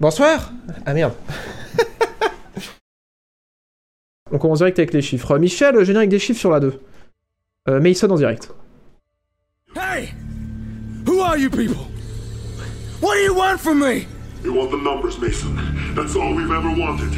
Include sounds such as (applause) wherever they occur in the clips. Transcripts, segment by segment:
Bonsoir Ah merde. (laughs) On commence direct avec les chiffres. Michel, générique des chiffres sur la 2. Euh, Mason en direct. Hey! Who are you people? What do you want from me? You want the numbers, Mason. That's all we've ever wanted.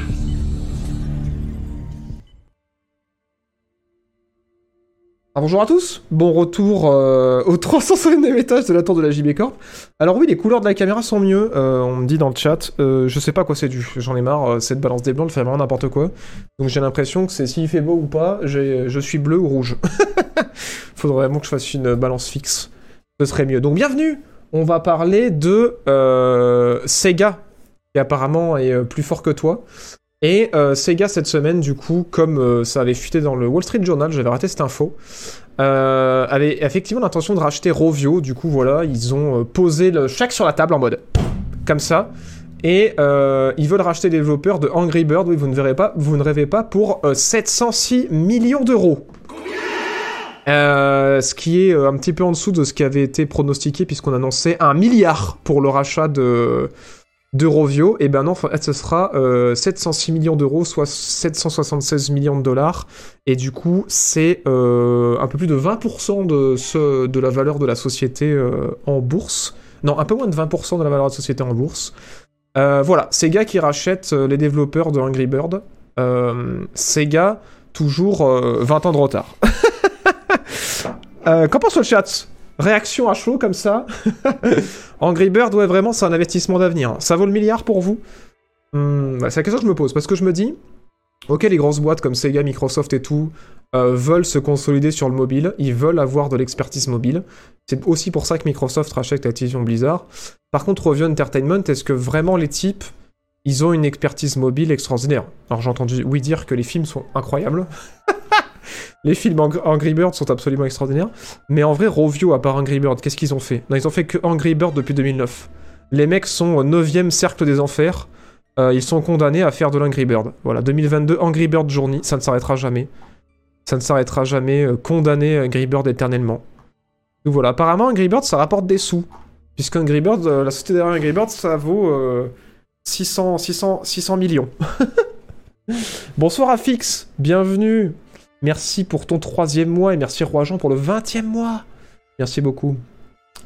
Alors, bonjour à tous, bon retour euh, au (laughs) 359 étage de la tour de la JB Corp. Alors oui, les couleurs de la caméra sont mieux, euh, on me dit dans le chat. Euh, je sais pas quoi c'est dû, j'en ai marre, euh, cette balance des blancs, elle fait vraiment n'importe quoi. Donc j'ai l'impression que c'est s'il fait beau ou pas, je suis bleu ou rouge. (laughs) Faudrait vraiment que je fasse une balance fixe, ce serait mieux. Donc bienvenue, on va parler de Sega, qui apparemment est plus fort que toi. Et euh, Sega cette semaine, du coup, comme euh, ça avait fuité dans le Wall Street Journal, j'avais raté cette info, euh, avait effectivement l'intention de racheter Rovio. Du coup, voilà, ils ont posé le chèque sur la table en mode comme ça. Et ils veulent racheter les développeurs de Angry Bird. Oui, vous ne verrez pas, vous ne rêvez pas pour euh, 706 millions d'euros. Euh, ce qui est un petit peu en dessous de ce qui avait été pronostiqué puisqu'on annonçait un milliard pour le rachat de d'Eurovio, et ben non, ce sera euh, 706 millions d'euros, soit 776 millions de dollars, et du coup, c'est euh, un peu plus de 20% de, ce, de la valeur de la société euh, en bourse. Non, un peu moins de 20% de la valeur de la société en bourse. Euh, voilà, Sega qui rachète euh, les développeurs de Angry Bird. Euh, Sega, toujours euh, 20 ans de retard. (laughs) euh, Qu'en pense le chat? Réaction à chaud comme ça (laughs) Angry Bird, ouais, vraiment, c'est un investissement d'avenir. Ça vaut le milliard pour vous? Hmm, bah, C'est la question que je me pose, parce que je me dis, ok, les grosses boîtes comme Sega, Microsoft et tout euh, veulent se consolider sur le mobile, ils veulent avoir de l'expertise mobile. C'est aussi pour ça que Microsoft rachète Activision Blizzard. Par contre, Rovio Entertainment, est-ce que vraiment les types, ils ont une expertise mobile extraordinaire? Alors j'ai entendu, oui, dire que les films sont incroyables. (laughs) les films Ang- Angry Bird sont absolument extraordinaires. Mais en vrai, Rovio, à part Angry Bird, qu'est-ce qu'ils ont fait? Non, ils ont fait que Angry Bird depuis 2009. Les mecs sont au 9ème cercle des enfers. Euh, ils sont condamnés à faire de l'Angry Bird. Voilà, 2022, Angry Bird Journey, ça ne s'arrêtera jamais. Ça ne s'arrêtera jamais. euh, condamné Angry Bird éternellement. Donc voilà, apparemment, Angry Bird, ça rapporte des sous. Puisque Angry Bird, euh, la société derrière Angry Bird, ça vaut euh, 600, 600, 600 millions. (laughs) Bonsoir Afix, bienvenue. Merci pour ton troisième mois et merci Roi Jean pour le vingtième mois. Merci beaucoup.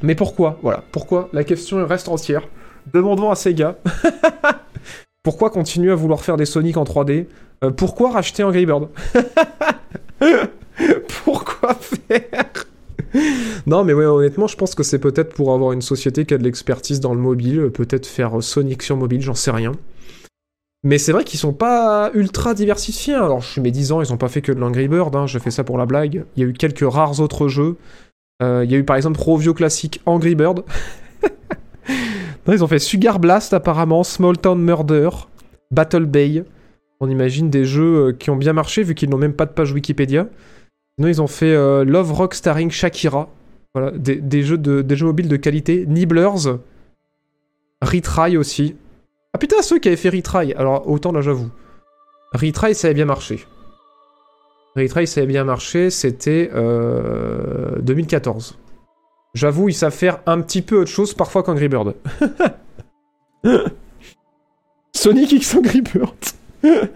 Mais pourquoi? Voilà, pourquoi? La question reste entière. Demandons à Sega. (laughs) pourquoi continuer à vouloir faire des Sonic en 3D Euh, Pourquoi racheter Angry Bird (laughs) Pourquoi faire? Non, mais ouais, honnêtement, je pense que c'est peut-être pour avoir une société qui a de l'expertise dans le mobile, euh, peut-être faire euh, Sonic sur mobile, j'en sais rien. Mais c'est vrai qu'ils sont pas ultra diversifiés. hein. Alors, je suis médisant, ils ont pas fait que de l'Angry Bird, hein, je fais ça pour la blague. Il y a eu quelques rares autres jeux. Euh, il y a eu par exemple Rovio classique Angry Bird. (laughs) non, ils ont fait Sugar Blast apparemment, Small Town Murder, Battle Bay. On imagine des jeux euh, qui ont bien marché vu qu'ils n'ont même pas de page Wikipédia. Sinon, ils ont fait euh, Love Rock starring Shakira. Voilà, des, jeux de, des jeux mobiles de qualité. Nibblers. Retry aussi. Ah putain, ceux qui avaient fait Retry. Alors, autant là, j'avoue. Retry, ça avait bien marché. Retry, ça avait bien marché. C'était euh, 2014. J'avoue, ils savent faire un petit peu autre chose parfois qu'Angry Bird. (laughs) Sonic X Angry Bird. (laughs)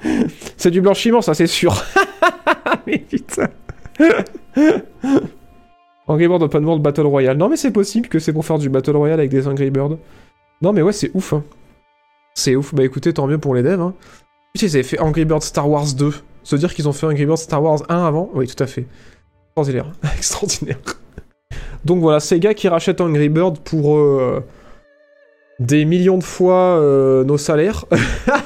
c'est du blanchiment, ça, c'est sûr. (laughs) mais putain. Angry Bird Open World Battle Royale. Non, mais c'est possible que c'est pour faire du Battle Royale avec des Angry Bird. Non, mais ouais, c'est ouf. hein. C'est ouf. Bah écoutez, tant mieux pour les devs. Hein. Ils avaient fait Angry Bird Star Wars 2. Se dire qu'ils ont fait Angry Bird Star Wars 1 avant? Oui, tout à fait. Extraordinaire. (laughs) Extraordinaire. Donc voilà, Sega qui rachète Angry Bird pour euh, des millions de fois euh, nos salaires.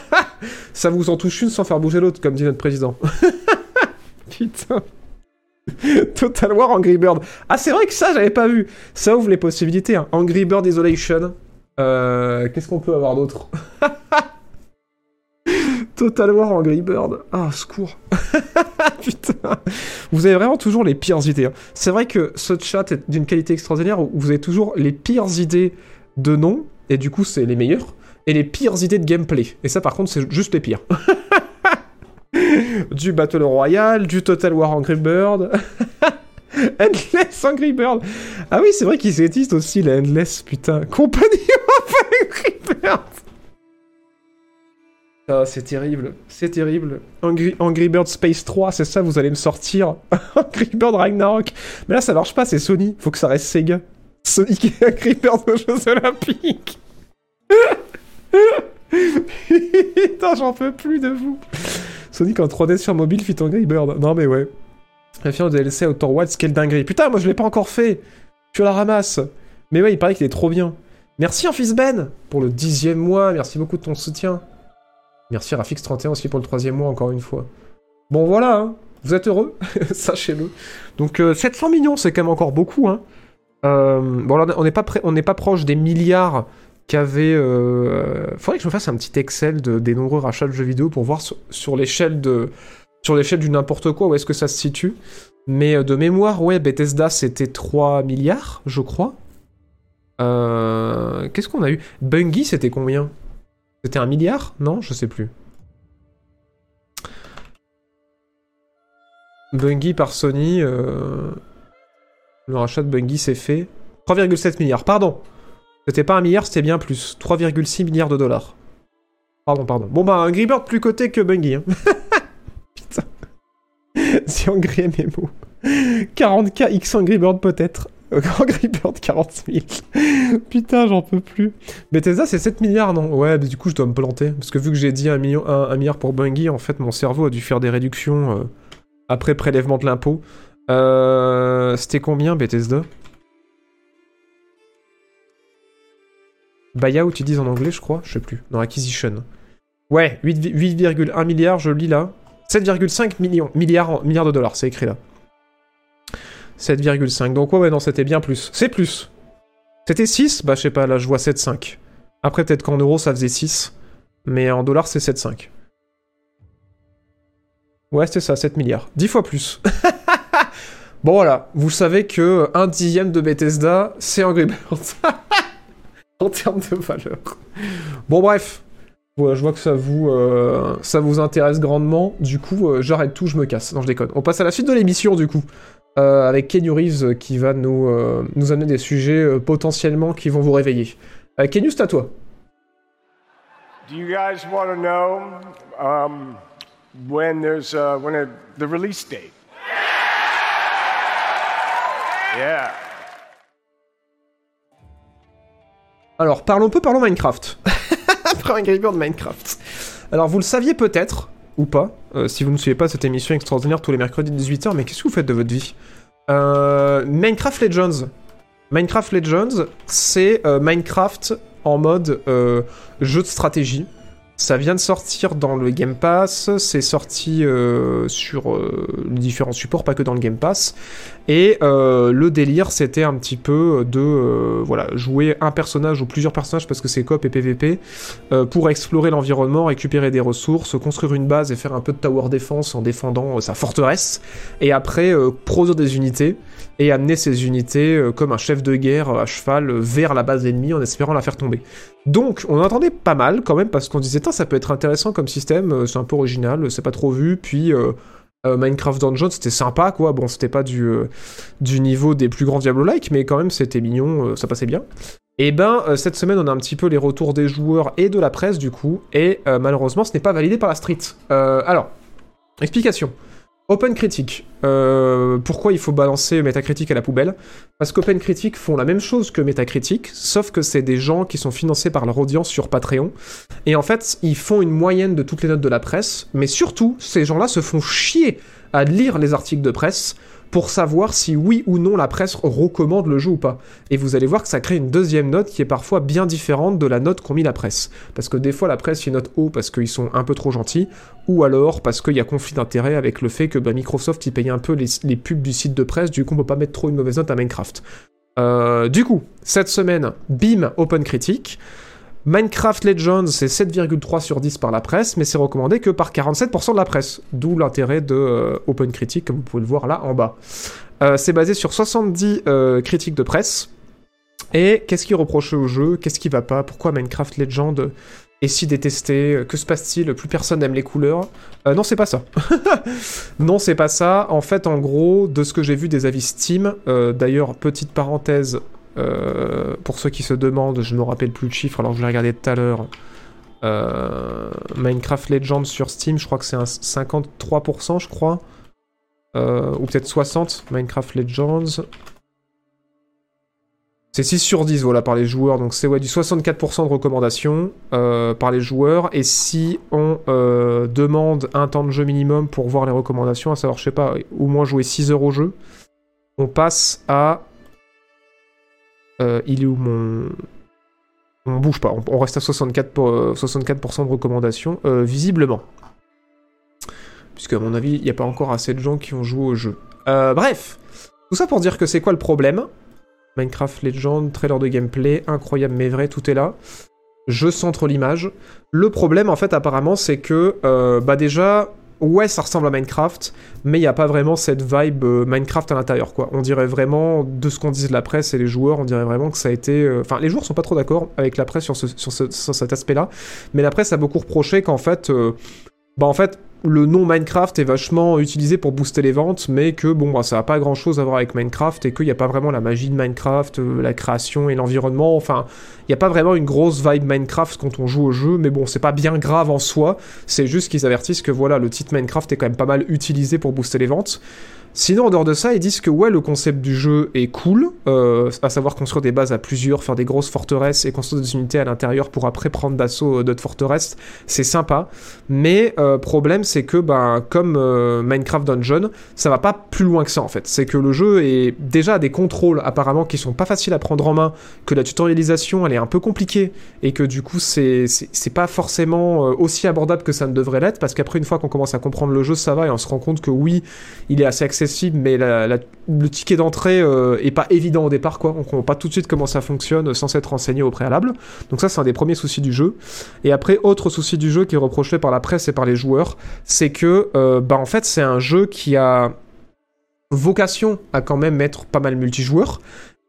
(laughs) Ça vous en touche une sans faire bouger l'autre, comme dit notre président. (laughs) Putain. Total War Angry Bird. Ah, c'est vrai que ça, j'avais pas vu. Ça ouvre les possibilités. hein. Angry Bird Isolation. Euh, Qu'est-ce qu'on peut avoir d'autre (laughs) Total War Angry Bird. Ah, secours. (laughs) Putain. Vous avez vraiment toujours les pires idées. hein. C'est vrai que ce chat est d'une qualité extraordinaire où vous avez toujours les pires idées de nom, et du coup, c'est les meilleurs, et les pires idées de gameplay. Et ça, par contre, c'est juste les pires. (laughs) du Battle Royale, du Total War Angry Bird. (laughs) Endless Angry Bird. Ah oui, c'est vrai qu'ils existent aussi, les Endless, putain. Company (laughs) of Angry Bird. Ah, c'est terrible, c'est terrible. Angry, Angry Bird Space 3, c'est ça, vous allez me sortir. (laughs) Angry Bird Ragnarok. Mais là, ça marche pas, c'est Sony. Faut que ça reste Sega. Sonic et Angry Bird aux Jeux Olympiques. Putain, j'en peux plus de vous. Sonic en 3D sur mobile fit Angry Bird. Non, mais ouais. Fière de DLC Outer Wilds, quelle dinguerie. Putain, moi je l'ai pas encore fait. Tu la ramasse. Mais ouais, il paraît qu'il est trop bien. Merci, fils Ben, pour le dixième mois. Merci beaucoup de ton soutien. Merci Rafix31 aussi pour le troisième mois, encore une fois. Bon, voilà, hein. vous êtes heureux, (laughs) sachez-le. Donc, 700 euh, millions, c'est quand même encore beaucoup. Hein. Euh, bon, là, on n'est pas, pas proche des milliards qu'avait... Euh... Faudrait que je me fasse un petit Excel de, des nombreux rachats de jeux vidéo pour voir sur, l'échelle de... Sur l'échelle du n'importe quoi, où est-ce que ça se situe. Mais euh, de mémoire, ouais, Bethesda, c'était 3 milliards, je crois. Qu'est-ce qu'on a eu? Bungie, c'était combien? C'était un milliard? Non, je sais plus. Bungie par Sony. Euh, le rachat de Bungie s'est fait. 3,7 milliards, pardon. C'était pas un milliard, c'était bien plus. 3,6 milliards de dollars. Pardon, pardon. Bon bah, un Bird plus coté que Bungie. Hein. (laughs) (laughs) Si Angry MMO. 40k X Angry Bird peut-être. Angry Bird 40 000. Putain, j'en peux plus. Bethesda, c'est 7 milliards, non? Ouais, mais du coup, je dois me planter. Parce que vu que j'ai dit 1, million, milliard pour Bungie, en fait, mon cerveau a dû faire des réductions euh, après prélèvement de l'impôt. Euh, C'était combien, Bethesda? Buyout, tu dis en anglais, je crois Je sais plus. Non, Acquisition. Ouais, 8,1 milliards, je lis là. 7,5 millions, milliards, de dollars, c'est écrit là. 7,5. Donc ouais, ouais, non, c'était bien plus. C'est plus. C'était 6 Bah je sais pas, là je vois 7,5. Après peut-être qu'en euros ça faisait 6. Mais en dollars c'est 7,5. Ouais, c'était ça, 7 milliards. 10 fois plus. (laughs) bon voilà, vous savez que un dixième de Bethesda, c'est Angry Birds. (laughs) en termes de valeur. Bon bref, je vois que ça vous, euh, ça vous intéresse grandement. Du coup, euh, j'arrête tout, je me casse. Non, je déconne. On passe à la suite de l'émission, du coup. Euh, avec Kenny Reeves qui va nous, nous amener des sujets potentiellement qui vont vous réveiller. Kenny, c'est à toi. Do you guys want to know um, when there's uh, when a, the release date? Yeah. Alors, parlons peu, parlons Minecraft. (laughs) Un Minecraft. Alors, vous le saviez peut-être, ou pas, euh, si vous ne suivez pas cette émission extraordinaire tous les mercredis 18h, mais qu'est-ce que vous faites de votre vie? Euh, Minecraft Legends. Minecraft Legends, c'est euh, Minecraft en mode jeu de stratégie. Ça vient de sortir dans le Game Pass, c'est sorti euh, sur euh, différents supports, pas que dans le Game Pass. Et euh, le délire, c'était un petit peu de voilà jouer un personnage ou plusieurs personnages parce que c'est coop et PVP pour explorer l'environnement, récupérer des ressources, construire une base et faire un peu de tower defense en défendant sa forteresse. Et après produire des unités et amener ces unités euh, comme un chef de guerre à cheval vers la base ennemie en espérant la faire tomber. Donc on entendait pas mal quand même parce qu'on disait ça peut être intéressant comme système, euh, c'est un peu original, c'est pas trop vu, puis euh, Minecraft Dungeon c'était sympa quoi, bon c'était pas du, du niveau des plus grands Diablo-like mais quand même c'était mignon, ça passait bien. Et eh ben cette semaine on a un petit peu les retours des joueurs et de la presse du coup, et malheureusement ce n'est pas validé par la street. alors, explication. Open Critique. Euh, pourquoi il faut balancer Metacritic à la poubelle? Parce qu'Open Critique font la même chose que Metacritic, sauf que c'est des gens qui sont financés par leur audience sur Patreon. Et en fait, ils font une moyenne de toutes les notes de la presse, mais surtout, ces gens-là se font chier à lire les articles de presse pour savoir si oui ou non la presse recommande le jeu ou pas. Et vous allez voir que ça crée une deuxième note qui est parfois bien différente de la note qu'ont mis la presse. Parce que des fois la presse une note haut parce qu'ils sont un peu trop gentils, ou alors parce qu'il y a conflit d'intérêt avec le fait que bah, Microsoft y paye un peu les, pubs du site de presse, du coup on peut pas mettre trop une mauvaise note à Minecraft. Euh, du coup, cette semaine, bim, Open Critique. Minecraft Legends, c'est 7,3 sur 10 par la presse, mais c'est recommandé que par 47% de la presse. D'où l'intérêt de euh, Open Critique, comme vous pouvez le voir là en bas. Euh, c'est basé sur 70 euh, critiques de presse. Et qu'est-ce qui reproche au jeu? Qu'est-ce qui va pas? Pourquoi Minecraft Legends est si détesté? Que se passe-t-il? Plus personne n'aime les couleurs. non, c'est pas ça. (laughs) non, c'est pas ça. En fait, en gros, de ce que j'ai vu des avis Steam, d'ailleurs, petite parenthèse, euh, pour ceux qui se demandent, je ne me rappelle plus le chiffre alors je l'ai regardé tout à l'heure. Euh, Minecraft Legends sur Steam, je crois que c'est un 53%, je crois. Euh, ou peut-être 60%, Minecraft Legends. C'est 6 sur 10, voilà, par les joueurs. Donc c'est ouais, du 64% de recommandations par les joueurs. Et si on demande un temps de jeu minimum pour voir les recommandations, à savoir, je sais pas, au moins jouer 6 heures au jeu, on passe à... Euh, il est où mon... On bouge pas, on, reste à 64%, pour, euh, 64 de recommandations, euh, visiblement. Puisque à mon avis, il n'y a pas encore assez de gens qui ont joué au jeu. Bref, tout ça pour dire que c'est quoi le problème? Minecraft Legend, trailer de gameplay, incroyable mais vrai, tout est là. Je centre l'image. Le problème, en fait, apparemment, c'est que, bah déjà, ouais, ça ressemble à Minecraft, mais il n'y a pas vraiment cette vibe euh, Minecraft à l'intérieur, quoi. On dirait vraiment, de ce qu'on dit de la presse et les joueurs, on dirait vraiment que ça a été... euh, Enfin, les joueurs sont pas trop d'accord avec la presse sur, sur cet aspect-là, mais la presse a beaucoup reproché qu'en fait... euh, bah en fait, le nom Minecraft est vachement utilisé pour booster les ventes, mais que bon, bah, ça n'a pas grand chose à voir avec Minecraft et qu'il n'y a pas vraiment la magie de Minecraft, euh, la création et l'environnement. Enfin, il n'y a pas vraiment une grosse vibe Minecraft quand on joue au jeu, mais bon, c'est pas bien grave en soi. C'est juste qu'ils avertissent que voilà, le titre Minecraft est quand même pas mal utilisé pour booster les ventes. Sinon, en dehors de ça, ils disent que ouais, le concept du jeu est cool, euh, à savoir construire des bases à plusieurs, faire des grosses forteresses et construire des unités à l'intérieur pour après prendre d'assaut euh, d'autres forteresses. C'est sympa. Mais euh, problème, c'est que ben, comme euh, Minecraft Dungeon, ça va pas plus loin que ça en fait. C'est que le jeu est déjà des contrôles apparemment qui sont pas faciles à prendre en main, que la tutorialisation elle est un peu compliquée et que du coup c'est pas forcément aussi abordable que ça ne devrait l'être parce qu'après une fois qu'on commence à comprendre le jeu, ça va et on se rend compte que oui, il est assez accessible, mais la- la- le ticket d'entrée euh, est pas évident au départ quoi. On comprend pas tout de suite comment ça fonctionne sans s'être renseigné au préalable. Donc ça c'est un des premiers soucis du jeu. Et après, autre souci du jeu qui est reproché par la presse et par les joueurs, c'est que, euh, bah en fait, c'est un jeu qui a vocation à quand même être pas mal multijoueur.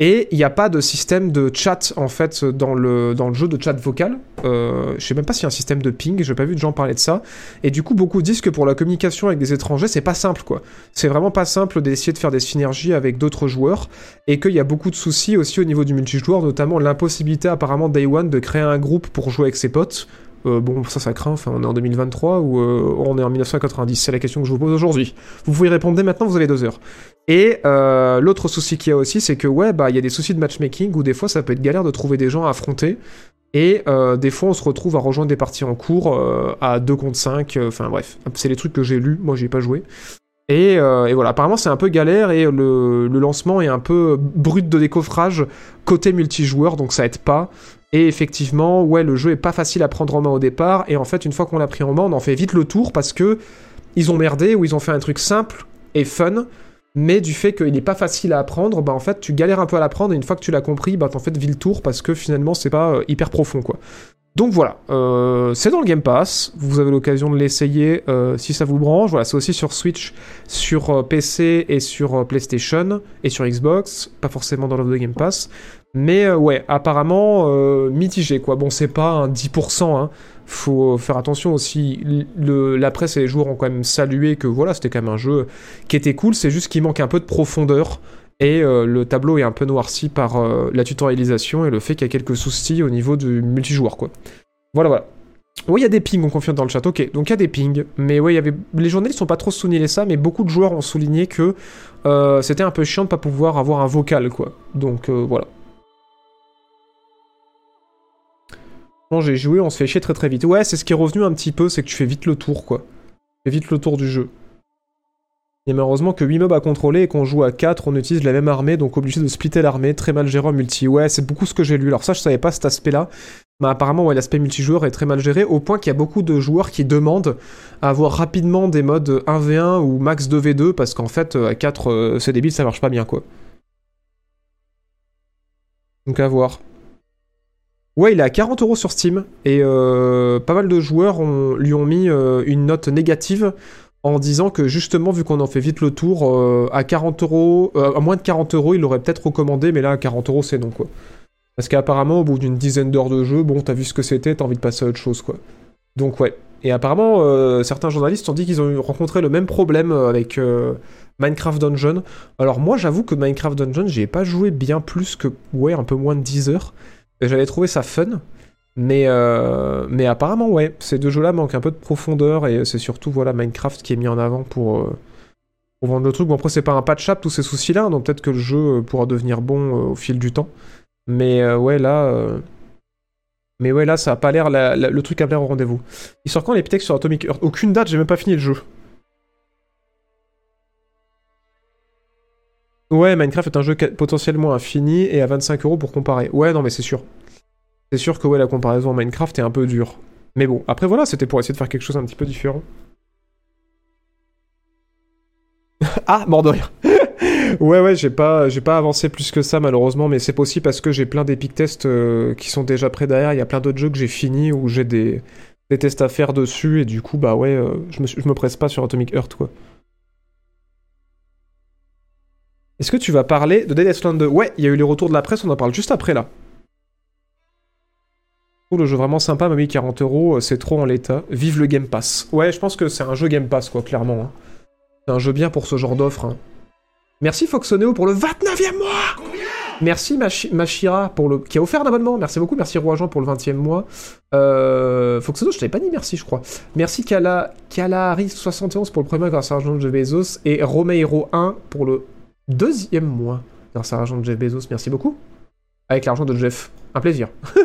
Et il n'y a pas de système de chat en fait dans le, jeu de chat vocal. Euh, je sais même pas s'il y a un système de ping, j'ai pas vu de gens parler de ça. Et du coup, beaucoup disent que pour la communication avec des étrangers, c'est pas simple quoi. C'est vraiment pas simple d'essayer de faire des synergies avec d'autres joueurs. Et qu'il y a beaucoup de soucis aussi au niveau du multijoueur, notamment l'impossibilité apparemment Day One de créer un groupe pour jouer avec ses potes. Euh, bon, ça, ça craint. Enfin, on est en 2023 ou euh, on est en 1990 C'est la question que je vous pose aujourd'hui. Vous pouvez y répondre dès maintenant, vous avez deux heures. Et euh, l'autre souci qu'il y a aussi, c'est que ouais, bah, il y a des soucis de matchmaking où des fois, ça peut être galère de trouver des gens à affronter. Et des fois, on se retrouve à rejoindre des parties en cours à 2 contre 5. euh, Enfin, bref, c'est les trucs que j'ai lus. Moi, j'y ai pas joué. Et, et voilà, apparemment, c'est un peu galère et le, le lancement est un peu brut de décoffrage côté multijoueur, donc ça aide pas. Et effectivement, ouais, le jeu est pas facile à prendre en main au départ. Et en fait, une fois qu'on l'a pris en main, on en fait vite le tour parce que ils ont merdé ou ils ont fait un truc simple et fun. Mais du fait qu'il n'est pas facile à apprendre, bah en fait, tu galères un peu à l'apprendre. Et une fois que tu l'as compris, bah t'en fais vite le tour parce que finalement, c'est pas euh, hyper profond, quoi. Donc voilà, euh, c'est dans le Game Pass. Vous avez l'occasion de l'essayer euh, si ça vous branche. Voilà, c'est aussi sur Switch, sur PC et sur PlayStation et sur Xbox. Pas forcément dans l'offre Game Pass. Mais euh, ouais, apparemment euh, mitigé quoi. Bon, c'est pas un 10%, hein. Faut faire attention aussi. La presse et les joueurs ont quand même salué que voilà, c'était quand même un jeu qui était cool. C'est juste qu'il manque un peu de profondeur. Et euh, le tableau est un peu noirci par la tutorialisation et le fait qu'il y a quelques soucis au niveau du multijoueur quoi. Voilà, voilà. Oui, il y a des pings, on confirme dans le chat. Ok, donc il y a des pings. Mais avait... les journalistes sont pas trop souligné ça, mais beaucoup de joueurs ont souligné que c'était un peu chiant de pas pouvoir avoir un vocal, quoi. Donc voilà. Bon, j'ai joué, on se fait chier très très vite. Ouais, c'est ce qui est revenu un petit peu, c'est que tu fais vite le tour, quoi. Tu fais vite le tour du jeu. Et malheureusement que 8 mobs à contrôler et qu'on joue à 4, on utilise la même armée, donc obligé de splitter l'armée, très mal géré en multi. Ouais, c'est beaucoup ce que j'ai lu. Alors ça, je savais pas cet aspect-là. Mais apparemment, ouais, l'aspect multijoueur est très mal géré, au point qu'il y a beaucoup de joueurs qui demandent à avoir rapidement des modes 1v1 ou max 2v2, parce qu'en fait, à 4, euh, c'est débile, ça marche pas bien, quoi. Donc à voir. Ouais, il est à 40 euros sur Steam, et euh, pas mal de joueurs lui ont mis euh, une note négative en disant que justement, vu qu'on en fait vite le tour, euh, à 40 euros, à moins de 40 euros, il l'aurait peut-être recommandé, mais là, à 40 euros, c'est non, quoi. Parce qu'apparemment, au bout d'une dizaine d'heures de jeu, bon, t'as vu ce que c'était, t'as envie de passer à autre chose, quoi. Donc, ouais. Et apparemment, certains journalistes ont dit qu'ils ont rencontré le même problème avec Minecraft Dungeon. Alors, moi, j'avoue que Minecraft Dungeon, j'y ai pas joué bien plus que, ouais, un peu moins de 10 heures. J'avais trouvé ça fun. Mais, euh, mais apparemment, ouais, ces deux jeux-là manquent un peu de profondeur et c'est surtout voilà, Minecraft qui est mis en avant pour, euh, vendre le truc. Bon, après, c'est pas un patch-up, tous ces soucis-là, hein, donc peut-être que le jeu euh, pourra devenir bon au fil du temps. Mais ouais, là. Mais ouais, là, ça a pas l'air. la- la- le truc a l'air au rendez-vous. Il sort quand les textes sur Atomic Heart? Aucune date, j'ai même pas fini le jeu. Ouais, Minecraft est un jeu potentiellement infini et à 25 euros pour comparer. Ouais, non, mais c'est sûr. C'est sûr que ouais, la comparaison Minecraft est un peu dure. Mais bon, après voilà, c'était pour essayer de faire quelque chose un petit peu différent. (laughs) ah, mort de rire. (laughs) ouais, ouais, j'ai pas, j'ai pas avancé plus que ça malheureusement, mais c'est possible parce que j'ai plein d'épic tests euh, qui sont déjà prêts derrière. Il y a plein d'autres jeux que j'ai finis où j'ai des, tests à faire dessus et du coup, bah ouais, euh, je, me, je me presse pas sur Atomic Heart quoi. Est-ce que tu vas parler de Dead Island 2 Ouais, il y a eu les retours de la presse, on en parle juste après là. Le jeu vraiment sympa, mamie 40 euros, euh, c'est trop en l'état. Vive le Game Pass. Ouais, je pense que c'est un jeu Game Pass, quoi, clairement. hein. C'est un jeu bien pour ce genre d'offre. hein. Merci Foxoneo pour le 29e mois Merci Machi- Machira pour le... qui a offert un abonnement. Merci beaucoup. Merci Roi pour le 20e mois. Euh... Foxoneo, je t'avais pas dit merci, je crois. Merci Kala... Kalahari71 pour le premier grâce à l'argent de Bezos. Et Romeiro 1 pour le deuxième mois grâce à l'argent de Jeff Bezos. Merci beaucoup. Avec l'argent de Jeff. Un plaisir. (laughs)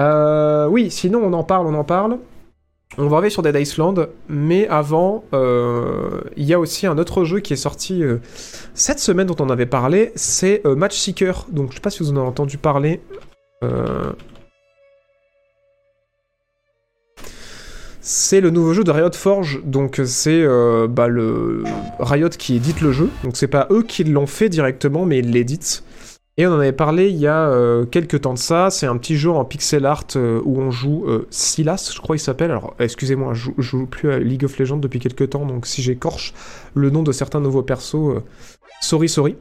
Euh, oui, sinon on en parle, on en parle. On va revenir sur Dead Island, mais avant, euh, il y a aussi un autre jeu qui est sorti euh, cette semaine dont on avait parlé, c'est Match Seeker. Donc je sais pas si vous en avez entendu parler. C'est le nouveau jeu de Riot Forge, donc c'est euh, bah, le Riot qui édite le jeu. Donc c'est pas eux qui l'ont fait directement, mais ils l'éditent. Et on en avait parlé il y a euh, quelques temps de ça. C'est un petit jeu en pixel art euh, où on joue Silas, je crois il s'appelle. Alors excusez-moi, je, je joue plus à League of Legends depuis quelques temps, donc si j'écorche le nom de certains nouveaux persos, sorry sorry.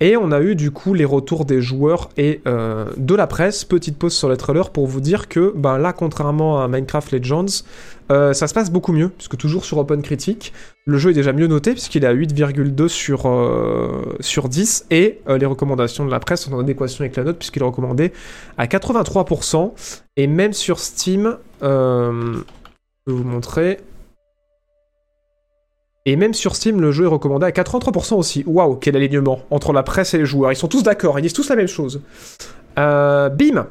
Et on a eu du coup les retours des joueurs et euh, de la presse. Petite pause sur les trailers pour vous dire que ben là, contrairement à Minecraft Legends, euh, ça se passe beaucoup mieux, puisque toujours sur Open Critique, le jeu est déjà mieux noté, puisqu'il est à 8,2 sur, euh, sur 10, et les recommandations de la presse sont en adéquation avec la note, puisqu'il est recommandé à 83%, et même sur Steam, je vais vous montrer, et même sur Steam, le jeu est recommandé à 83% aussi. Waouh, quel alignement entre la presse et les joueurs. Ils sont tous d'accord, ils disent tous la même chose. Euh, bim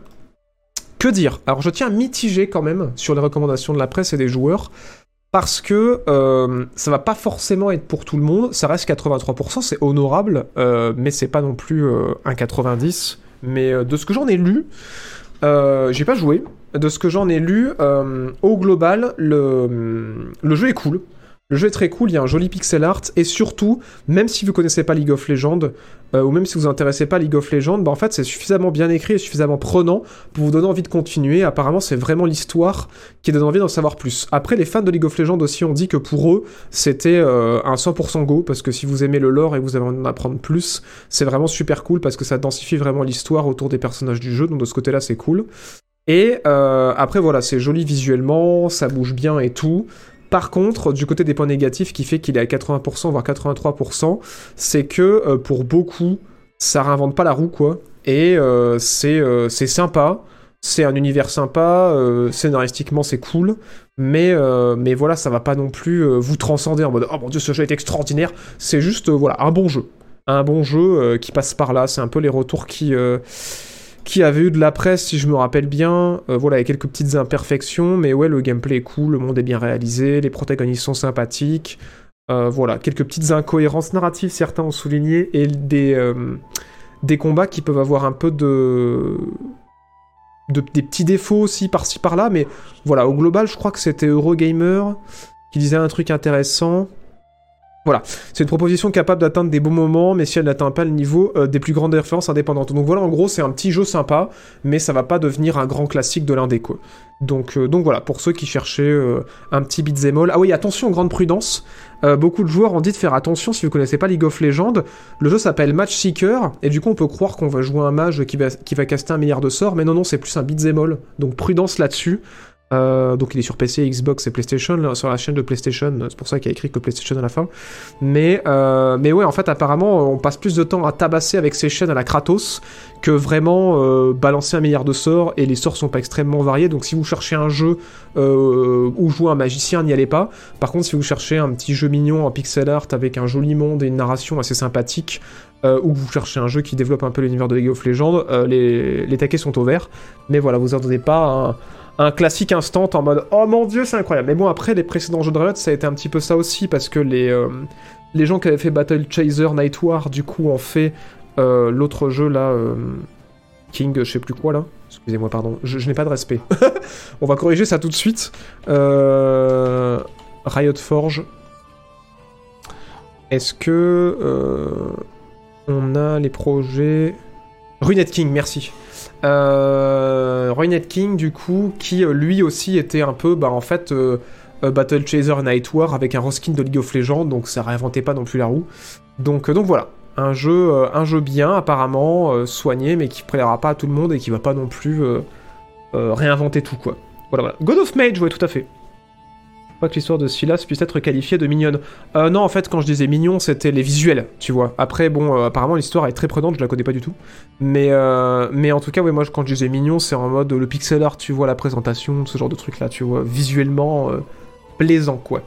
Que dire? Alors je tiens à mitiger quand même sur les recommandations de la presse et des joueurs. Parce que euh, ça va pas forcément être pour tout le monde. Ça reste 83%, c'est honorable. euh, mais c'est pas non plus euh, un 90. Mais euh, de ce que j'en ai lu, j'ai pas joué. De ce que j'en ai lu, au global, le, le jeu est cool. Le jeu est très cool, il y a un joli pixel art, et surtout, même si vous connaissez pas League of Legends, euh, ou même si vous intéressez pas à League of Legends, bah en fait c'est suffisamment bien écrit et suffisamment prenant pour vous donner envie de continuer. Apparemment c'est vraiment l'histoire qui donne envie d'en savoir plus. Après les fans de League of Legends aussi ont dit que pour eux c'était euh, un 100% go, parce que si vous aimez le lore et vous avez envie d'en apprendre plus, c'est vraiment super cool parce que ça densifie vraiment l'histoire autour des personnages du jeu, donc de ce côté là c'est cool. Et euh, après voilà, c'est joli visuellement, ça bouge bien et tout. Par contre, du côté des points négatifs, qui fait qu'il est à 80%, voire 83%, c'est que euh, pour beaucoup, ça réinvente pas la roue, quoi. Et euh, c'est euh, c'est sympa, c'est un univers sympa, scénaristiquement c'est cool, mais, mais voilà, ça va pas non plus vous transcender en mode Oh mon dieu, ce jeu est extraordinaire. C'est juste, voilà, un bon jeu. Un bon jeu qui passe par là. C'est un peu les retours qui. Qui avait eu de la presse, si je me rappelle bien. Euh, voilà, il y a quelques petites imperfections, mais ouais, le gameplay est cool, le monde est bien réalisé, les protagonistes sont sympathiques. Euh, voilà, quelques petites incohérences narratives, certains ont souligné, et des, euh, des combats qui peuvent avoir un peu de des petits défauts aussi par-ci par-là, mais voilà, au global, je crois que c'était Eurogamer qui disait un truc intéressant. Voilà, c'est une proposition capable d'atteindre des bons moments, mais si elle n'atteint pas le niveau euh, des plus grandes références indépendantes. Donc voilà, en gros, c'est un petit jeu sympa, mais ça va pas devenir un grand classique de l'indé, quoi. Donc, euh, donc voilà, pour ceux qui cherchaient euh, un petit beat'em all. Ah oui, attention, grande prudence. Beaucoup de joueurs ont dit de faire attention si vous connaissez pas League of Legends. Le jeu s'appelle Match Seeker, et du coup, on peut croire qu'on va jouer un mage qui va, qui caster un milliard de sorts, mais non, non, c'est plus un beat'em all. Donc prudence là-dessus. Euh, donc il est sur PC, Xbox et PlayStation, sur la chaîne de PlayStation, c'est pour ça qu'il y a écrit que PlayStation à la fin. Mais, euh, mais ouais, en fait, apparemment, on passe plus de temps à tabasser avec ces chaînes à la Kratos que vraiment euh, balancer un milliard de sorts, et les sorts sont pas extrêmement variés, donc si vous cherchez un jeu euh, où jouer un magicien, n'y allez pas. Par contre, si vous cherchez un petit jeu mignon en pixel art avec un joli monde et une narration assez sympathique, euh, ou que vous cherchez un jeu qui développe un peu l'univers de League of Legends, euh, les, les taquets sont au vert. Mais voilà, vous attendez pas un, classique instant en mode Oh mon dieu, c'est incroyable. Mais bon, après, les précédents jeux de Riot, ça a été un petit peu ça aussi, parce que les, euh, les gens qui avaient fait Battle Chaser Night War, du coup, ont fait euh, l'autre jeu là, euh, King, je sais plus quoi là. Excusez-moi, pardon, je, je n'ai pas de respect. (laughs) On va corriger ça tout de suite. Riot Forge. Est-ce que on a les projets? Runet King, merci. Euh, Runet King, du coup, qui euh, lui aussi était un peu, bah en fait, euh, euh, Battle Chaser Night War avec un reskin de League of Legends, donc ça réinventait pas non plus la roue. Donc, donc voilà, un jeu, un jeu bien apparemment soigné, mais qui plaira pas à tout le monde et qui va pas non plus réinventer tout quoi. Voilà, voilà. God of Mage, ouais, tout à fait. Que l'histoire de Silas puisse être qualifiée de mignonne. Euh, non, en fait, quand je disais mignon, c'était les visuels, tu vois. Après, bon, euh, apparemment, l'histoire est très prenante, je la connais pas du tout. Mais, euh, mais en tout cas, ouais, moi, quand je disais mignon, c'est en mode le pixel art, tu vois, la présentation, ce genre de truc-là, tu vois, visuellement plaisant, quoi.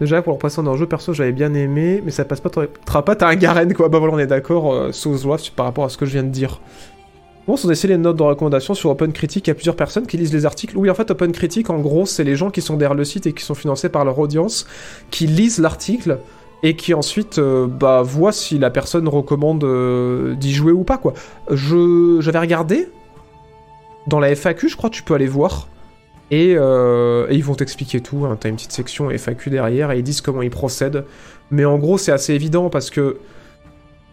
Déjà, pour le passant dans jeu, perso, j'avais bien aimé, mais ça passe pas, t'auras pas, t'as un Garen, quoi. Bah voilà, on est d'accord, Souls par rapport à ce que je viens de dire. Bon, sont laissé les notes de recommandation sur Open Critique. Il y a plusieurs personnes qui lisent les articles. Oui, en fait, Open Critique, en gros, c'est les gens qui sont derrière le site et qui sont financés par leur audience, qui lisent l'article et qui ensuite euh, bah, voient si la personne recommande euh, d'y jouer ou pas, quoi. Je, j'avais regardé dans la FAQ, je crois, tu peux aller voir. Et, euh, ils vont t'expliquer tout. Hein. T'as une petite section FAQ derrière et ils disent comment ils procèdent. Mais en gros, c'est assez évident parce que.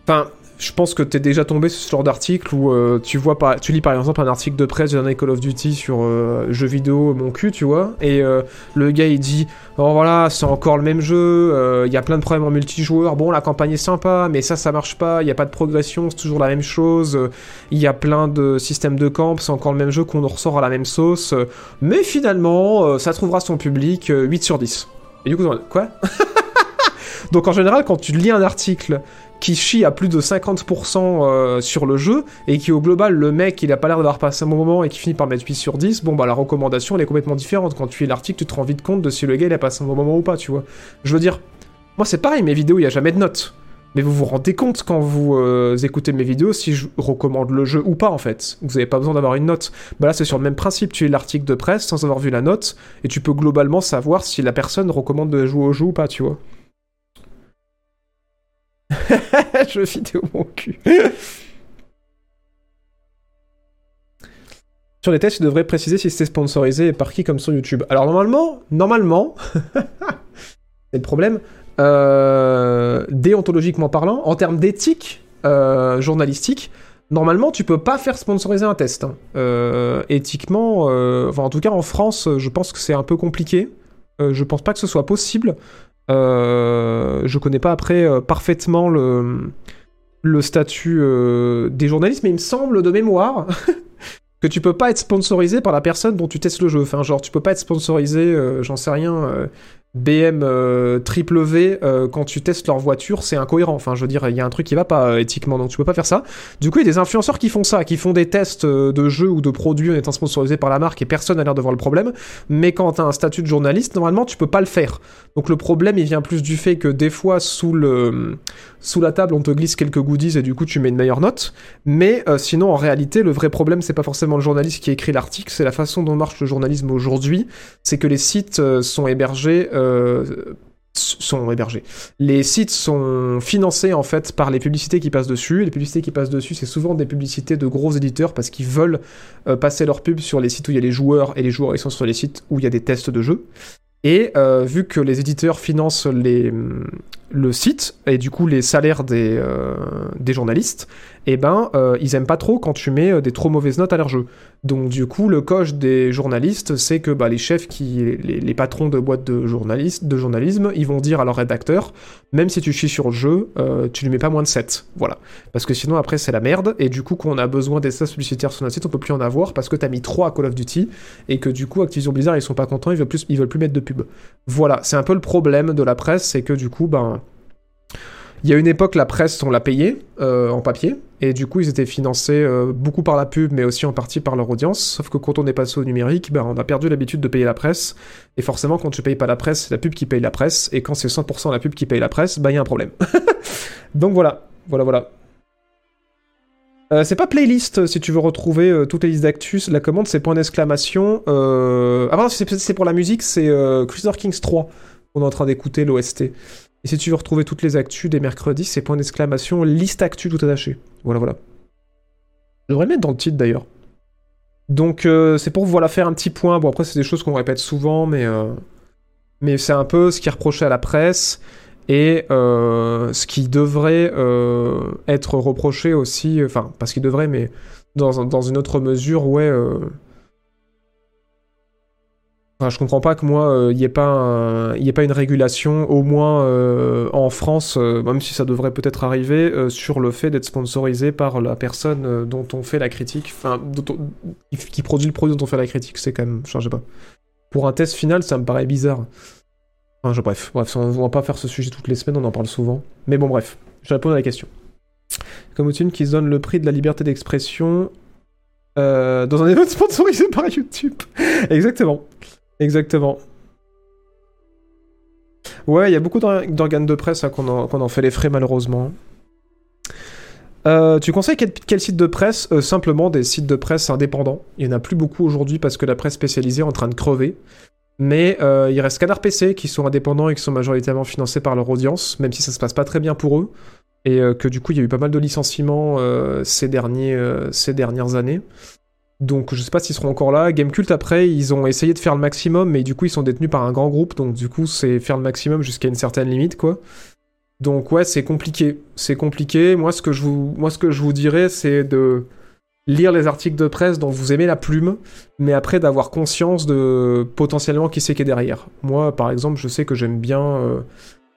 Enfin, je pense que t'es déjà tombé sur ce genre d'article où euh, tu vois par, tu lis par exemple un article de presse d'un Call of Duty sur euh, jeux vidéo mon cul, tu vois, et euh, le gars il dit oh voilà c'est encore le même jeu, il y a plein de problèmes en multijoueur, bon la campagne est sympa, mais ça ça marche pas, il y a pas de progression, c'est toujours la même chose, il y a plein de systèmes de camp, c'est encore le même jeu qu'on ressort à la même sauce, mais finalement ça trouvera son public euh, 8 sur 10. Et du coup, quoi? (laughs) Donc en général, quand tu lis un article qui chie à plus de 50% euh, sur le jeu, et qui au global, le mec, il a pas l'air d'avoir passé un bon moment et qui finit par mettre 8 sur 10, bon bah la recommandation, elle est complètement différente. Quand tu lis l'article, tu te rends vite compte de si le gars, il a passé un bon moment ou pas, tu vois. Je veux dire, moi c'est pareil, mes vidéos, il y a jamais de notes. Mais vous vous rendez compte quand vous euh, écoutez mes vidéos si je recommande le jeu ou pas en fait. Vous avez pas besoin d'avoir une note. Bah là c'est sur le même principe, tu lis l'article de presse sans avoir vu la note et tu peux globalement savoir si la personne recommande de jouer au jeu ou pas, tu vois. (laughs) (laughs) Jeu vidéo mon. Sur les tests, il devrait préciser si c'était sponsorisé et par qui comme sur YouTube. Alors normalement, normalement, (laughs) c'est le problème, euh, déontologiquement parlant, en termes d'éthique euh, journalistique, normalement tu peux pas faire sponsoriser un test. hein. Euh, éthiquement, en tout cas en France, je pense que c'est un peu compliqué. Je pense pas que ce soit possible. Euh, je connais pas après euh, parfaitement le, statut euh, des journalistes, mais il me semble de mémoire (laughs) que tu peux pas être sponsorisé par la personne dont tu testes le jeu. Enfin, genre, tu peux pas être sponsorisé, j'en sais rien, BM euh, triple V euh, quand tu testes leur voiture, c'est incohérent. Enfin, je veux dire, il y a un truc qui va pas euh, éthiquement, donc tu peux pas faire ça. Du coup, il y a des influenceurs qui font ça, qui font des tests de jeux ou de produits en étant sponsorisés par la marque et personne n'a l'air de voir le problème. Mais quand t'as un statut de journaliste, normalement, tu peux pas le faire. Donc le problème, il vient plus du fait que des fois, sous le sous la table, on te glisse quelques goodies et du coup, tu mets une meilleure note. Mais sinon, en réalité, le vrai problème, c'est pas forcément le journaliste qui écrit l'article, c'est la façon dont marche le journalisme aujourd'hui. C'est que les sites sont hébergés. Euh, sont hébergés. Les sites sont financés en fait par les publicités qui passent dessus. Les publicités qui passent dessus, c'est souvent des publicités de gros éditeurs parce qu'ils veulent euh, passer leur pub sur les sites où il y a les joueurs et les joueurs ils sont sur les sites où il y a des tests de jeux. Et euh, vu que les éditeurs financent les, le site et du coup les salaires des, journalistes, eh ben ils aiment pas trop quand tu mets des trop mauvaises notes à leur jeu. Donc du coup, le coche des journalistes, c'est que bah, les chefs, qui, les, patrons de boîtes de, journalistes, de journalisme, ils vont dire à leur rédacteur, même si tu chies sur le jeu, euh, tu lui mets pas moins de 7. Voilà. Parce que sinon, après, c'est la merde. Et du coup, quand on a besoin d'espace publicitaires sur notre site, on peut plus en avoir parce que t'as mis 3 à Call of Duty et que du coup, Activision Blizzard, ils sont pas contents, ils veulent plus, ils veulent plus mettre de pub. Voilà. C'est un peu le problème de la presse, c'est que du coup, ben il y a une époque, la presse, on l'a payée euh, en papier, et du coup, ils étaient financés euh, beaucoup par la pub, mais aussi en partie par leur audience. Sauf que quand on est passé au numérique, ben, on a perdu l'habitude de payer la presse, et forcément, quand tu payes pas la presse, c'est la pub qui paye la presse, et quand c'est 100% la pub qui paye la presse, ben, il y a un problème. (laughs) Donc voilà, voilà, voilà. Euh, c'est pas playlist si tu veux retrouver toutes les listes d'actus. La commande c'est point d'exclamation. Ah c'est pour la musique, c'est Crusader Kings 3. On est en train d'écouter l'OST. Et si tu veux retrouver toutes les actus des mercredis, c'est point d'exclamation, liste actu tout attaché. Voilà, voilà. Je devrais le mettre dans le titre d'ailleurs. Donc euh, c'est pour voilà faire un petit point. Bon après c'est des choses qu'on répète souvent, mais euh, mais c'est un peu ce qui est reproché à la presse et euh, ce qui devrait être reproché aussi. Enfin pas ce qui devrait, mais dans, dans une autre mesure, ouais je comprends pas que moi, il euh, n'y ait, pas ait pas une régulation, au moins euh, en France, euh, même si ça devrait peut-être arriver, sur le fait d'être sponsorisé par la personne dont on fait la critique, enfin, qui produit le produit dont on fait la critique. C'est quand même, je sais pas. Pour un test final, ça me paraît bizarre. Enfin, je, bref, bref, on va pas faire ce sujet toutes les semaines, on en parle souvent. Mais bon, bref, je réponds à la question. Comme une qui se donne le prix de la liberté d'expression dans un événement (laughs) sponsorisé par YouTube. Exactement. Exactement. Ouais, il y a beaucoup d'organes de presse hein, qu'on en, fait les frais malheureusement. Euh, tu conseilles quel, site de presse? Euh, Simplement des sites de presse indépendants. Il n'y en a plus beaucoup aujourd'hui parce que la presse spécialisée est en train de crever. Mais euh, il reste Canard PC qui sont indépendants et qui sont majoritairement financés par leur audience, même si ça se passe pas très bien pour eux. Et que du coup, il y a eu pas mal de licenciements ces, derniers, ces dernières années. Donc je sais pas s'ils seront encore là. Gamecult après, ils ont essayé de faire le maximum, mais du coup ils sont détenus par un grand groupe, donc du coup c'est faire le maximum jusqu'à une certaine limite quoi. Donc ouais, c'est compliqué. C'est compliqué. Moi ce que je vous, moi, dirais, c'est de lire les articles de presse dont vous aimez la plume, mais après d'avoir conscience de potentiellement qui c'est qui est derrière. Moi par exemple, je sais que j'aime bien euh,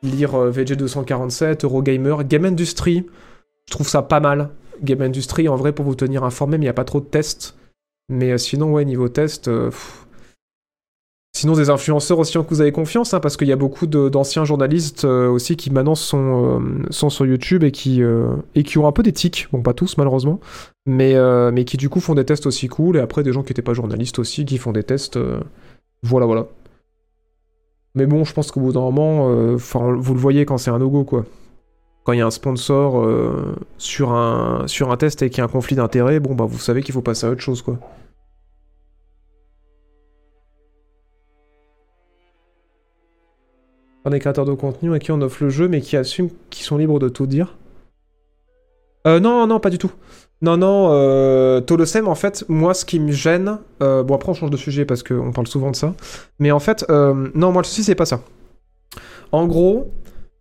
lire euh, VG247, Eurogamer, Game Industry. Je trouve ça pas mal. Game Industry, en vrai, pour vous tenir informé, mais il n'y a pas trop de tests. Mais euh, sinon, ouais, niveau test. Euh, sinon, des influenceurs aussi en que vous avez confiance, hein, parce qu'il y a beaucoup d'anciens journalistes euh, aussi qui maintenant sont, sont sur YouTube et qui, et qui ont un peu d'éthique. Bon, pas tous, malheureusement. Mais, mais qui, du coup, font des tests aussi cool. Et après, des gens qui n'étaient pas journalistes aussi, qui font des tests. voilà, voilà. Mais bon, je pense qu'au bout d'un moment, vous le voyez quand c'est un no-go, quoi quand il y a un sponsor sur, un, sur un test et qu'il y a un conflit d'intérêts, bon bah vous savez qu'il faut passer à autre chose quoi. des créateurs de contenu à qui on offre le jeu, mais qui assument qu'ils sont libres de tout dire. Euh, non, non, pas du tout. Non, non, euh, Tolosem, en fait, moi, ce qui me gêne... Euh, bon, après, on change de sujet parce qu'on parle souvent de ça. Mais en fait, euh, non, moi, le souci, c'est pas ça. En gros,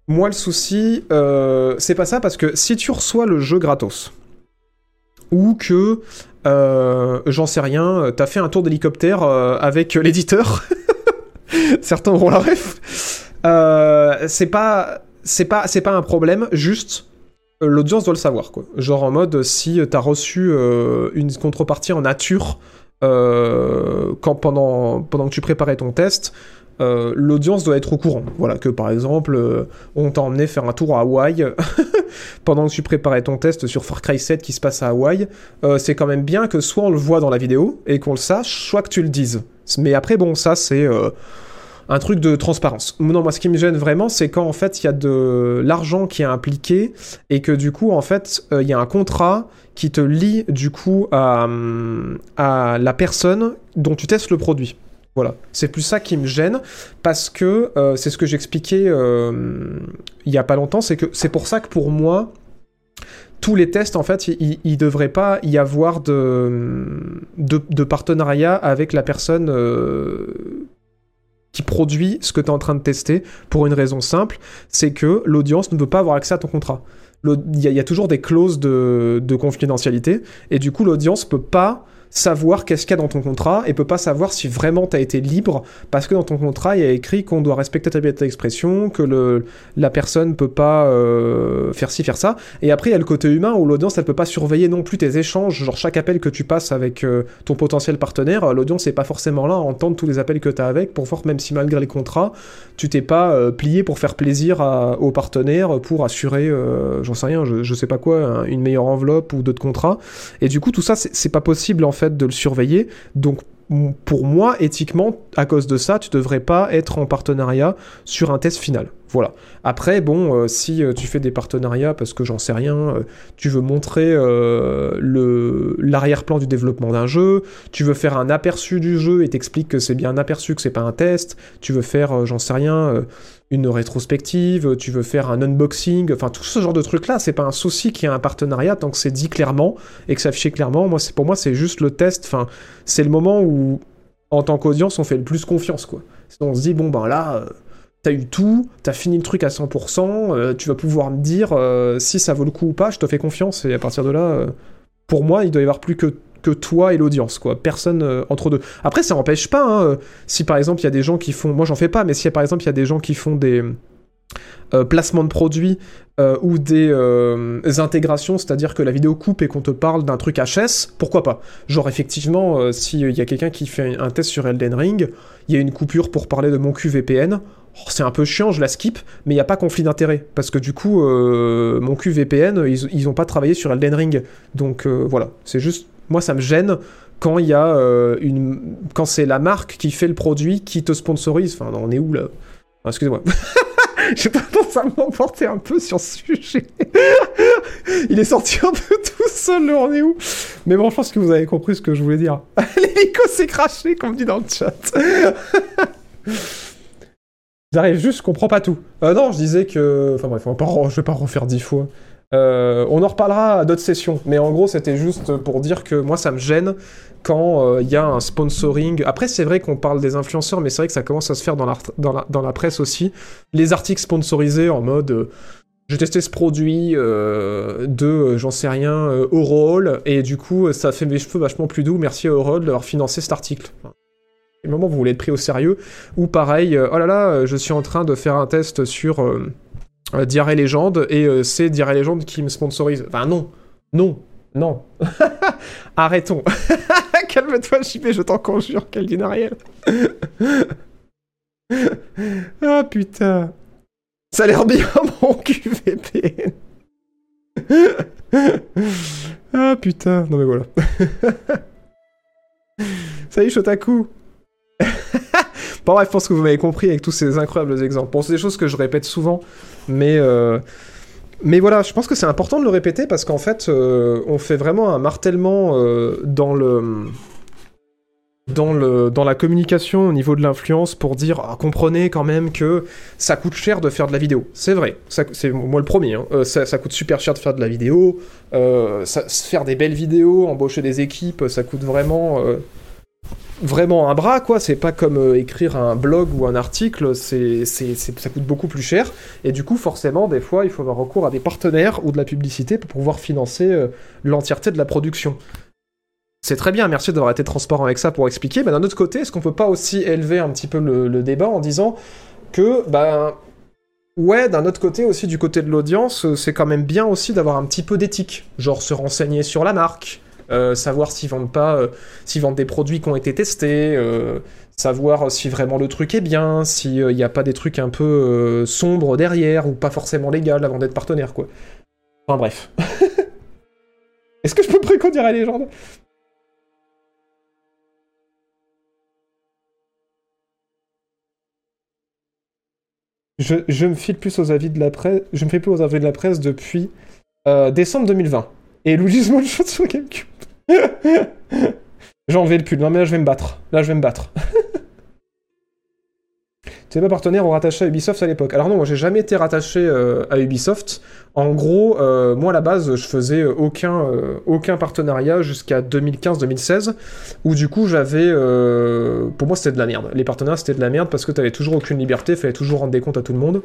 moi, le souci, euh, c'est pas ça parce que si tu reçois le jeu gratos, ou que, j'en sais rien, t'as fait un tour d'hélicoptère avec l'éditeur, (laughs) certains auront la ref, euh, c'est pas c'est pas un problème juste euh, l'audience doit le savoir quoi. Genre en mode si t'as reçu euh, une contrepartie en nature quand pendant que tu préparais ton test l'audience doit être au courant. Voilà, que par exemple, on t'a emmené faire un tour à Hawaï (laughs) pendant que tu préparais ton test sur Far Cry 7 qui se passe à Hawaï. c'est quand même bien que soit on le voit dans la vidéo et qu'on le sache, soit que tu le dises. Mais après, bon, ça c'est un truc de transparence. Non, moi, ce qui me gêne vraiment, c'est quand en fait il y a de l'argent qui est impliqué et que du coup, en fait, euh, il y a un contrat qui te lie du coup à, à la personne dont tu testes le produit. Voilà, c'est plus ça qui me gêne parce que euh, c'est ce que j'expliquais euh, il y a pas longtemps, c'est que c'est pour ça que pour moi tous les tests, en fait, il ne devrait pas y avoir de, de, partenariat avec la personne qui produit ce que tu es en train de tester pour une raison simple, c'est que l'audience ne veut pas avoir accès à ton contrat. Il y, a toujours des clauses de, confidentialité et du coup l'audience peut pas savoir qu'est-ce qu'il y a dans ton contrat et peut pas savoir si vraiment tu as été libre parce que dans ton contrat il y a écrit qu'on doit respecter ta liberté d'expression, que le, la personne peut pas euh, faire ci, faire ça. Et après il y a le côté humain où l'audience elle peut pas surveiller non plus tes échanges, genre chaque appel que tu passes avec euh, ton potentiel partenaire, l'audience n'est pas forcément là à entendre tous les appels que tu as avec pour voir même si malgré les contrats, tu t'es pas euh, plié pour faire plaisir à, aux partenaires, pour assurer, euh, j'en sais rien, je, je sais pas quoi, un- une meilleure enveloppe ou d'autres contrats. Et du coup tout ça c'est pas possible en fait de le surveiller. Donc pour moi, éthiquement, à cause de ça, tu devrais pas être en partenariat sur un test final. Voilà. Après, bon, euh, si euh, tu fais des partenariats parce que j'en sais rien, euh, tu veux montrer le l'arrière-plan du développement d'un jeu, tu veux faire un aperçu du jeu et t'expliques que c'est bien un aperçu, que c'est pas un test, tu veux faire, j'en sais rien, une rétrospective, tu veux faire un unboxing, enfin tout ce genre de trucs là, c'est pas un souci qu'il y ait un partenariat tant que c'est dit clairement et que ça affiché clairement. Moi, c'est pour moi, c'est juste le test. Enfin, c'est le moment où, en tant qu'audience, on fait le plus confiance, quoi. On se dit bon ben là. euh, T'as eu tout, t'as fini le truc à 100%, euh, tu vas pouvoir me dire euh, si ça vaut le coup ou pas, je te fais confiance, et à partir de là, euh, pour moi, il doit y avoir plus que, toi et l'audience, quoi. Personne euh, entre deux. Après, ça n'empêche pas, hein, euh, si par exemple il y a des gens qui font, moi j'en fais pas, mais si par exemple il y a des gens qui font des euh, placements de produits ou des intégrations, c'est-à-dire que la vidéo coupe et qu'on te parle d'un truc HS, pourquoi pas? Genre effectivement, s'il y a quelqu'un qui fait un test sur Elden Ring, il y a une coupure pour parler de mon QVPN, Oh, c'est un peu chiant, je la skip, mais il n'y a pas conflit d'intérêt, parce que du coup, mon QVPN, ils, ils ont pas travaillé sur Elden Ring, donc voilà, c'est juste, moi ça me gêne quand il y a euh, une, quand c'est la marque qui fait le produit qui te sponsorise, enfin on est où là? Ah, Excusez-moi. (laughs) J'ai tendance à m'emporter un peu sur ce sujet. (laughs) Il est sorti un peu tout seul, on est où? Mais bon, je pense que vous avez compris ce que je voulais dire. (laughs) L'hélico s'est craché, comme dit dans le chat. J'arrive juste, je comprends pas tout. Euh, non, je disais que... Enfin bref, on va pas je vais pas refaire dix fois. Euh, on en reparlera à d'autres sessions, mais en gros, c'était juste pour dire que moi, ça me gêne quand euh, il y a un sponsoring. Après, c'est vrai qu'on parle des influenceurs, mais c'est vrai que ça commence à se faire dans la, dans la, dans la presse aussi. Les articles sponsorisés en mode... euh, j'ai testé ce produit de, j'en sais rien, Aureole, et du coup, ça fait mes cheveux vachement plus doux. Merci à Aureole d'avoir financé cet article. Enfin, le moment où vous voulez être pris au sérieux, ou pareil, oh là là, je suis en train de faire un test sur euh, Légende, et euh, c'est Diarrhée Légende qui me sponsorise. Enfin, non, non, non. (laughs) Arrêtons. (laughs) Calme-toi, JP, je t'en conjure, Caldine Ariel. (laughs) ah putain. Ça a l'air bien, mon QVPN. ah putain, non mais voilà. Salut Shotaku. Bon bref, je pense que vous m'avez compris avec tous ces incroyables exemples. Bon, c'est des choses que je répète souvent, mais euh, mais voilà, je pense que c'est important de le répéter parce qu'en fait, euh, on fait vraiment un martèlement euh, dans le dans, le, dans la communication au niveau de l'influence pour dire ah, comprenez quand même que ça coûte cher de faire de la vidéo. C'est vrai, c'est moi le premier. hein. Ça, coûte super cher de faire de la vidéo. Faire des belles vidéos, embaucher des équipes, ça coûte vraiment vraiment un bras quoi. C'est pas comme euh, écrire un blog ou un article. C'est c'est- ça coûte beaucoup plus cher. Et du coup, forcément, des fois, il faut avoir recours à des partenaires ou de la publicité pour pouvoir financer euh, l'entièreté de la production. C'est très bien, merci d'avoir été transparent avec ça pour expliquer. Mais d'un autre côté, est-ce qu'on peut pas aussi élever un petit peu le, le débat en disant que, ben, ouais, d'un autre côté aussi, du côté de l'audience, euh, c'est quand même bien aussi d'avoir un petit peu d'éthique. Genre se renseigner sur la marque, savoir s'ils vendent pas, euh, s'ils vendent des produits qui ont été testés, euh, savoir si vraiment le truc est bien, s'il n'y a pas des trucs un peu euh, sombres derrière ou pas forcément légal avant d'être partenaire, quoi. Enfin bref. (laughs) Est-ce que je peux précondire la légende? Je, je me file plus aux avis de la presse. Je me fais plus aux avis de la presse depuis euh, décembre 2020. Et Luigi's Mansion sur GameCube. J'ai enlevé le pull. Non mais là je vais me battre. Là je vais me battre. (laughs) Tu n'es pas partenaire ou rattaché à Ubisoft à l'époque. Alors non, moi j'ai jamais été rattaché euh, à Ubisoft. En gros, euh, moi à la base, je faisais aucun, euh, aucun partenariat jusqu'à 2015-2016, où du coup j'avais... pour moi c'était de la merde. Les partenariats c'était de la merde parce que t'avais toujours aucune liberté, fallait toujours rendre des comptes à tout le monde.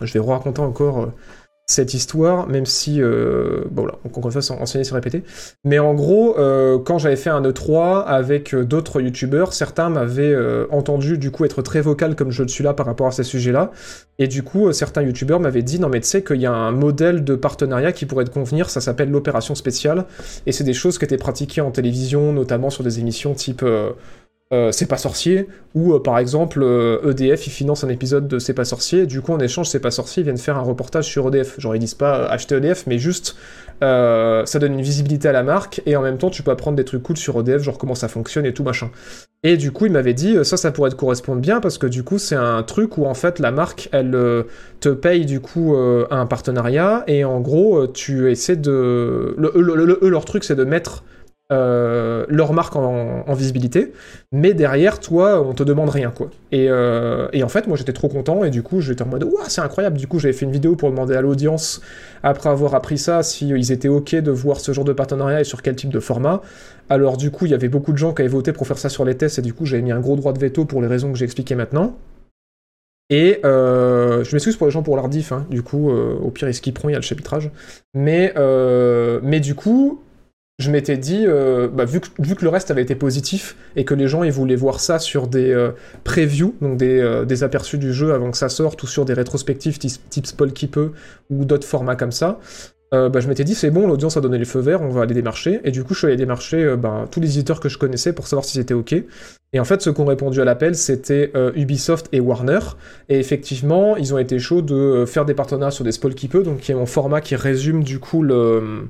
Je vais raconter encore cette histoire, même si, euh, bon là, encore une fois, enseigner, c'est répéter. Mais en gros, euh, quand j'avais fait un E3 avec euh, d'autres youtubeurs, certains m'avaient euh, entendu du coup être très vocal comme je le suis là par rapport à ces sujets-là. Et du coup, certains youtubeurs m'avaient dit, non mais tu sais qu'il y a un modèle de partenariat qui pourrait te convenir, ça s'appelle l'opération spéciale. Et c'est des choses qui étaient pratiquées en télévision, notamment sur des émissions type... euh, C'est pas sorcier, ou euh, par exemple euh, EDF il finance un épisode de C'est pas sorcier, du coup en échange C'est pas sorcier ils viennent faire un reportage sur EDF. Genre ils disent pas acheter EDF, mais juste ça donne une visibilité à la marque et en même temps tu peux apprendre des trucs cool sur EDF, genre comment ça fonctionne et tout machin. Et du coup il m'avait dit ça ça pourrait te correspondre bien parce que du coup c'est un truc où en fait la marque elle te paye du coup un partenariat et en gros tu essaies de... Leur truc c'est de mettre euh, leur marque en, visibilité, mais derrière, toi, on te demande rien, quoi. Et, euh, et en fait, moi, j'étais trop content, et du coup, j'étais en mode, ouah, c'est incroyable. Du coup, j'avais fait une vidéo pour demander à l'audience, après avoir appris ça, si ils étaient OK de voir ce genre de partenariat et sur quel type de format. Alors, du coup, il y avait beaucoup de gens qui avaient voté pour faire ça sur les tests, et du coup, j'avais mis un gros droit de veto pour les raisons que j'ai expliquées maintenant. Et euh, je m'excuse pour les gens pour l'ardif, hein, du coup, au pire, ils skipperont, il y a le chapitrage. Mais du coup, je m'étais dit, euh, bah, vu, que, le reste avait été positif et que les gens ils voulaient voir ça sur des euh, previews, donc des, euh, des aperçus du jeu avant que ça sorte, ou sur des rétrospectives type, Spoil qui peut, ou d'autres formats comme ça, bah, je m'étais dit c'est bon, l'audience a donné le feu vert, on va aller démarcher. Et du coup, je suis allé démarcher bah, tous les éditeurs que je connaissais pour savoir si c'était ok. Et en fait, ceux qui ont répondu à l'appel, c'était Ubisoft et Warner. Et effectivement, ils ont été chauds de faire des partenariats sur des Spoil qui peut, donc qui est mon format qui résume du coup le-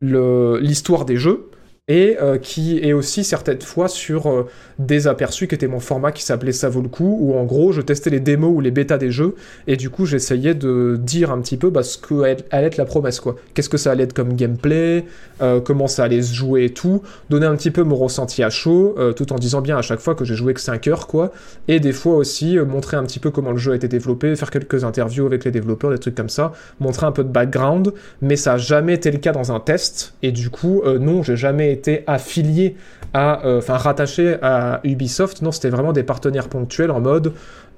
l'histoire des jeux et euh, qui est aussi certaines fois sur euh, des aperçus qui étaient mon format qui s'appelait ça vaut le coup où en gros je testais les démos ou les bêtas des jeux et du coup j'essayais de dire un petit peu bah, ce que allait être la promesse quoi. Qu'est-ce que ça allait être comme gameplay euh, comment ça allait se jouer et tout. Donner un petit peu mon ressenti à chaud tout en disant bien à chaque fois que j'ai joué que 5 heures quoi. Et des fois aussi montrer un petit peu comment le jeu a été développé faire quelques interviews avec les développeurs des trucs comme ça. Montrer un peu de background mais ça a jamais été le cas dans un test et du coup non j'ai jamais été affilié à euh, enfin rattaché à Ubisoft non c'était vraiment des partenaires ponctuels en mode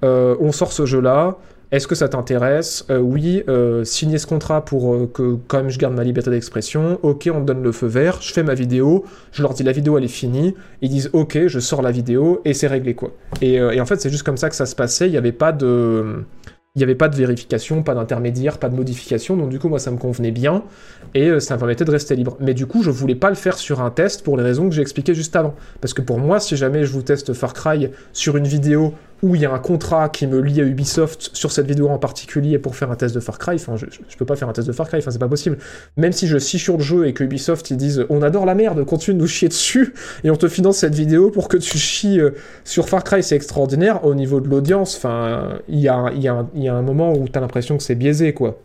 euh, on sort ce jeu là est-ce que ça t'intéresse? Euh, Oui, euh, signer ce contrat pour euh, que quand même je garde ma liberté d'expression. Ok, on me donne le feu vert, je fais ma vidéo, je leur dis la vidéo elle est finie. Ils disent ok, je sors la vidéo et c'est réglé quoi. Et, euh, et en fait c'est juste comme ça que ça se passait. Il n'y avait pas de il n'y avait pas de vérification, pas d'intermédiaire, pas de modification, donc du coup moi ça me convenait bien et euh, ça me permettait de rester libre. Mais du coup je voulais pas le faire sur un test pour les raisons que j'ai expliquées juste avant. Parce que pour moi si jamais je vous teste Far Cry sur une vidéo où il y a un contrat qui me lie à Ubisoft sur cette vidéo en particulier pour faire un test de Far Cry, enfin je, je peux pas faire un test de Far Cry, enfin c'est pas possible. Même si je scie sur le jeu et que Ubisoft ils disent on adore la merde, continue de nous chier dessus (laughs) et on te finance cette vidéo pour que tu chies euh, sur Far Cry, c'est extraordinaire. Au niveau de l'audience, enfin il y a, il y, a y a un moment où t'as l'impression que c'est biaisé quoi.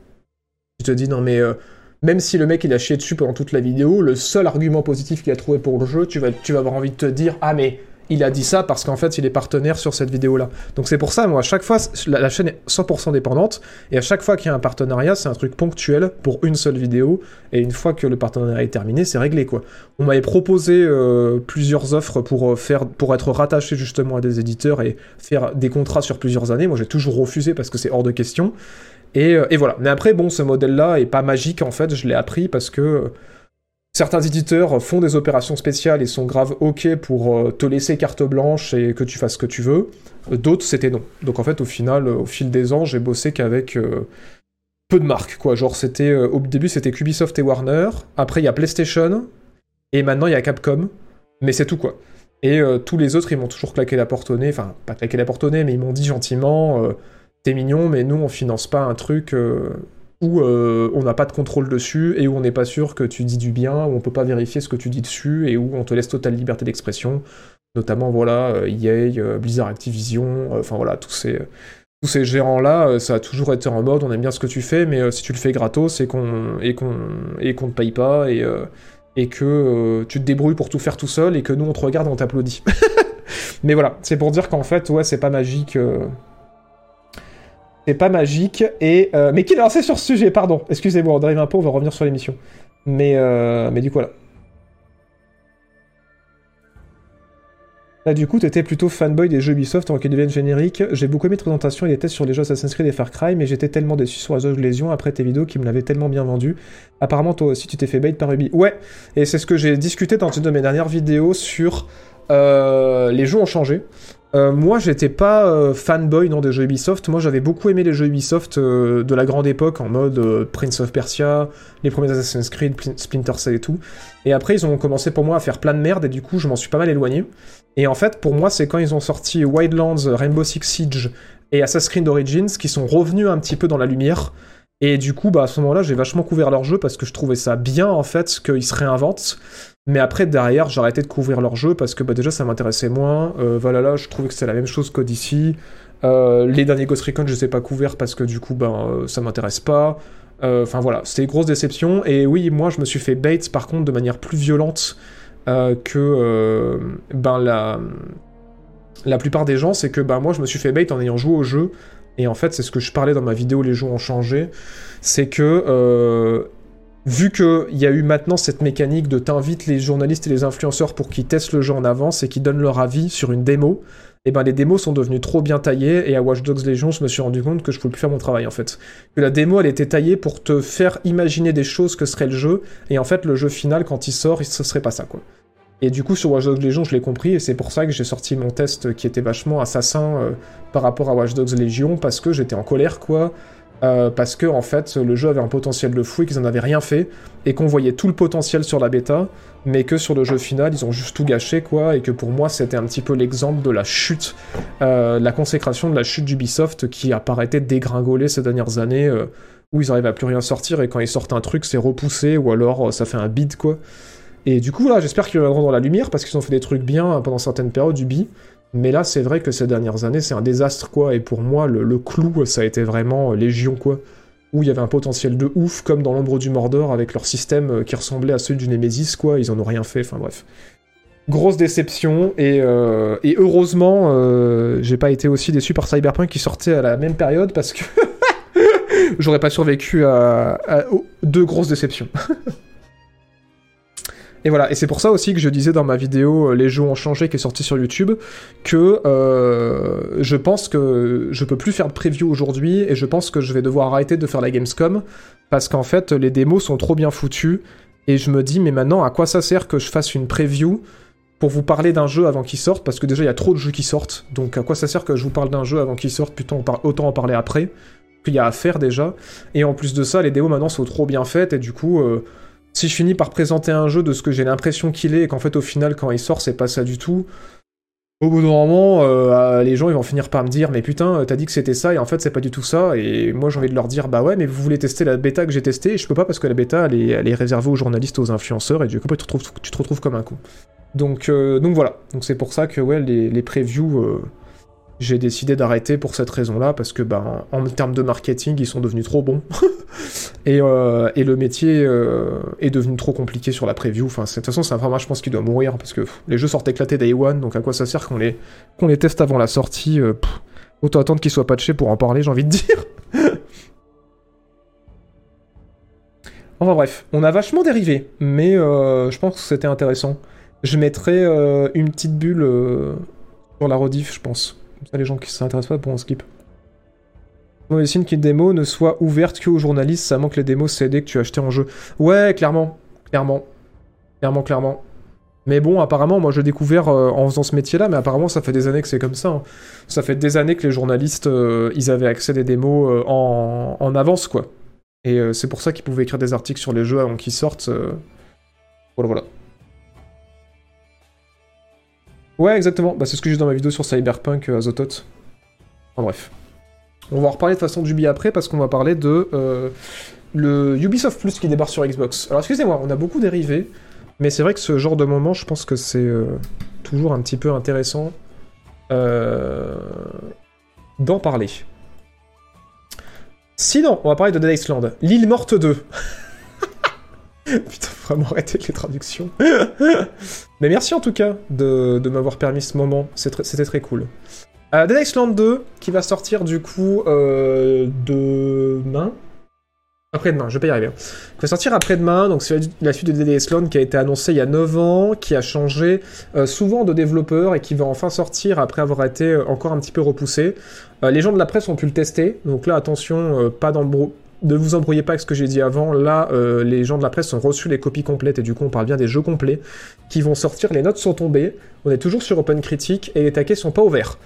Tu te dis non mais euh, même si le mec il a chié dessus pendant toute la vidéo, le seul argument positif qu'il a trouvé pour le jeu, tu vas, tu vas avoir envie de te dire ah mais il a dit ça parce qu'en fait il est partenaire sur cette vidéo là. Donc c'est pour ça moi à chaque fois la, chaîne est 100% dépendante et à chaque fois qu'il y a un partenariat c'est un truc ponctuel pour une seule vidéo et une fois que le partenariat est terminé c'est réglé quoi. On m'avait proposé euh, plusieurs offres pour euh, pour être rattaché justement à des éditeurs et faire des contrats sur plusieurs années. Moi j'ai toujours refusé parce que c'est hors de question. Et, euh, et voilà. Mais après, bon, ce modèle-là est pas magique en fait, je l'ai appris parce que certains éditeurs font des opérations spéciales et sont grave ok pour euh, te laisser carte blanche et que tu fasses ce que tu veux. D'autres, c'était non. Donc en fait, au final, euh, au fil des ans, j'ai bossé qu'avec euh, peu de marques, quoi. Genre, c'était au début, c'était Ubisoft et Warner. Après, il y a PlayStation. Et maintenant, il y a Capcom. Mais c'est tout, quoi. Et tous les autres, ils m'ont toujours claqué la porte au nez. Enfin, pas claqué la porte au nez, mais ils m'ont dit gentiment T'es mignon, mais nous, on finance pas un truc où euh, on n'a pas de contrôle dessus et où on n'est pas sûr que tu dis du bien, où on peut pas vérifier ce que tu dis dessus et où on te laisse totale liberté d'expression. Notamment, voilà, euh, EA, euh, Blizzard Activision, enfin voilà, tous ces. Gérants-là, ça a toujours été en mode on aime bien ce que tu fais, mais si tu le fais gratos et qu'on et qu'on te paye pas et, et que tu te débrouilles pour tout faire tout seul et que nous on te regarde on t'applaudit. (laughs) mais voilà, c'est pour dire qu'en fait, ouais, c'est pas magique. C'est pas magique et euh, mais qui est lancé sur ce sujet Pardon, excusez-moi, on arrive un peu, on va revenir sur l'émission. Mais euh, mais du coup voilà. Là, du coup, t'étais plutôt fanboy des jeux Ubisoft avant qu'ils deviennent génériques. J'ai beaucoup aimé tes présentations et les tests sur les jeux Assassin's Creed et Far Cry, mais j'étais tellement déçu sur Azog Lésion après tes vidéos qui me l'avaient tellement bien vendu. Apparemment, toi aussi, tu t'es fait bait par Ubi. Ouais, et c'est ce que j'ai discuté dans une de mes dernières vidéos sur euh, les jeux ont changé. Euh, moi, j'étais pas euh, fanboy non, des jeux Ubisoft. Moi, j'avais beaucoup aimé les jeux Ubisoft euh, de la grande époque, en mode Prince of Persia, les premiers Assassin's Creed, Plin- Splinter Cell et tout. Et après, ils ont commencé pour moi à faire plein de merde, et du coup, je m'en suis pas mal éloigné. Et en fait, pour moi, c'est quand ils ont sorti Wildlands, Rainbow Six Siege et Assassin's Creed Origins qui sont revenus un petit peu dans la lumière. Et du coup, bah, à ce moment-là, j'ai vachement couvert leur jeu parce que je trouvais ça bien, en fait, qu'ils se réinventent. Mais après, derrière, j'ai arrêté de couvrir leur jeu parce que bah, déjà, ça m'intéressait moins. Euh, Valhalla, je trouvais que c'était la même chose qu'Odyssey. Euh, les derniers Ghost Recon, je les ai pas couverts parce que du coup, ben, euh, ça m'intéresse pas. Euh, Enfin voilà, c'était une grosse déception. Et oui, moi, je me suis fait bait par contre de manière plus violente que ben, la, la plupart des gens. C'est que ben, moi, je me suis fait bait en ayant joué au jeu. Et en fait, c'est ce que je parlais dans ma vidéo Les jeux ont changé. C'est que. Vu qu'il y a eu maintenant cette mécanique de t'invite les journalistes et les influenceurs pour qu'ils testent le jeu en avance et qu'ils donnent leur avis sur une démo, et ben les démos sont devenues trop bien taillées et à Watch Dogs Legion je me suis rendu compte que je pouvais plus faire mon travail en fait. Que la démo elle était taillée pour te faire imaginer des choses que serait le jeu et en fait le jeu final quand il sort ce serait pas ça quoi. Et du coup sur Watch Dogs Legion je l'ai compris et c'est pour ça que j'ai sorti mon test qui était vachement assassin euh, par rapport à Watch Dogs Legion parce que j'étais en colère quoi. Euh, parce que en fait le jeu avait un potentiel de fou et qu'ils en avaient rien fait et qu'on voyait tout le potentiel sur la bêta mais que sur le jeu final ils ont juste tout gâché quoi et que pour moi c'était un petit peu l'exemple de la chute euh, la consécration de la chute d'Ubisoft qui apparaîtait dégringoler ces dernières années euh, où ils arrivent à plus rien sortir et quand ils sortent un truc c'est repoussé ou alors ça fait un bid quoi. Et du coup là j'espère qu'ils reviendront dans la lumière parce qu'ils ont fait des trucs bien pendant certaines périodes Ubi mais là c'est vrai que ces dernières années c'est un désastre quoi et pour moi le, clou ça a été vraiment euh, Légion quoi où il y avait un potentiel de ouf, comme dans l'ombre du Mordor, avec leur système euh, qui ressemblait à celui du Nemesis, quoi, ils en ont rien fait, enfin bref. Grosse déception, et, euh, heureusement, j'ai pas été aussi déçu par Cyberpunk qui sortait à la même période, parce que (laughs) j'aurais pas survécu à, deux grosses déceptions. (laughs) Et voilà, et c'est pour ça aussi que je disais dans ma vidéo euh, Les jeux ont changé qui est sortie sur YouTube que euh, je pense que je peux plus faire de preview aujourd'hui et je pense que je vais devoir arrêter de faire la Gamescom parce qu'en fait les démos sont trop bien foutues et je me dis mais maintenant à quoi ça sert que je fasse une preview pour vous parler d'un jeu avant qu'il sorte? Parce que déjà il y a trop de jeux qui sortent. Donc à quoi ça sert que je vous parle d'un jeu avant qu'il sorte? Plutôt autant en parler après. Qu'il y a à faire déjà. Et en plus de ça les démos maintenant sont trop bien faites et du coup euh, si je finis par présenter un jeu de ce que j'ai l'impression qu'il est et qu'en fait au final quand il sort c'est pas ça du tout au bout d'un moment, euh, les gens ils vont finir par me dire mais putain t'as dit que c'était ça et en fait c'est pas du tout ça et moi j'ai envie de leur dire bah ouais mais vous voulez tester la bêta que j'ai testée et je peux pas parce que la bêta elle est, réservée aux journalistes aux influenceurs et du coup tu te retrouves, tu te retrouves comme un con. Donc, euh, donc voilà, donc c'est pour ça que ouais les, les previews euh, j'ai décidé d'arrêter pour cette raison-là parce que ben en termes de marketing ils sont devenus trop bons (laughs) et, euh, et le métier euh, est devenu trop compliqué sur la preview. Enfin de toute façon c'est un format je pense qui doit mourir parce que les jeux sortent éclatés day one donc à quoi ça sert qu'on les les teste avant la sortie euh, Autant attendre qu'ils soient patchés pour en parler j'ai envie de dire. (laughs) enfin bref, on a vachement dérivé mais je pense que c'était intéressant. Je mettrai une petite bulle sur la rediff je pense. Comme ça, les gens qui s'intéressent pas pourront skip. Mauvais signe qu'une démo ne soit ouverte que aux journalistes, ça manque les démos CD que tu as acheté en jeu. Ouais, clairement. Clairement. Clairement, clairement. Mais bon, apparemment, moi j'ai découvert euh, en faisant ce métier-là, mais apparemment ça fait des années que c'est comme ça. hein. Ça fait des années que les journalistes, euh, ils avaient accès à des démos euh, en, en avance, quoi. Et c'est pour ça qu'ils pouvaient écrire des articles sur les jeux avant qu'ils sortent. Voilà, voilà. Ouais, exactement. Bah, c'est ce que j'ai dans ma vidéo sur Cyberpunk euh, Azotot. Enfin bref. On va en reparler de façon d'Ubi après parce qu'on va parler de euh, le Ubisoft Plus qui débarque sur Xbox. Alors excusez-moi, on a beaucoup dérivé, mais c'est vrai que ce genre de moment, je pense que c'est euh, toujours un petit peu intéressant euh, d'en parler. Sinon, on va parler de Dead Island. L'île morte 2. (laughs) (laughs) Putain, vraiment arrêter les traductions. (laughs) Mais merci en tout cas de, m'avoir permis ce moment, c'était très cool. Euh, Dead Island 2, qui va sortir du coup euh, demain. Après-demain, je vais pas y arriver. hein. Qui va sortir après-demain, donc c'est la suite de DDS Land qui a été annoncée il y a 9 ans, qui a changé euh, souvent de développeur et qui va enfin sortir après avoir été euh, encore un petit peu repoussé. Les gens de la presse ont pu le tester, donc là attention, pas d'embrou- ne vous embrouillez pas avec ce que j'ai dit avant. Là, euh, les gens de la presse ont reçu les copies complètes et du coup on parle bien des jeux complets qui vont sortir. Les notes sont tombées. On est toujours sur Open Critique et les taquets sont pas ouverts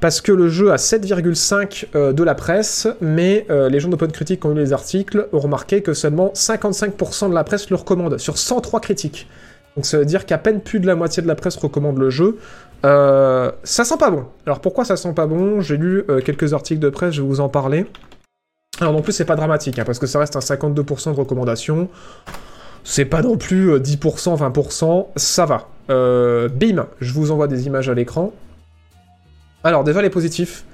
parce que le jeu a 7,5 euh, de la presse, mais euh, les gens d'Open Critique qui ont lu les articles ont remarqué que seulement 55% de la presse le recommande sur 103 critiques. Donc ça veut dire qu'à peine plus de la moitié de la presse recommande le jeu. Ça sent pas bon. Alors pourquoi ça sent pas bon? J'ai lu quelques articles de presse, je vais vous en parler. Alors non plus c'est pas dramatique, hein, parce que ça reste un 52% de recommandation. C'est pas non plus euh, 10%, 20%, ça va. Euh, bim, je vous envoie des images à l'écran. Alors déjà les positifs.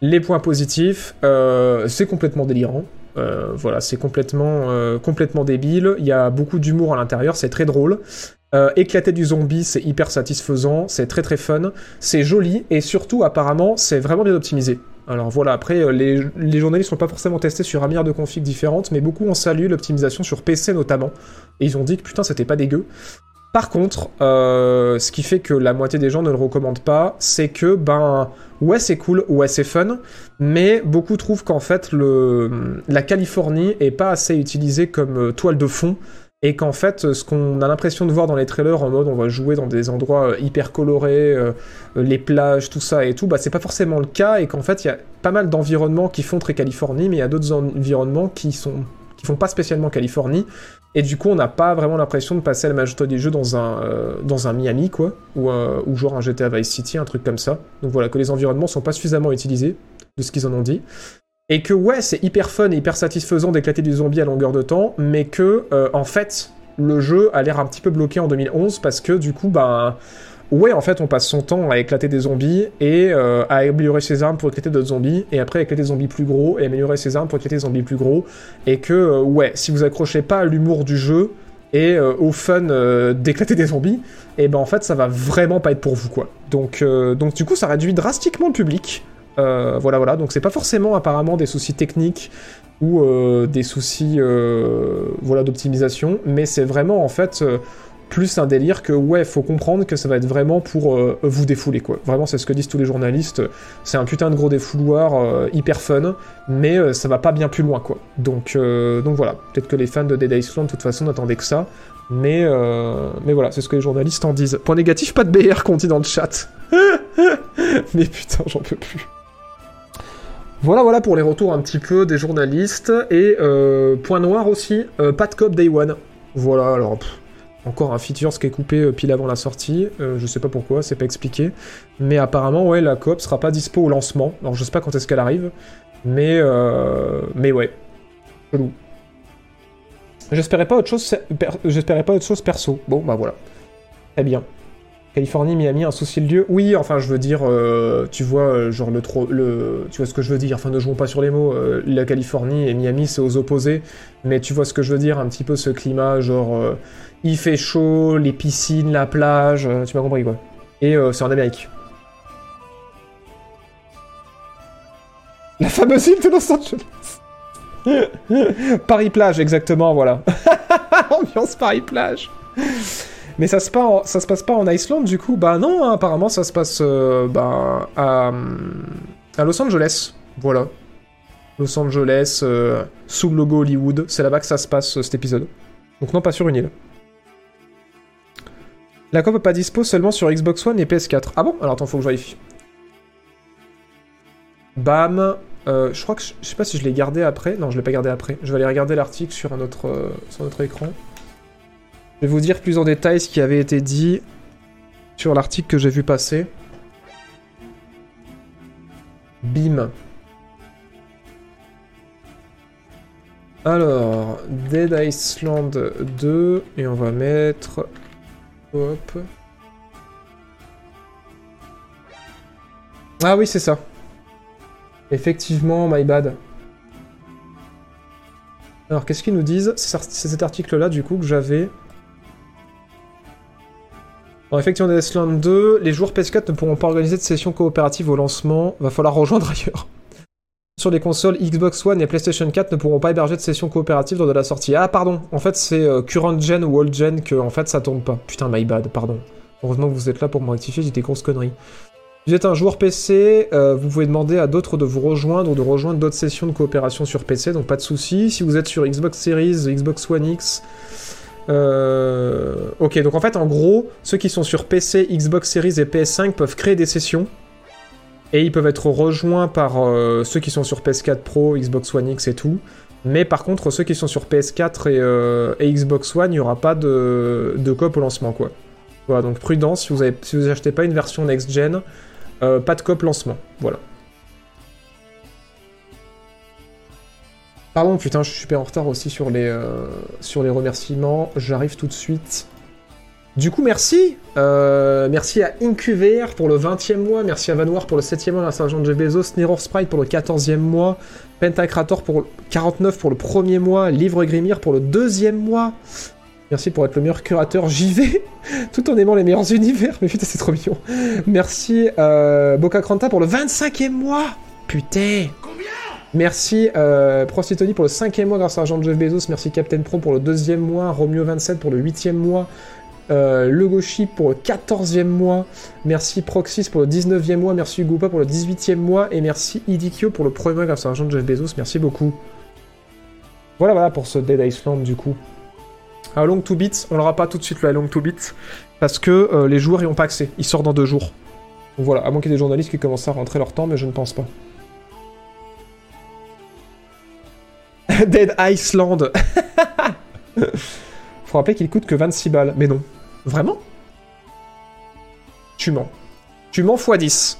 Les points positifs, euh, c'est complètement délirant. Euh, voilà, c'est complètement, euh, complètement débile. Il y a beaucoup d'humour à l'intérieur, c'est très drôle. Euh, éclater du zombie, c'est hyper satisfaisant, c'est très très fun, c'est joli et surtout apparemment c'est vraiment bien optimisé. Alors voilà, après euh, les, journalistes n'ont pas forcément testé sur un milliard de configs différentes, mais beaucoup ont salué l'optimisation sur PC notamment, et ils ont dit que putain c'était pas dégueu. Par contre, euh, ce qui fait que la moitié des gens ne le recommandent pas, c'est que ben ouais c'est cool, ouais c'est fun, mais beaucoup trouvent qu'en fait la Californie est pas assez utilisée comme euh, toile de fond et qu'en fait, ce qu'on a l'impression de voir dans les trailers en mode on va jouer dans des endroits euh, hyper colorés, euh, euh, les plages, tout ça et tout, bah c'est pas forcément le cas et qu'en fait il y a pas mal d'environnements qui font très Californie, mais il y a d'autres environnements qui sont qui font pas spécialement Californie et du coup on n'a pas vraiment l'impression de passer la majorité des jeux dans un Miami quoi ou euh, ou genre un GTA Vice City, un truc comme ça. Donc voilà que les environnements sont pas suffisamment utilisés de ce qu'ils en ont dit. Et que ouais, c'est hyper fun et hyper satisfaisant d'éclater du zombie à longueur de temps, mais que euh, en fait, le jeu a l'air un petit peu bloqué en 2011 parce que du coup, ben ouais, en fait, on passe son temps à éclater des zombies et euh, à améliorer ses armes pour éclater d'autres zombies, et après éclater des zombies plus gros et améliorer ses armes pour éclater des zombies plus gros, et que euh, ouais, si vous accrochez pas à l'humour du jeu et au fun d'éclater des zombies, et ben en fait, ça va vraiment pas être pour vous quoi. Donc du coup, ça réduit drastiquement le public. Euh, voilà, voilà. Donc c'est pas forcément apparemment des soucis techniques ou euh, des soucis euh, voilà d'optimisation, mais c'est vraiment en fait plus un délire que ouais, faut comprendre que ça va être vraiment pour vous défouler quoi. Vraiment, c'est ce que disent tous les journalistes. C'est un putain de gros défouloir hyper fun, mais ça va pas bien plus loin quoi. Donc donc voilà. Peut-être que les fans de Dead Island de toute façon n'attendaient que ça. Mais, mais voilà, c'est ce que les journalistes en disent. Point négatif, pas de BR qu'on dit dans le chat. (laughs) mais putain, j'en peux plus. Voilà, voilà pour les retours un petit peu des journalistes. Et euh, point noir aussi, euh, pas de cop Day One. Voilà, alors pff, encore un feature qui est coupé euh, pile avant la sortie. Euh, je sais pas pourquoi, c'est pas expliqué. Mais apparemment, ouais, la coop sera pas dispo au lancement. Alors je sais pas quand est-ce qu'elle arrive. Mais, mais ouais. Chelou. J'espérais pas J'espérais pas autre chose perso. Bon, bah voilà. Très bien. Californie, Miami, un souci de lieu. Oui, enfin, je veux dire, euh, tu vois, euh, genre le trop, tu vois ce que je veux dire. Enfin, ne jouons pas sur les mots. euh, la Californie et Miami, c'est aux opposés. Mais tu vois ce que je veux dire, un petit peu ce climat, genre, il fait chaud, les piscines, la plage. tu m'as compris quoi. Et c'est en Amérique. La fameuse île de Los Angeles. (laughs) Paris plage, exactement, voilà. (laughs) Ambiance Paris plage. Mais ça se, passe pas en Islande du coup? Bah non, hein, apparemment ça se passe euh, bah, à, Los Angeles. Voilà. Los Angeles, euh, sous le logo Hollywood. C'est là-bas que ça se passe euh, cet épisode. Donc non, pas sur une île. La coop est pas dispo seulement sur Xbox One et PS4. Ah bon? Alors attends, faut que je vérifie. Bam. Je crois que je, je sais pas si je l'ai gardé après. Non, je l'ai pas gardé après. Je vais aller regarder l'article sur un sur notre écran. Je vais vous dire plus en détail ce qui avait été dit sur l'article que j'ai vu passer. Bim. Alors, Dead Island 2, et on va mettre... Hop. Ah oui, c'est ça. Effectivement, my bad. Alors, qu'est-ce qu'ils nous disent? C'est cet article-là, du coup, que j'avais. Alors, effectivement, Dead Island 2, les joueurs PS4 ne pourront pas organiser de session coopérative au lancement. Va falloir rejoindre (laughs) ailleurs. sur les consoles Xbox One et PlayStation 4 ne pourront pas héberger de session coopérative lors de la sortie. Ah pardon, en fait c'est euh, current gen ou old gen que en fait ça tourne pas. Putain my bad, pardon. Heureusement que vous êtes là pour me rectifier, j'ai des grosses conneries. Vous êtes un joueur PC, euh, vous pouvez demander à d'autres de vous rejoindre ou de rejoindre d'autres sessions de coopération sur PC, donc pas de souci. Si vous êtes sur Xbox Series, Xbox One X, euh, ok, donc en fait, en gros, ceux qui sont sur PC, Xbox Series et PS5 peuvent créer des sessions. Et ils peuvent être rejoints par euh, ceux qui sont sur PS4 Pro, Xbox One X et tout. Mais par contre, ceux qui sont sur PS4 et, euh, et Xbox One, il n'y aura pas de, de au lancement, quoi. Voilà, donc prudence, si vous avez, si vous achetez pas une version next-gen, pas de coop lancement. Voilà. Pardon, putain, je suis super en retard aussi sur les, euh, sur les remerciements. J'arrive tout de suite. Du coup, merci. Euh, merci à InQVR pour le 20e mois. Merci à Vanoir pour le 7e mois. Merci à Jean Jeff Bezos. Sprite pour le 14e mois. Pentacrator pour le 49 pour le premier mois. Livre Grimir pour le deuxième mois. Merci pour être le meilleur curateur JV, (laughs) tout en aimant les meilleurs univers. Mais putain, c'est trop mignon. Merci euh, Boca Cranta pour le 25e mois. Putain. Merci euh, pour le cinquième mois grâce à Jean Jeff Bezos. Merci Captain Pro pour le deuxième mois. Romeo27 pour le huitième mois. Euh, Legoshi pour le 14e mois. Merci Proxys pour le 19e mois. Merci Goupa pour le 18e mois. Et merci Idikyo pour le premier mois grâce à Jean Jeff Bezos. Merci beaucoup. Voilà, voilà pour ce Dead Iceland du coup. À Long to Beat, on l'aura pas tout de suite le Long to Beat. Parce que euh, les joueurs y ont pas accès. Il sort dans deux jours. Voilà, à moins qu'il y ait des journalistes qui commencent à rentrer leur temps, mais je ne pense pas. (laughs) Dead Iceland. (laughs) Faut rappeler qu'il coûte que 26 balles. Mais non. Vraiment? Tu mens. Tu mens x 10.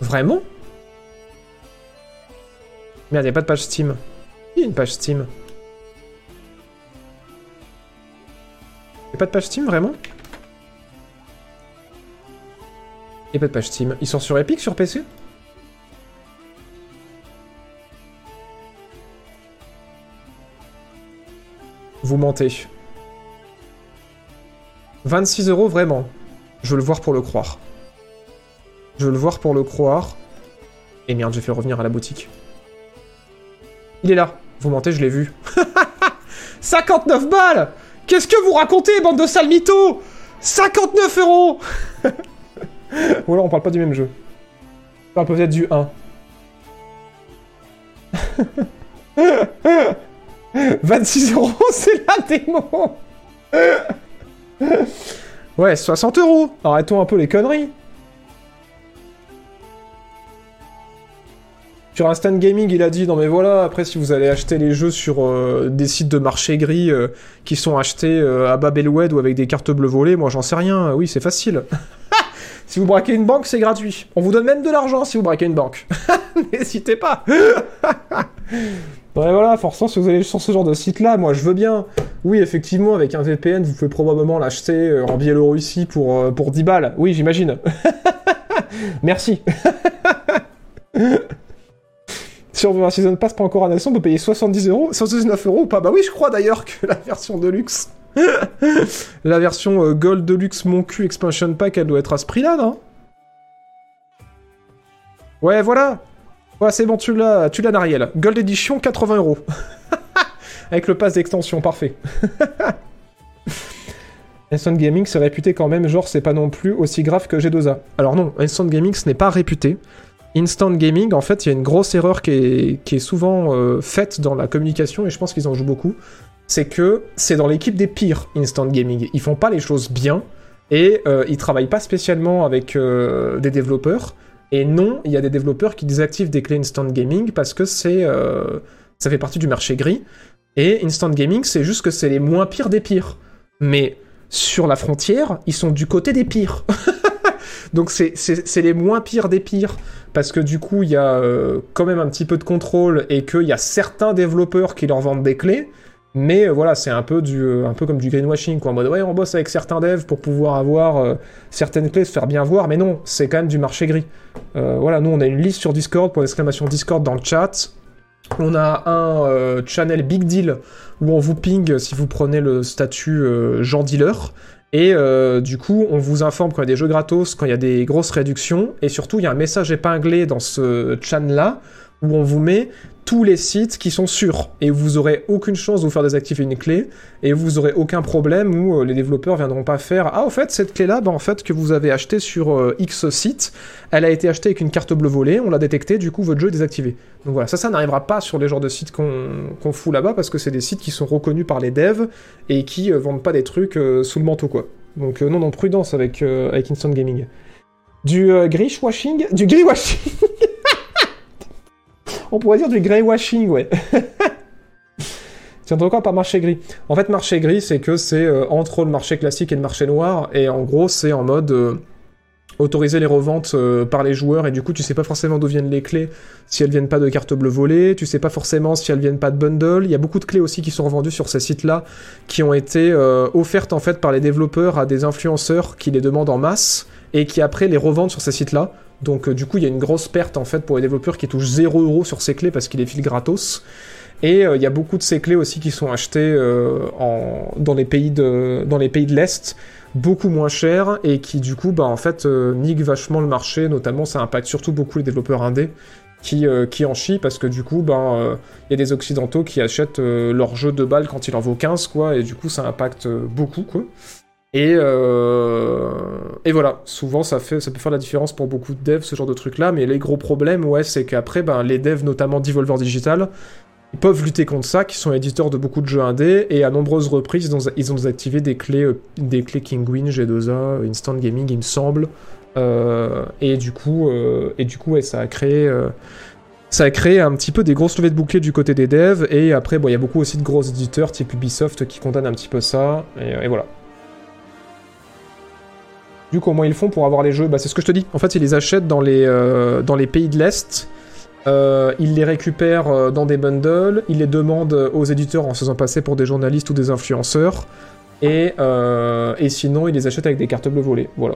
Vraiment? Merde, y'a pas de page Steam. Il y a une page Steam. Y'a pas de page Steam, vraiment? Y'a pas de page Steam. Ils sont sur Epic, sur PC Vous mentez. 26 euros, vraiment. Je veux le voir pour le croire. Je veux le voir pour le croire. Et merde, j'ai fait revenir à la boutique. Il est là. Vous mentez, je l'ai vu. (laughs) 59 balles Qu'est-ce que vous racontez, bande de sales mythos 59 euros (laughs) Ou alors on parle pas du même jeu. On parle peut-être du 1. (laughs) 26 euros, (laughs) c'est la démo Ouais, 60 euros Arrêtons un peu les conneries Sur Instant Gaming, il a dit non mais voilà, après si vous allez acheter les jeux sur euh, des sites de marché gris euh, qui sont achetés euh, à Babelwed ou avec des cartes bleues volées, moi j'en sais rien, oui c'est facile. (laughs) si vous braquez une banque, c'est gratuit. On vous donne même de l'argent si vous braquez une banque. (laughs) N'hésitez pas. Ouais, voilà, forcément, si vous allez sur ce genre de site-là, moi je veux bien. Oui, effectivement, avec un VPN, vous pouvez probablement l'acheter euh, en Biélorussie pour, euh, pour 10 balles. Oui, j'imagine. (laughs) Merci. si on veut un Season Pass pas encore en action, on peut payer 70 euros, 119 euros ou pas Bah oui, je crois d'ailleurs que la version de luxe, (laughs) la version euh, Gold Deluxe Mon cul Expansion Pack, elle doit être à ce prix-là, non? Ouais, voilà Ouais, c'est bon, tu l'as, tu l'as, Nariel. Gold Edition, 80 euros. (laughs) Avec le pass d'extension, parfait. (laughs) Instant Gaming, c'est réputé quand même, genre, c'est pas non plus aussi grave que G2A. Alors non, Instant Gaming, ce n'est pas réputé. Instant Gaming, en fait, il y a une grosse erreur qui est, qui est souvent euh, faite dans la communication, et je pense qu'ils en jouent beaucoup. C'est que c'est dans l'équipe des pires, Instant Gaming. Ils font pas les choses bien, et euh, ils travaillent pas spécialement avec euh, des développeurs. Et non, il y a des développeurs qui désactivent des clés Instant Gaming parce que c'est, euh, ça fait partie du marché gris. Et Instant Gaming, c'est juste que c'est les moins pires des pires. Mais sur la frontière, ils sont du côté des pires. (laughs) Donc c'est, les moins pires des pires. Parce que du coup, il y a euh, quand même un petit peu de contrôle et qu'il y a certains développeurs qui leur vendent des clés. Mais euh, voilà, c'est un peu du, euh, un peu comme du greenwashing, quoi. En mode, ouais, on bosse avec certains devs pour pouvoir avoir euh, certaines clés, se faire bien voir, mais non, c'est quand même du marché gris. Voilà, nous, on a une liste sur Discord, pour l'exclamation Discord dans le chat. On a un channel Big Deal où on vous ping si vous prenez le statut Jean Dealer. Et du coup, on vous informe quand il y a des jeux gratos, quand il y a des grosses réductions, et surtout, il y a un message épinglé dans ce chan-là, où on vous met tous les sites qui sont sûrs, et vous aurez aucune chance de vous faire désactiver une clé, et vous aurez aucun problème où euh, les développeurs viendront pas faire Ah, au fait, cette clé-là, bah, en fait, que vous avez achetée sur euh, X site, elle a été achetée avec une carte bleue volée, on l'a détectée, du coup, votre jeu est désactivé. Donc voilà, ça, ça n'arrivera pas sur les genres de sites qu'on fout là-bas, parce que c'est des sites qui sont reconnus par les devs, et qui euh, vendent pas des trucs sous le manteau, quoi. Donc non, non, prudence avec, avec Instant Gaming. Du euh, washing Du gris washing (laughs) On pourrait dire du grey washing, ouais. (laughs) Tiens, encore par marché gris. En fait, marché gris, c'est que c'est euh, entre le marché classique et le marché noir, et en gros, c'est en mode euh, autoriser les reventes euh, par les joueurs, et du coup, tu sais pas forcément d'où viennent les clés, si elles viennent pas de cartes bleues volées, tu sais pas forcément si elles viennent pas de bundle. Il y a beaucoup de clés aussi qui sont revendues sur ces sites-là, qui ont été offertes en fait par les développeurs à des influenceurs qui les demandent en masse, et qui après les revendent sur ces sites-là. Donc euh, du coup, il y a une grosse perte en fait pour les développeurs qui touchent 0€ sur ces clés parce qu'ils les filent gratos. Et euh, il y a beaucoup de ces clés aussi qui sont achetées euh, en, dans les pays de, dans les pays de l'Est, beaucoup moins chères, et qui du coup, bah, en fait, niquent vachement le marché, notamment ça impacte surtout beaucoup les développeurs indés, qui, qui en chient, parce que du coup, ben, il y a des Occidentaux qui achètent leur jeu de balle quand il en vaut 15, quoi, et du coup, ça impacte beaucoup, quoi. Et, euh, et voilà, souvent ça, fait, ça peut faire la différence pour beaucoup de devs, ce genre de truc-là, mais les gros problèmes, ouais, c'est qu'après, ben, les devs, notamment Devolver Digital, ils peuvent lutter contre ça, qui sont éditeurs de beaucoup de jeux indés, et à nombreuses reprises, ils ont, ils ont désactivé des clés, euh, des clés Kingwin, G2A, Instant Gaming, il me semble. Euh, et du coup, et du coup ça a créé... ça a créé un petit peu des grosses levées de boucliers du côté des devs, et après, il y a beaucoup aussi de gros éditeurs, type Ubisoft, qui condamnent un petit peu ça, et voilà. Du coup, comment ils font pour avoir les jeux bah, C'est ce que je te dis. En fait, ils les achètent dans les, euh, dans les pays de l'Est. Euh, ils les récupèrent euh, dans des bundles. Ils les demandent aux éditeurs en se faisant passer pour des journalistes ou des influenceurs. Et, et sinon, ils les achètent avec des cartes bleues volées. Voilà.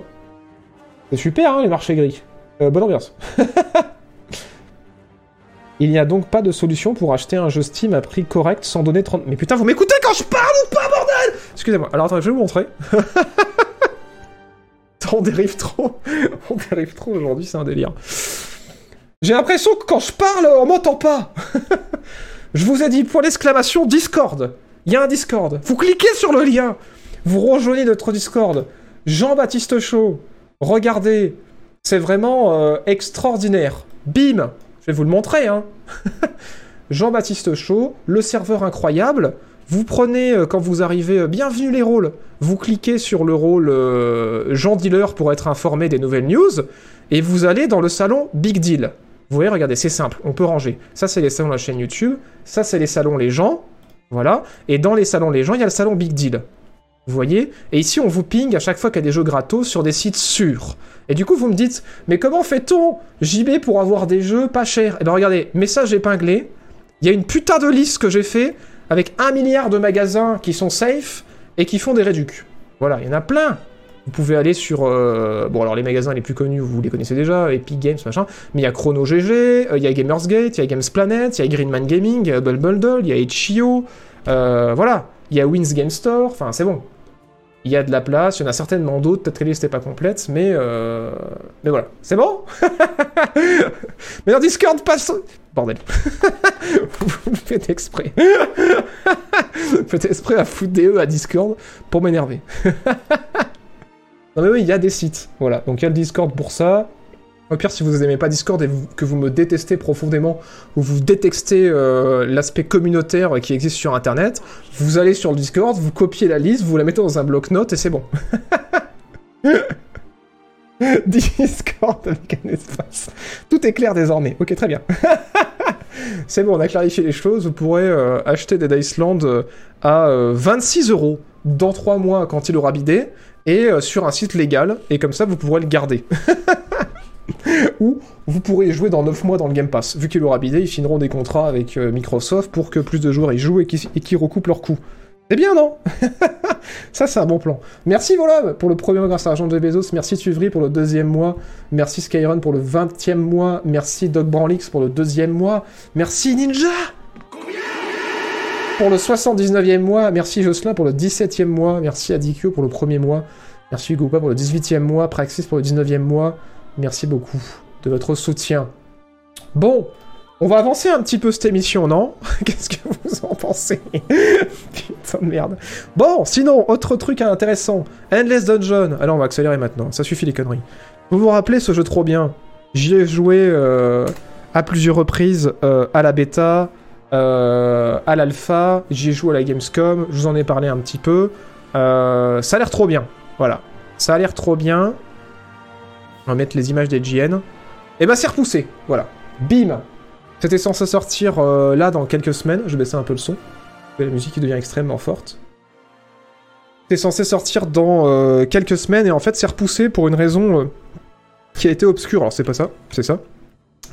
C'est super, hein, les marchés gris. Bonne ambiance. (laughs) Il n'y a donc pas de solution pour acheter un jeu Steam à prix correct sans donner 30... Mais putain, vous m'écoutez quand je parle ou pas, bordel? Excusez-moi. Alors attendez, je vais vous montrer. (laughs) (laughs) On dérive trop. On dérive trop aujourd'hui, c'est un délire. J'ai l'impression que quand je parle, on m'entend pas. (laughs) je vous ai dit, point d'exclamation, Discord. Il y a un Discord. Vous cliquez sur le lien. Vous rejoignez notre Discord. Jean-Baptiste Chaud. Regardez. C'est vraiment euh, extraordinaire. Bim. Je vais vous le montrer, hein. (laughs) Jean-Baptiste Chaud, le serveur incroyable. Vous prenez, euh, quand vous arrivez, euh, bienvenue les rôles, vous cliquez sur le rôle euh, Jean Dealer pour être informé des nouvelles news, et vous allez dans le salon Big Deal. Vous voyez, regardez, c'est simple, on peut ranger. Ça, c'est les salons de la chaîne YouTube, ça, c'est les salons Les gens, voilà, et dans les salons Les gens, il y a le salon Big Deal. Vous voyez? Et ici, on vous ping à chaque fois qu'il y a des jeux gratos sur des sites sûrs. Et du coup, vous me dites, mais comment fait-on, JB, pour avoir des jeux pas chers? Eh bien, regardez, message épinglé, il y a une putain de liste que j'ai fait avec un milliard de magasins qui sont safe et qui font des réducs. Voilà, il y en a plein. Vous pouvez aller sur... euh, Bon, alors les magasins les plus connus, vous les connaissez déjà, Epic Games, machin. Mais il y a Chrono GG, euh, il y a Gamersgate, il y a Games Planet, il y a Greenman Gaming, il y a Hubble Bundle, il y a Itch.io. euh, voilà, il y a Wins Game Store, enfin c'est bon. Il y a de la place, il y en a certainement d'autres, peut-être que la liste n'est pas complète, mais... Euh... Mais voilà, c'est bon (laughs) Mais dans Discord, passe... Bordel. (laughs) Vous faites exprès. Vous faites exprès à foutre des E à Discord pour m'énerver. (laughs) non mais oui, il y a des sites. Voilà, donc il y a le Discord pour ça. Au pire, si vous n'aimez pas Discord et que vous me détestez profondément, ou vous détestez euh, l'aspect communautaire qui existe sur Internet, vous allez sur le Discord, vous copiez la liste, vous la mettez dans un bloc-notes et c'est bon. (laughs) Discord avec un espace. Tout est clair désormais. Ok, très bien. (laughs) c'est bon, on a clarifié les choses. Vous pourrez euh, acheter des Diceland euh, à euh, 26 euros dans 3 mois quand il aura bidé et sur un site légal. Et comme ça, vous pourrez le garder. (laughs) Ou vous pourrez jouer dans 9 mois dans le Game Pass. Vu qu'il aura bidé, ils finiront des contrats avec euh, Microsoft pour que plus de joueurs y jouent et qu'ils recoupent leurs coûts. C'est bien, non? (laughs) Ça, c'est un bon plan. Merci, voilà, pour le premier mois grâce à l'argent de Bezos. Merci, Tuvry, pour le deuxième mois. Merci, Skyron, pour le vingtième mois. Merci, Doc Branlix, pour le deuxième mois. Merci, Ninja pour le 79e mois. Merci Jocelyn pour le 17e mois. Merci Adikyo pour le premier mois. Merci Hugo pour le 18e mois. Praxis pour le 19e mois. Merci beaucoup de votre soutien. Bon, on va avancer un petit peu cette émission, non? (laughs) Qu'est-ce que vous en pensez? (laughs) Putain de merde. Bon, sinon, autre truc intéressant. Endless Dungeon. Alors, on va accélérer maintenant. Ça suffit les conneries. Vous vous rappelez ce jeu trop bien? J'y ai joué euh, à plusieurs reprises euh, à la bêta, euh, à l'alpha, j'y ai joué à la Gamescom, je vous en ai parlé un petit peu. ça a l'air trop bien. Voilà. Ça a l'air trop bien. Va mettre les images des GN. Et bah c'est repoussé. Voilà. Bim C'était censé sortir là dans quelques semaines. Je vais un peu le son. La musique qui devient extrêmement forte. C'était censé sortir dans quelques semaines et en fait c'est repoussé pour une raison qui a été obscure. Alors c'est pas ça, c'est ça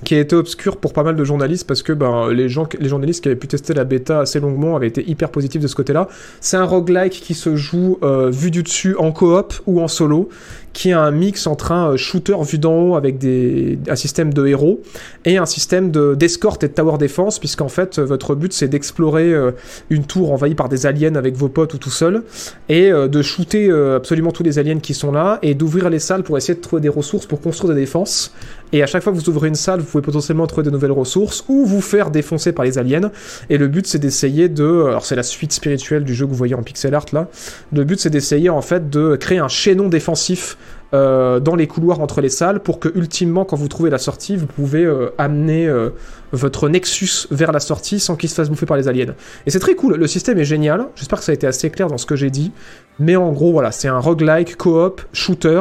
qui a été obscur pour pas mal de journalistes parce que ben, les, gens, les journalistes qui avaient pu tester la bêta assez longuement avaient été hyper positifs de ce côté-là. C'est un roguelike qui se joue euh, vu du dessus en coop ou en solo, qui a un mix entre un euh, shooter vu d'en haut avec des, un système de héros et un système d'escorte et de tower defense, puisqu'en fait votre but c'est d'explorer euh, une tour envahie par des aliens avec vos potes ou tout seul, et de shooter absolument tous les aliens qui sont là, et d'ouvrir les salles pour essayer de trouver des ressources pour construire des défenses. Et à chaque fois que vous ouvrez une salle, vous pouvez potentiellement trouver de nouvelles ressources ou vous faire défoncer par les aliens. Et le but, c'est d'essayer de. Alors, c'est la suite spirituelle du jeu que vous voyez en pixel art là. Le but, c'est d'essayer en fait de créer un chaînon défensif euh, dans les couloirs entre les salles pour que ultimement quand vous trouvez la sortie vous pouvez euh, amener euh, votre Nexus vers la sortie sans qu'il se fasse bouffer par les aliens. Et c'est très cool, le système est génial, j'espère que ça a été assez clair dans ce que j'ai dit, mais en gros voilà, c'est un roguelike, coop, shooter,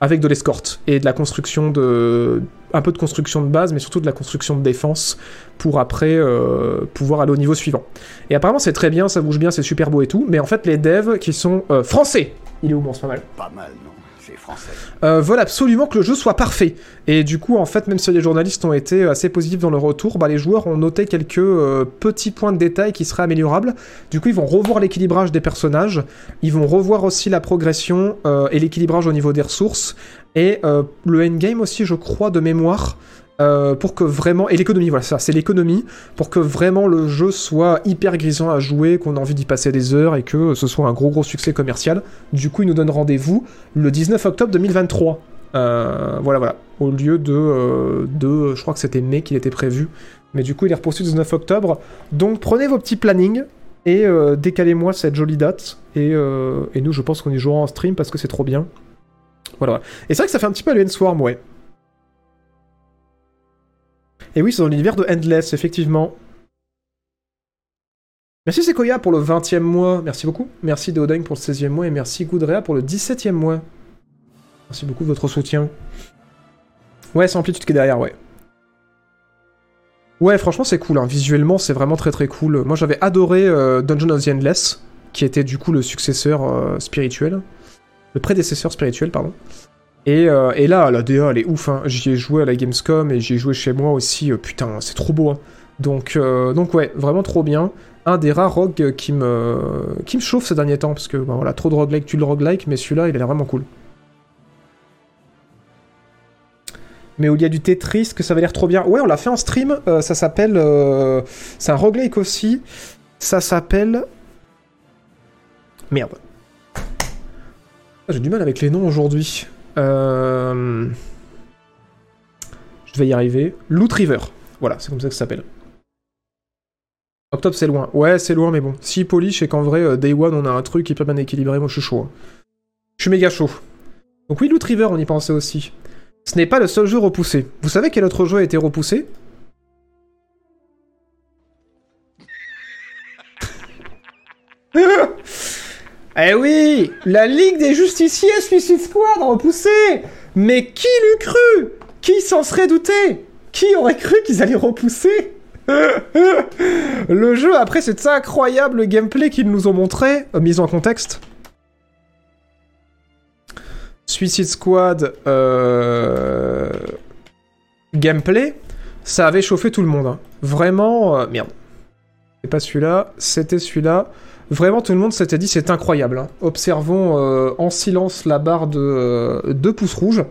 avec de l'escorte et de la construction de un peu de construction de base mais surtout de la construction de défense pour après euh, pouvoir aller au niveau suivant. Et apparemment c'est très bien ça bouge bien c'est super beau et tout mais en fait les devs qui sont euh, français. Il est où bon c'est pas mal. Pas mal non français. Euh, veulent absolument que le jeu soit parfait. Et du coup, en fait, même si les journalistes ont été assez positifs dans le retour, bah, les joueurs ont noté quelques euh, petits points de détail qui seraient améliorables. Du coup, ils vont revoir l'équilibrage des personnages, ils vont revoir aussi la progression euh, et l'équilibrage au niveau des ressources, et le endgame aussi, je crois, de mémoire. Euh, pour que vraiment et l'économie voilà ça c'est l'économie pour que vraiment le jeu soit hyper grisant à jouer qu'on a envie d'y passer des heures et que ce soit un gros gros succès commercial. Du coup il nous donne rendez-vous le 19 octobre 2023 euh, voilà voilà. Au lieu de, euh, de je crois que c'était mai qu'il était prévu. Mais du coup il est repoussé le 19 octobre. Donc prenez vos petits plannings et décalez-moi cette jolie date. Et, et nous je pense qu'on y jouera en stream parce que c'est trop bien. Voilà, et c'est vrai que ça fait un petit peu Alien Swarm ouais et oui, c'est dans l'univers de Endless, effectivement. Merci Sequoia pour le 20e mois, merci beaucoup. Merci Deodeng pour le 16e mois et merci Goudrea pour le 17e mois. Merci beaucoup de votre soutien. Ouais, c'est Amplitude qui est derrière, ouais. Ouais, franchement, c'est cool. Hein. Visuellement, c'est vraiment très très cool. Moi, j'avais adoré euh, Dungeon of the Endless, qui était du coup le successeur euh, spirituel. Le prédécesseur spirituel, pardon. Euh, et, là, la DA, elle est ouf. Hein. J'y ai joué à la Gamescom et j'y ai joué chez moi aussi. Euh, putain, c'est trop beau. Hein. Donc, euh, donc ouais, vraiment trop bien. Un des rares rogues qui me, qui me chauffe ces derniers temps. Parce que ben, voilà, trop de roguelike, tu le roguelike. Mais celui-là, il a l'air vraiment cool. Mais où il y a du Tetris, que ça va l'air trop bien. Ouais, on l'a fait en stream. ça s'appelle. c'est un roguelike aussi. Ça s'appelle. Merde. Ah, j'ai du mal avec les noms aujourd'hui. Euh, je vais y arriver. Loot River. Voilà, c'est comme ça que ça s'appelle. Octobre, c'est loin. Ouais, c'est loin, mais bon. Si polish et qu'en vrai, euh, Day One, on a un truc hyper bien équilibré, moi je suis chaud. Hein. Je suis méga chaud. Donc oui, Loot River, on y pensait aussi. Ce n'est pas le seul jeu repoussé. Vous savez quel autre jeu a été repoussé? (laughs) Eh oui La Ligue des Justiciers Suicide Squad repoussé Mais qui l'eût cru? Qui s'en serait douté? Qui aurait cru qu'ils allaient repousser? (laughs) Le jeu, après cet incroyable gameplay qu'ils nous ont montré, euh, mise en contexte. Suicide Squad euh, gameplay, ça avait chauffé tout le monde. Hein. Vraiment, euh, merde. C'est pas celui-là, c'était celui-là. Vraiment, tout le monde s'était dit c'est incroyable. Hein. Observons euh, en silence la barre de 2 euh, pouces rouges.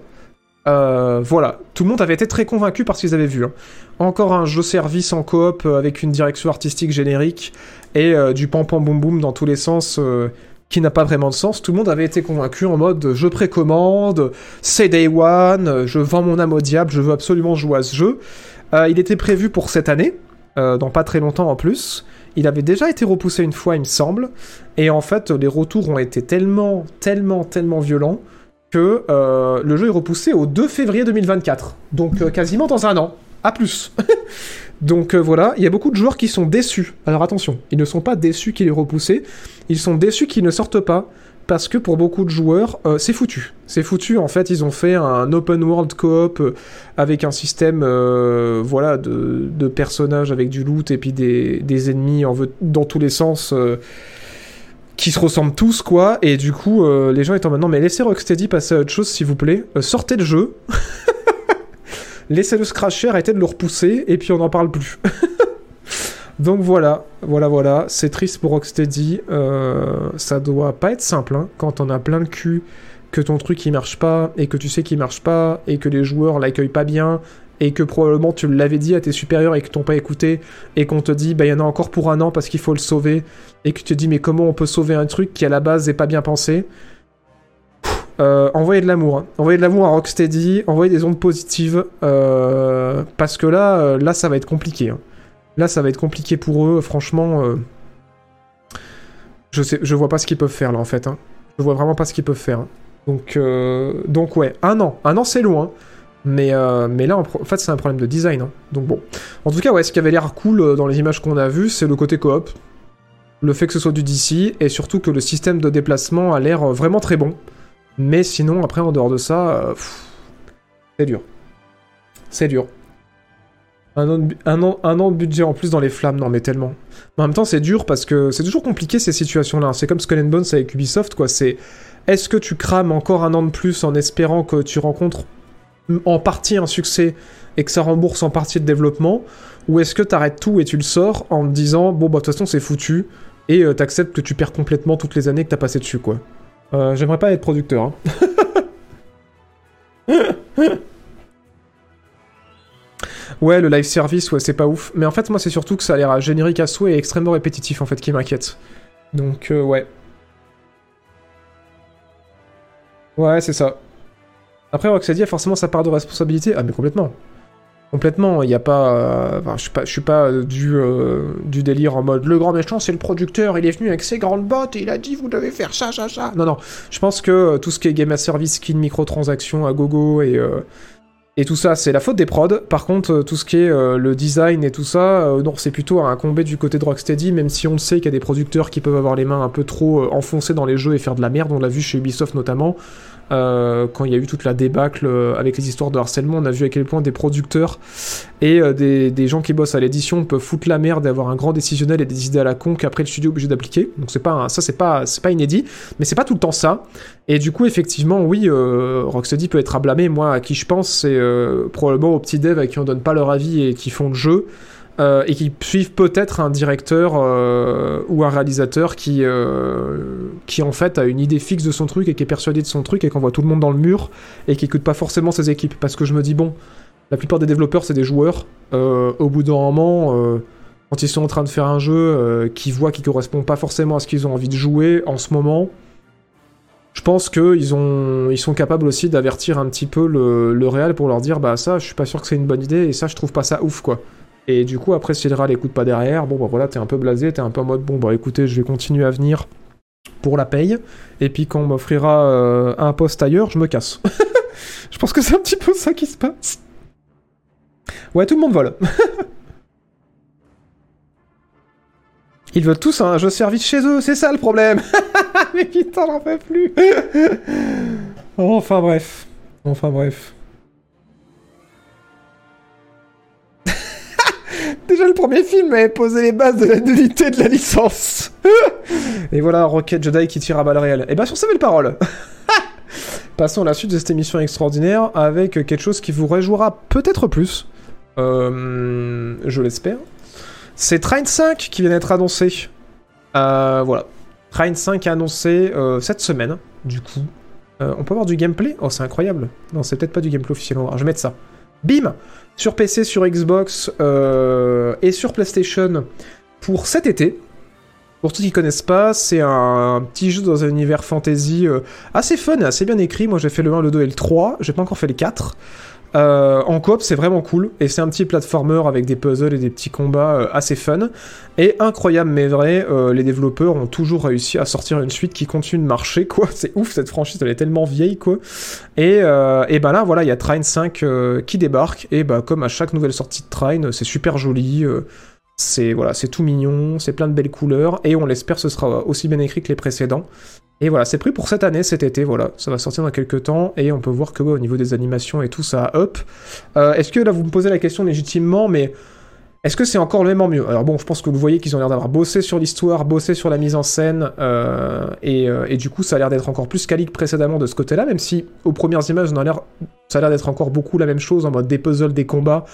Euh, voilà, tout le monde avait été très convaincu par ce qu'ils avaient vu. hein. Encore un jeu service en coop avec une direction artistique générique et du pam pam boum boum dans tous les sens qui n'a pas vraiment de sens. Tout le monde avait été convaincu en mode je précommande, c'est day one, je vends mon âme au diable, je veux absolument jouer à ce jeu. Il était prévu pour cette année, dans pas très longtemps en plus. Il avait déjà été repoussé une fois, il me semble. Et en fait, les retours ont été tellement, tellement, tellement violents que euh, le jeu est repoussé au 2 février 2024. Donc euh, quasiment dans un an. À plus. (laughs) Donc euh, voilà, il y a beaucoup de joueurs qui sont déçus. Alors attention, ils ne sont pas déçus qu'il est repoussé, ils sont déçus qu'il ne sorte pas. Parce que pour beaucoup de joueurs, euh, c'est foutu. C'est foutu, en fait, ils ont fait un open world coop euh, avec un système euh, voilà, de, personnages avec du loot et puis des, ennemis dans tous les sens qui se ressemblent tous, quoi. Et du coup, les gens étant maintenant, mais laissez Rocksteady passer à autre chose, s'il vous plaît. Sortez le jeu. (laughs) Laissez-le scratcher, arrêtez de le repousser, et puis on n'en parle plus. (laughs) Donc voilà, voilà, voilà. C'est triste pour Rocksteady. Euh, ça doit pas être simple, hein, quand on a plein le cul, que ton truc il marche pas, et que tu sais qu'il marche pas, et que les joueurs l'accueillent pas bien, et que probablement tu l'avais dit à tes supérieurs et que t'ont pas écouté, et qu'on te dit, bah il y en a encore pour un an parce qu'il faut le sauver, et que tu te dis, mais comment on peut sauver un truc qui à la base est pas bien pensé? Euh, envoyez de l'amour, hein. envoyez de l'amour à Rocksteady, envoyez des ondes positives, euh, parce que là, là, ça va être compliqué. hein. Là, ça va être compliqué pour eux, franchement. euh, je sais, je vois pas ce qu'ils peuvent faire là, en fait. hein. Je vois vraiment pas ce qu'ils peuvent faire. hein. Donc, euh, donc ouais, un an, un an, c'est loin. Mais, euh, mais là, en, fait, c'est un problème de design. hein. Donc bon. En tout cas, ouais, ce qui avait l'air cool dans les images qu'on a vues, c'est le côté coop. Le fait que ce soit du DC, et surtout que le système de déplacement a l'air vraiment très bon. Mais sinon, après, en dehors de ça, c'est dur. C'est dur. Un an, de, budget en plus dans les flammes, non mais tellement. En même temps, c'est dur parce que c'est toujours compliqué ces situations-là. C'est comme Skull and Bones avec Ubisoft, quoi. C'est est-ce que tu crames encore un an de plus en espérant que tu rencontres en partie un succès et que ça rembourse en partie le développement? Ou est-ce que t'arrêtes tout et tu le sors en te disant bon, bah de toute façon, c'est foutu et euh, t'acceptes que tu perds complètement toutes les années que t'as passé dessus, quoi? Euh, J'aimerais pas être producteur. Hein. (laughs) ouais, le live service, ouais, c'est pas ouf. Mais en fait, moi, c'est surtout que ça a l'air générique à souhait et extrêmement répétitif, en fait, qui m'inquiète. Donc, euh, ouais. Ouais, c'est ça. Après, Rocksteady a forcément sa part de responsabilité. Ah, mais complètement. Complètement, il n'y a pas. euh, enfin, je suis pas, je suis pas euh, du, du délire en mode le grand méchant, c'est le producteur, il est venu avec ses grandes bottes et il a dit vous devez faire ça, ça, ça. Non, non. Je pense que tout ce qui est game as service, skin, microtransactions à gogo et, et tout ça, c'est la faute des prods. Par contre, euh, tout ce qui est euh, le design et tout ça, euh, non, c'est plutôt à incomber du côté de Rocksteady, même si on sait qu'il y a des producteurs qui peuvent avoir les mains un peu trop enfoncées dans les jeux et faire de la merde. On l'a vu chez Ubisoft notamment. Euh, quand il y a eu toute la débâcle euh, avec les histoires de harcèlement, on a vu à quel point des producteurs et euh, des, des gens qui bossent à l'édition peuvent foutre la merde et avoir un grand décisionnel et des idées à la con qu'après le studio est obligé d'appliquer. Donc c'est pas un- ça c'est pas c'est pas inédit, mais c'est pas tout le temps ça. Et du coup effectivement oui, euh, Rocksteady peut être à blâmer. Moi à qui je pense c'est euh, probablement aux petits devs à qui on donne pas leur avis et qui font le jeu. Euh, et qui suivent peut-être un directeur euh, ou un réalisateur qui, euh, qui en fait a une idée fixe de son truc et qui est persuadé de son truc et qu'on voit tout le monde dans le mur et qui écoute pas forcément ses équipes. Parce que je me dis, bon, la plupart des développeurs c'est des joueurs. Au bout d'un moment, quand ils sont en train de faire un jeu qui voient qui correspond pas forcément à ce qu'ils ont envie de jouer en ce moment, je pense qu'ils ils sont capables aussi d'avertir un petit peu le, le réal pour leur dire, bah ça, je suis pas sûr que c'est une bonne idée et ça, je trouve pas ça ouf quoi. Et du coup, après, si le réal écoute pas derrière, bon bah voilà, t'es un peu blasé, t'es un peu en mode, bon bah écoutez, je vais continuer à venir pour la paye, et puis quand on m'offrira euh, un poste ailleurs, je me casse. (laughs) je pense que c'est un petit peu ça qui se passe. Ouais, tout le monde vole. (laughs) Ils veulent tous un jeu service chez eux, c'est ça le problème. (laughs) Mais putain, j'en peux plus. enfin bref. Enfin bref. Déjà le premier film avait posé les bases de la nullité de la licence. (laughs) Et voilà Rocket Jedi qui tire à balles réelles. Et bien sur ces belles paroles. (laughs) Passons à la suite de cette émission extraordinaire avec quelque chose qui vous réjouira peut-être plus. Euh, je l'espère. C'est Train 5 qui vient d'être annoncé. Euh, voilà. Train 5 est annoncé euh, cette semaine, du coup. On peut avoir du gameplay? Oh, c'est incroyable. Non, c'est peut-être pas du gameplay officiel. On va voir. Je vais mettre ça. Bim Sur PC, sur Xbox euh, et sur PlayStation pour cet été. Pour ceux qui connaissent pas, c'est un, petit jeu dans un univers fantasy euh, assez fun et assez bien écrit. Moi, j'ai fait le 1, le 2 et le 3. J'ai pas encore fait les 4. Euh, en coop, c'est vraiment cool. Et c'est un petit platformer avec des puzzles et des petits combats euh, assez fun. Et incroyable mais vrai, euh, les développeurs ont toujours réussi à sortir une suite qui continue de marcher, quoi. (laughs) C'est ouf, cette franchise, elle est tellement vieille, quoi. Et, et ben là, voilà, il y a Train 5 euh, qui débarque. Et bah, comme à chaque nouvelle sortie de Train, c'est super joli. C'est voilà, c'est tout mignon, c'est plein de belles couleurs. Et on l'espère, ce sera aussi bien écrit que les précédents. Et voilà, c'est pris pour cette année, cet été, voilà. Ça va sortir dans quelques temps, et on peut voir que au niveau des animations et tout, ça a up. Euh, est-ce que là, vous me posez la question légitimement, mais est-ce que c'est encore le même en mieux Alors bon, je pense que vous voyez qu'ils ont l'air d'avoir bossé sur l'histoire, bossé sur la mise en scène, euh, et, euh, et du coup, ça a l'air d'être encore plus quali que précédemment de ce côté-là, même si aux premières images, ça a l'air d'être encore beaucoup la même chose en mode des puzzles, des combats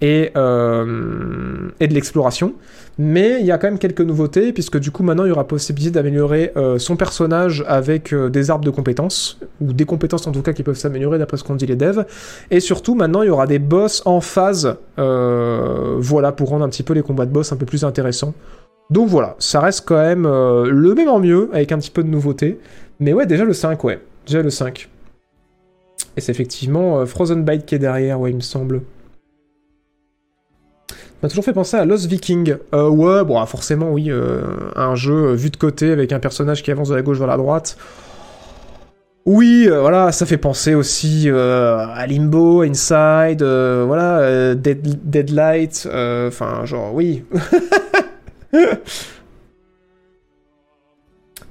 et, euh, et de l'exploration. Mais il y a quand même quelques nouveautés, puisque du coup maintenant il y aura possibilité d'améliorer euh, son personnage avec euh, des arbres de compétences, ou des compétences en tout cas qui peuvent s'améliorer d'après ce qu'ont dit les devs. Et surtout maintenant il y aura des boss en phase, voilà, pour rendre un petit peu les combats de boss un peu plus intéressants. Donc voilà, ça reste quand même le même en mieux, avec un petit peu de nouveauté. Mais ouais, déjà le 5, ouais. Déjà le 5. Et c'est effectivement Frozen Byte qui est derrière, ouais, il me semble m'a toujours fait penser à Lost Viking. Euh, ouais, bon, ah, forcément, oui, euh, un jeu euh, vu de côté avec un personnage qui avance de la gauche vers la droite. Oui, voilà, ça fait penser aussi à Limbo, Inside, voilà, Dead, Deadlight, enfin, genre, oui. (laughs)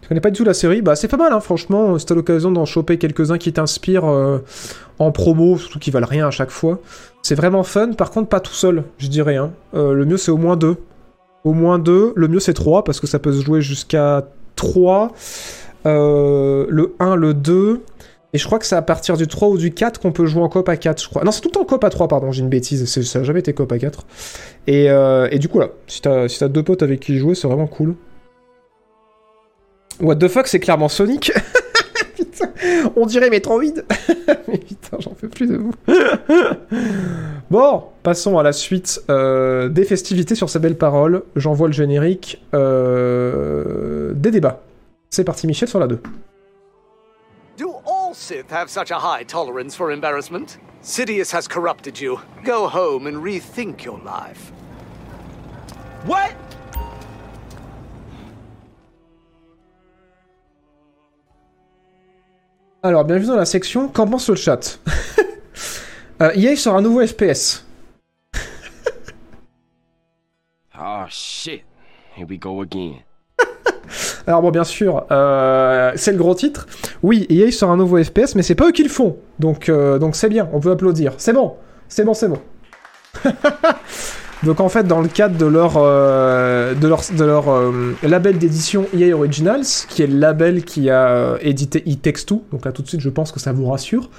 Connais pas du tout la série Bah, c'est pas mal, hein, franchement, si t'as l'occasion d'en choper quelques-uns qui t'inspirent euh, en promo, surtout qui valent rien à chaque fois. C'est vraiment fun, par contre pas tout seul, je dirais. Hein. Euh, le mieux c'est au moins deux. Au moins deux, le mieux c'est trois, parce que ça peut se jouer jusqu'à 3. Euh, le 1, le 2. Et je crois que c'est à partir du 3 ou du 4 qu'on peut jouer en coop à 4, je crois. Non, c'est tout le temps coop à 3, pardon, j'ai une bêtise, ça a jamais été coop à 4. Et, euh, du coup, là, si t'as deux potes avec qui jouer, c'est vraiment cool. What the fuck, c'est clairement Sonic (laughs) on dirait Metroid (laughs) Mais putain, j'en peux plus de vous. (laughs) bon, passons à la suite euh, des festivités sur ces belles paroles. J'envoie le générique euh, des débats. C'est parti, Michel, sur la 2. Do all Sith have such a high tolerance for embarrassment? Sidious has corrupted you. Go home and rethink your life. What? Alors, bienvenue dans la section Qu'en pense le chat (laughs) euh, EA sort un nouveau FPS. Oh (laughs) shit. Here we go again. (laughs) Alors bon, bien sûr, euh, c'est le gros titre. Oui, EA sort un nouveau FPS, mais c'est pas eux qui le font. Donc euh, donc c'est bien, on peut applaudir. C'est bon, c'est bon, c'est bon. Donc en fait, dans le cadre de leur euh, de leur, de leur euh, label d'édition EA Originals, qui est le label qui a euh, édité It Takes Two, donc là tout de suite, je pense que ça vous rassure.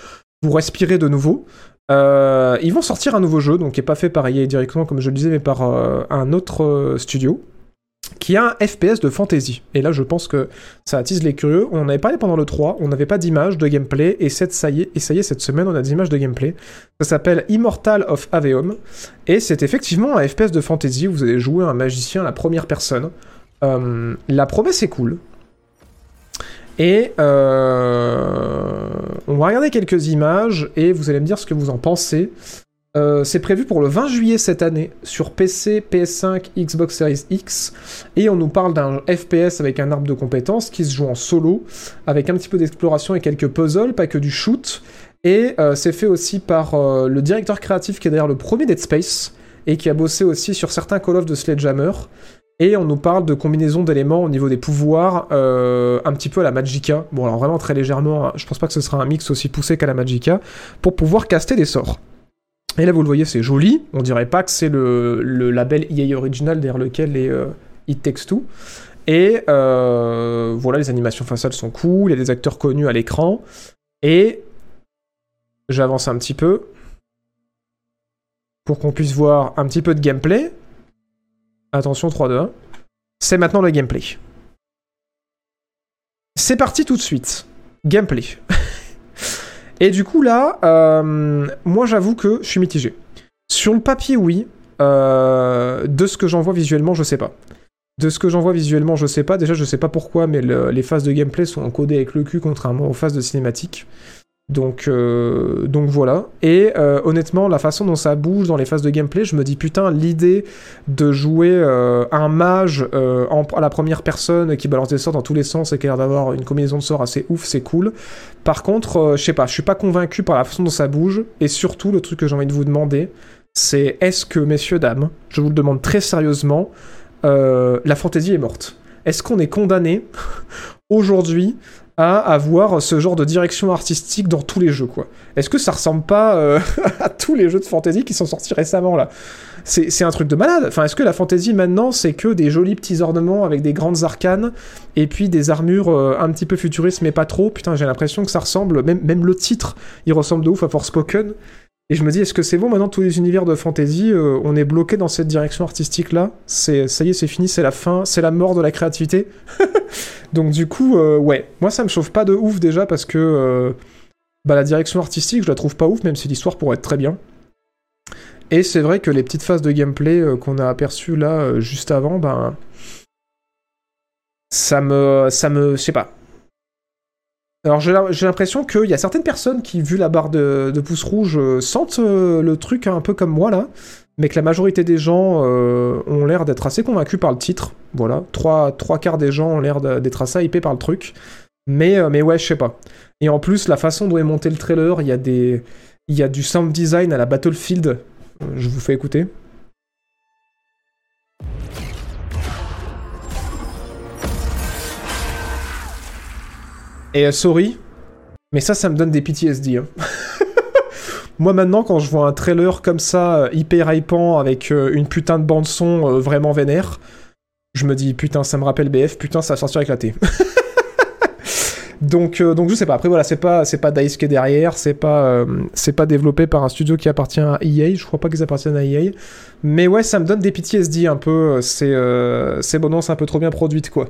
Vous respirez de nouveau. Euh, ils vont sortir un nouveau jeu, donc qui est pas fait par EA directement, comme je le disais, mais par un autre studio qui a un FPS de fantasy. Et là, je pense que ça attise les curieux. On en avait parlé pendant le 3, on n'avait pas d'image de gameplay, et, cette, ça, y est, ça y est, cette semaine, on a des images de gameplay. Ça s'appelle Immortal of Aveum, et c'est effectivement un FPS de fantasy, où vous allez jouer un magicien à la première personne. Euh, la promesse est cool. Et euh, on va regarder quelques images, et vous allez me dire ce que vous en pensez. Euh, c'est prévu pour le 20 juillet cette année sur PC, PS5, Xbox Series X et on nous parle d'un FPS avec un arbre de compétences qui se joue en solo avec un petit peu d'exploration et quelques puzzles, pas que du shoot. Et euh, c'est fait aussi par euh, le directeur créatif qui est derrière le premier Dead Space et qui a bossé aussi sur certains Call of de Sledgehammer. Et on nous parle de combinaison d'éléments au niveau des pouvoirs, un petit peu à la Magica. Bon, alors vraiment très légèrement, hein. je pense pas que ce sera un mix aussi poussé qu'à la Magica, pour pouvoir caster des sorts. Et là, vous le voyez, c'est joli. On dirait pas que c'est le, label EA Original derrière lequel est euh, It Takes Two. Et euh, voilà, les animations faciales sont cool, il y a des acteurs connus à l'écran. Et j'avance un petit peu pour qu'on puisse voir un petit peu de gameplay. Attention, 3, 2, 1. C'est maintenant le gameplay. C'est parti tout de suite. Gameplay. (laughs) Et du coup, là, euh, moi, j'avoue que je suis mitigé. Sur le papier, oui. Euh, de ce que j'en vois visuellement, je sais pas. De ce que j'en vois visuellement, je sais pas. Déjà, je sais pas pourquoi, mais le- les phases de gameplay sont encodées avec le cul, contrairement aux phases de cinématique. Donc, euh, donc voilà. Et euh, honnêtement, la façon dont ça bouge dans les phases de gameplay, je me dis putain, l'idée de jouer euh, un mage à la première personne qui balance des sorts dans tous les sens et qui a l'air d'avoir une combinaison de sorts assez ouf, c'est cool. Par contre, je sais pas, je suis pas convaincu par la façon dont ça bouge. Et surtout, le truc que j'ai envie de vous demander, c'est est-ce que, messieurs, dames, je vous le demande très sérieusement, la fantaisie est morte Est-ce qu'on est condamné (laughs) aujourd'hui à avoir ce genre de direction artistique dans tous les jeux, quoi Est-ce que ça ressemble pas euh, (laughs) à tous les jeux de fantasy qui sont sortis récemment, là? C'est un truc de malade. Enfin, est-ce que la fantasy maintenant, c'est que des jolis petits ornements avec des grandes arcanes et puis des armures euh, un petit peu futuristes, mais pas trop? Putain, j'ai l'impression que ça ressemble, même, même le titre, il ressemble de ouf à Forspoken. Et je me dis, est-ce que c'est bon maintenant tous les univers de fantasy euh, On est bloqué dans cette direction artistique là. Ça y est, c'est fini, c'est la fin, c'est la mort de la créativité? (laughs) Donc du coup, euh, ouais, moi ça me chauffe pas de ouf déjà parce que euh, bah, la direction artistique, je la trouve pas ouf, même si l'histoire pourrait être très bien. Et c'est vrai que les petites phases de gameplay qu'on a aperçues là juste avant, ben ça me, ça me, je sais pas. Alors j'ai l'impression qu'il y a certaines personnes qui, vu la barre de, pouce rouge, euh, sentent euh, le truc un peu comme moi là, mais que la majorité des gens euh, ont l'air d'être assez convaincus par le titre. Voilà, trois, trois quarts des gens ont l'air d'être assez hypés par le truc. Mais, mais ouais, je sais pas. Et en plus, la façon dont est monté le trailer, il y a des, il y a du sound design à la Battlefield. Je vous fais écouter. Et euh, sorry, mais ça, ça me donne des PTSD. hein. (laughs) Moi maintenant, quand je vois un trailer comme ça, euh, hyper hypant, avec euh, une putain de bande son euh, vraiment vénère, je me dis putain, ça me rappelle BF, putain, ça va sortir éclaté. (laughs) donc, donc je sais pas. Après voilà, c'est pas, c'est pas Dice qui est derrière, c'est pas, c'est pas développé par un studio qui appartient à EA. Je crois pas qu'ils appartiennent à EA. Mais ouais, ça me donne des PTSD un peu. C'est, c'est bon, non, c'est un peu trop bien produite quoi.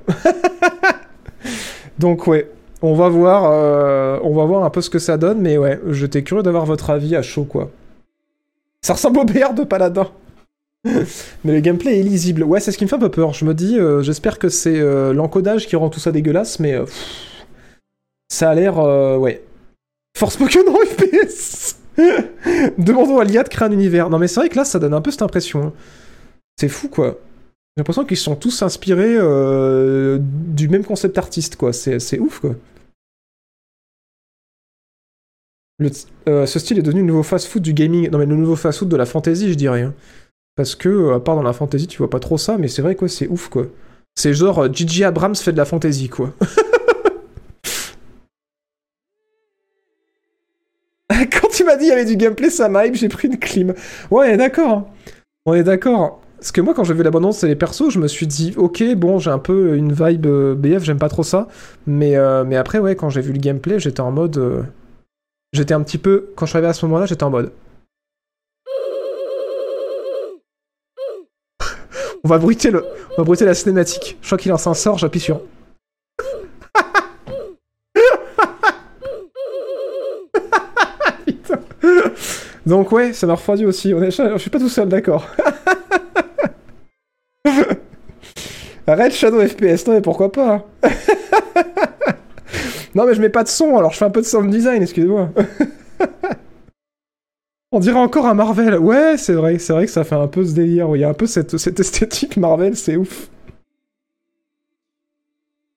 (laughs) donc ouais. On va voir, euh, on va voir un peu ce que ça donne, mais ouais, j'étais curieux d'avoir votre avis à chaud, quoi. Ça ressemble au BR de Paladin. (laughs) mais le gameplay est lisible. Ouais, c'est ce qui me fait un peu peur. Je me dis, euh, j'espère que c'est euh, l'encodage qui rend tout ça dégueulasse, mais ça a l'air, ouais. Forspoken en FPS. (laughs) Demandons à l'IA de créer un univers. Non, mais c'est vrai que là, ça donne un peu cette impression. C'est fou, quoi. J'ai l'impression qu'ils sont tous inspirés euh, du même concept artiste, quoi. C'est ouf, quoi. Euh, ce style est devenu le nouveau fast-food du gaming. Non, mais le nouveau fast-food de la fantasy, je dirais. hein. Parce que, euh, à part dans la fantasy, tu vois pas trop ça, mais c'est vrai, quoi, c'est ouf, quoi. C'est genre Gigi Abrams fait de la fantasy, quoi. (laughs) Quand tu m'as dit il y avait du gameplay, ça m'a j'ai pris une clim. Ouais, d'accord. hein. On est d'accord. Parce que moi, quand j'ai vu l'abondance et les persos, je me suis dit, ok, bon, j'ai un peu une vibe euh, BF, j'aime pas trop ça. Mais, euh, mais après, ouais, quand j'ai vu le gameplay, j'étais en mode. euh, J'étais un petit peu. Quand je suis arrivé à ce moment-là, j'étais en mode. On va bruiter la cinématique. Je crois qu'il un sort, j'appuie sur. (laughs) Donc ouais, ça m'a refroidi aussi. On est... Je suis pas tout seul, d'accord. (laughs) (laughs) Arrête Shadow FPS, non mais pourquoi pas (laughs) Non mais je mets pas de son, alors je fais un peu de sound design, excusez-moi. (laughs) On dirait encore un Marvel. Ouais, c'est vrai, c'est vrai que ça fait un peu ce délire. Il y a un peu cette, cette esthétique Marvel, c'est ouf.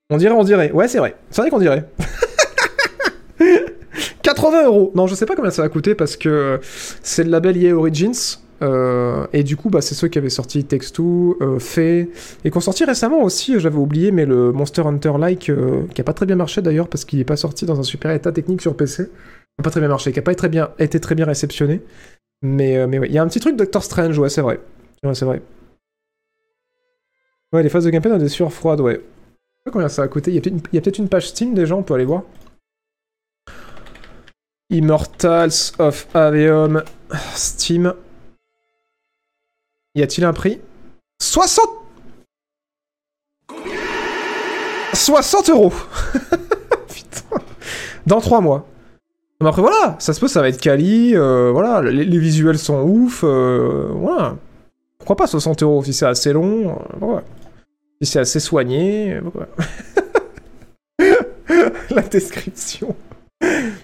On dirait, on dirait. Ouais, c'est vrai. C'est vrai qu'on dirait. 80 euros. Non, je sais pas combien ça va coûter parce que c'est le label EA Origins. Euh, et du coup, bah, c'est ceux qui avaient sorti Takes Two, euh, Fait, et qui ont sorti récemment aussi, j'avais oublié, mais le Monster Hunter Like, euh, qui a pas très bien marché d'ailleurs parce qu'il est pas sorti dans un super état technique sur PC. Pas très bien marché, qui a pas été très bien, été très bien réceptionné. Mais, euh, mais il y a un petit truc Doctor Strange, ouais, c'est vrai. Ouais, c'est vrai. Ouais, les phases de gameplay dans des sueurs froides, ouais. Je sais pas combien ça a coûté. Il y a peut-être une, une page Steam déjà, on peut aller voir. Immortals of Aveum Steam. Y a-t-il un prix? 60 60 euros (laughs) Putain. Dans 3 mois. Mais après voilà, ça se peut, ça va être quali, euh, voilà, les, visuels sont ouf, euh, voilà. Pourquoi pas 60 euros si c'est assez long, euh. Si c'est assez soigné, (laughs) la description.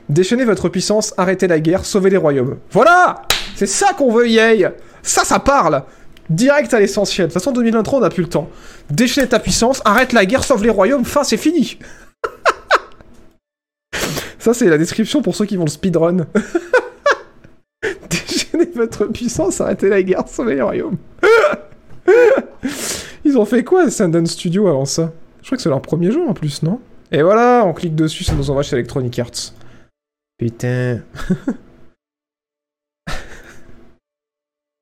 Déchaînez votre puissance, arrêtez la guerre, sauvez les royaumes. Voilà C'est ça qu'on veut, EA Ça, ça parle Direct à l'essentiel. De toute façon, 2023, on n'a plus le temps. Déchaîner ta puissance, arrête la guerre, sauve les royaumes, fin, c'est fini (laughs) Ça, c'est la description pour ceux qui vont le speedrun. (laughs) Déchaînez votre puissance, arrêtez la guerre, sauvez les royaumes. (laughs) Ils ont fait quoi, Sundance Studio, avant ça? Je crois que c'est leur premier jeu, en plus, non? Et voilà, on clique dessus, ça nous envoie chez Electronic Arts. Putain.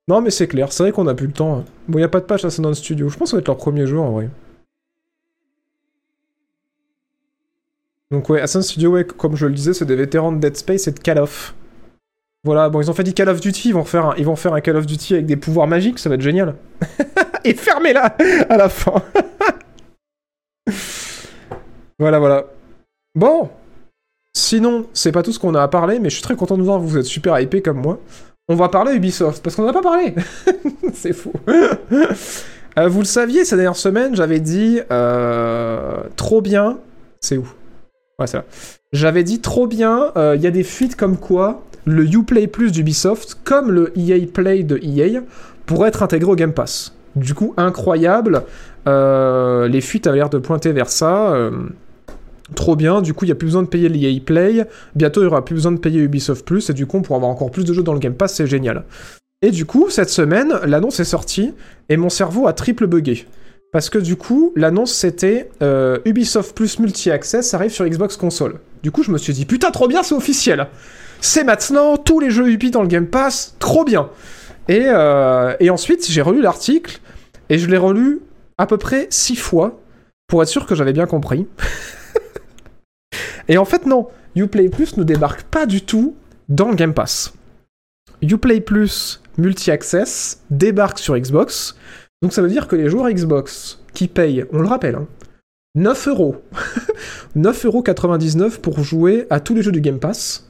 Non, mais c'est clair, c'est vrai qu'on a plus le temps. Bon, y a pas de patch Sundance Studio. Je pense que ça va être leur premier jeu, en vrai. Donc ouais, Assassin's Studio, ouais, comme je le disais, c'est des vétérans de Dead Space et de Call of. Voilà, bon, ils ont fait du Call of Duty, ils vont faire un, ils vont faire un Call of Duty avec des pouvoirs magiques, ça va être génial. (laughs) et fermez-la à la fin. (laughs) voilà, voilà. Bon. Sinon, c'est pas tout ce qu'on a à parler, mais je suis très content de voir que vous êtes super hypés comme moi. On va parler Ubisoft, parce qu'on n'en a pas parlé. (laughs) c'est fou. Euh, vous le saviez, ces dernières semaines, j'avais dit euh, trop bien. C'est où? Ouais, c'est là. J'avais dit trop bien, euh, il y a des fuites comme quoi le Uplay Plus d'Ubisoft, comme le EA Play de EA, pourrait être intégré au Game Pass. Du coup, incroyable. Les fuites avaient l'air de pointer vers ça. Trop bien. Du coup, il n'y a plus besoin de payer l'EA Play. Bientôt, il n'y aura plus besoin de payer Ubisoft Plus. Et du coup, on pourra avoir encore plus de jeux dans le Game Pass. C'est génial. Et du coup, cette semaine, l'annonce est sortie. Et mon cerveau a triple bugué. Parce que du coup, l'annonce c'était euh, Ubisoft Plus Multi-Access arrive sur Xbox Console. Du coup, je me suis dit, putain, trop bien, c'est officiel. C'est maintenant, tous les jeux Ubi dans le Game Pass, trop bien. Et, euh, et ensuite, j'ai relu l'article, et je l'ai relu à peu près six fois, pour être sûr que j'avais bien compris. (laughs) et en fait, non, Uplay Plus ne débarque pas du tout dans le Game Pass. Uplay Plus Multi-Access débarque sur Xbox, donc ça veut dire que les joueurs Xbox qui payent, on le rappelle, hein, 9 euros, (laughs) 9,99€ pour jouer à tous les jeux du Game Pass,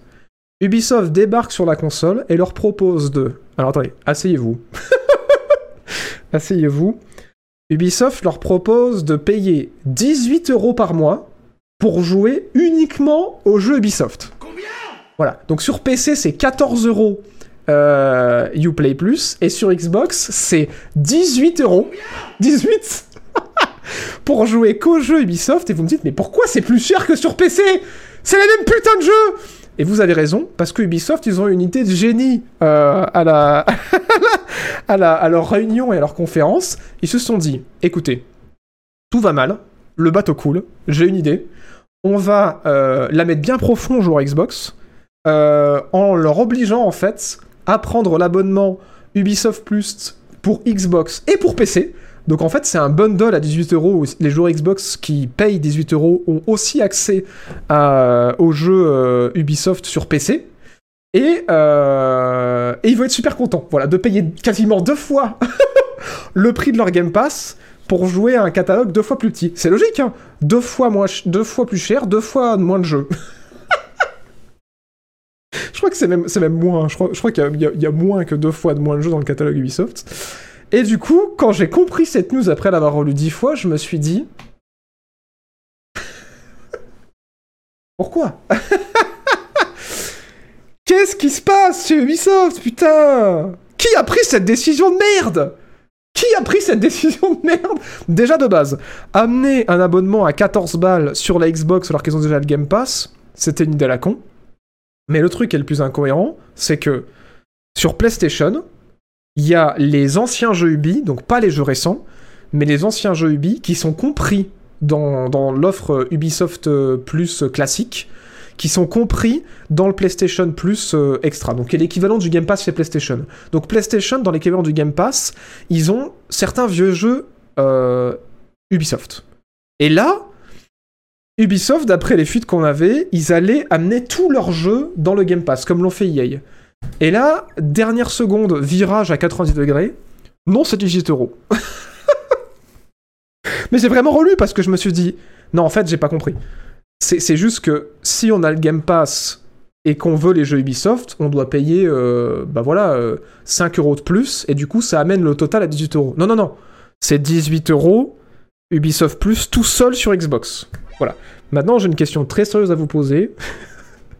Ubisoft débarque sur la console et leur propose de... Alors attendez, asseyez-vous. (laughs) asseyez-vous. Ubisoft leur propose de payer 18 euros par mois pour jouer uniquement aux jeux Ubisoft. Voilà, donc sur PC c'est 14 euros euh, Uplay Plus, et sur Xbox, c'est 18 euros. 18 (laughs) Pour jouer qu'aux jeux Ubisoft, et vous me dites, mais pourquoi c'est plus cher que sur PC C'est les mêmes putains de jeux Et vous avez raison, parce que Ubisoft, ils ont une unité de génie euh, à, la... (laughs) à, la... à leur réunion et à leur conférence. Ils se sont dit, écoutez, tout va mal, le bateau coule, j'ai une idée. On va euh, la mettre bien profond aux joueurs Xbox, euh, en leur obligeant en fait à prendre l'abonnement Ubisoft Plus pour Xbox et pour PC. Donc en fait, c'est un bundle à 18 euros les joueurs Xbox qui payent 18 euros ont aussi accès à- aux jeux euh, Ubisoft sur PC. Et, euh, et ils vont être super contents, voilà, de payer quasiment deux fois (laughs) le prix de leur Game Pass pour jouer à un catalogue deux fois plus petit. C'est logique, hein Deux fois, moins plus cher, deux fois moins de jeux. (laughs) Je crois que c'est même, même moins. Je crois, je crois qu'il y y a moins que deux fois de moins de jeux dans le catalogue Ubisoft. Et du coup, quand j'ai compris cette news après l'avoir relu dix fois, je me suis dit. (laughs) Pourquoi? (laughs) Qu'est-ce qui se passe chez Ubisoft, putain? Qui a pris cette décision de merde? Qui a pris cette décision de merde Déjà de base, amener un abonnement à 14 balles sur la Xbox alors qu'ils ont déjà le Game Pass, c'était une idée à la con. Mais le truc qui est le plus incohérent, c'est que sur PlayStation, il y a les anciens jeux Ubi, donc pas les jeux récents, mais les anciens jeux Ubi qui sont compris dans, l'offre Ubisoft euh, Plus classique, qui sont compris dans le PlayStation Plus euh, Extra, donc qui est l'équivalent du Game Pass chez PlayStation. Donc PlayStation, dans l'équivalent du Game Pass, ils ont certains vieux jeux euh, Ubisoft. Et là, Ubisoft, d'après les fuites qu'on avait, ils allaient amener tous leurs jeux dans le Game Pass, comme l'ont fait EA. Et là, dernière seconde, virage à 90 degrés. Non, c'est 18 euros. (laughs) Mais j'ai vraiment relu parce que je me suis dit, non, en fait, j'ai pas compris. C'est juste que si on a le Game Pass et qu'on veut les jeux Ubisoft, on doit payer, euh, bah voilà, euh, 5 euros de plus, et du coup, ça amène le total à 18 euros. Non, non, non. C'est 18 euros Ubisoft Plus tout seul sur Xbox. Voilà. Maintenant, j'ai une question très sérieuse à vous poser.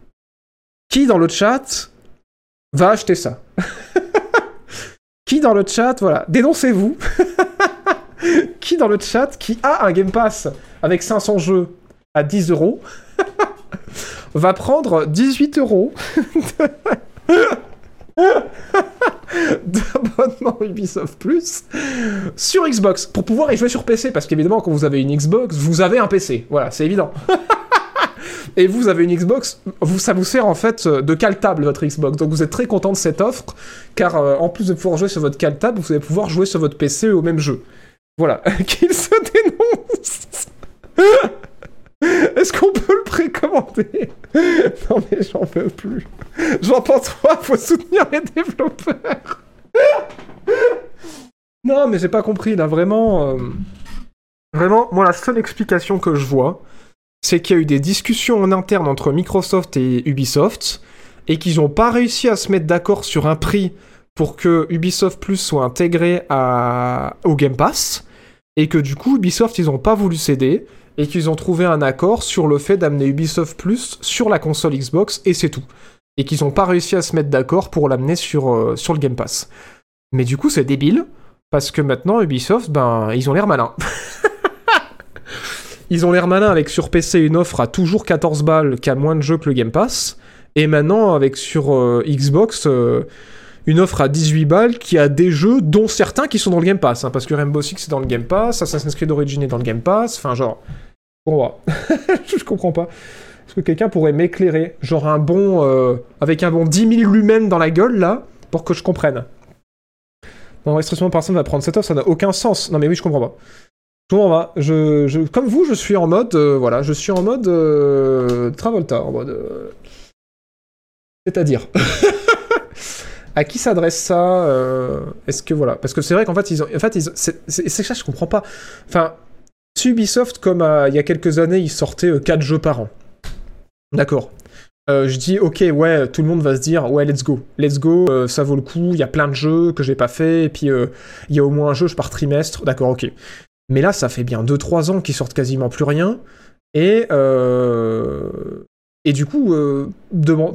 (laughs) Qui dans le chat va acheter ça? (laughs) Qui dans le chat, voilà, dénoncez-vous. (laughs) qui dans le chat qui a un Game Pass avec 500 jeux? À 10 euros (laughs) va prendre 18 euros (laughs) d'abonnement Ubisoft Plus sur Xbox. Pour pouvoir y jouer sur PC parce qu'évidemment quand vous avez une Xbox vous avez un PC voilà c'est évident. (laughs) Et vous avez une Xbox ça vous sert en fait de caltable votre Xbox. Donc vous êtes très content de cette offre car euh, en plus de pouvoir jouer sur votre caltable vous allez pouvoir jouer sur votre PC au même jeu. Voilà. Qu'il se dénonce (laughs) est-ce qu'on peut le précommander? (laughs) Non mais j'en peux plus. J'entends trop, faut soutenir les développeurs. (laughs) non mais j'ai pas compris là, vraiment. euh, Vraiment, moi la seule explication que je vois, c'est qu'il y a eu des discussions en interne entre Microsoft et Ubisoft, et qu'ils n'ont pas réussi à se mettre d'accord sur un prix pour que Ubisoft Plus soit intégré à... au Game Pass, et que du coup Ubisoft ils ont pas voulu céder, et qu'ils ont trouvé un accord sur le fait d'amener Ubisoft Plus sur la console Xbox et c'est tout. Et qu'ils n'ont pas réussi à se mettre d'accord pour l'amener sur, euh, sur le Game Pass. Mais du coup, c'est débile, parce que maintenant, Ubisoft, ben, ils ont l'air malins. (laughs) ils ont l'air malins avec sur PC une offre à toujours 14 balles qui a moins de jeux que le Game Pass, et maintenant avec sur euh, Xbox euh, une offre à 18 balles qui a des jeux dont certains qui sont dans le Game Pass, hein, parce que Rainbow Six est dans le Game Pass, Assassin's Creed Origin est dans le Game Pass, enfin genre... (laughs) Je comprends pas. Est-ce que quelqu'un pourrait m'éclairer Genre un bon... euh, avec un bon 10 000 lumens dans la gueule, là, pour que je comprenne? Non, restriction personne va prendre cette offre, ça n'a aucun sens. Non mais oui, je comprends pas. Je comprends pas. Je, comme vous, je suis en mode... euh, voilà, je suis en mode... euh, Travolta, en mode... C'est-à-dire... (laughs) à qui s'adresse ça Est-ce que voilà Parce que c'est vrai qu'en fait, ils ont, en fait, ils c'est c'est- c'est ça, je comprends pas. Enfin, Ubisoft, comme euh, il y a quelques années, ils sortaient 4 jeux par an. D'accord. Euh, je dis, ok, ouais, tout le monde va se dire, ouais, let's go. Let's go, euh, ça vaut le coup, il y a plein de jeux que j'ai pas fait, et puis euh, il y a au moins un jeu par trimestre. D'accord, ok. Mais là, ça fait bien 2-3 ans qu'ils sortent quasiment plus rien. Et, euh, du coup, euh,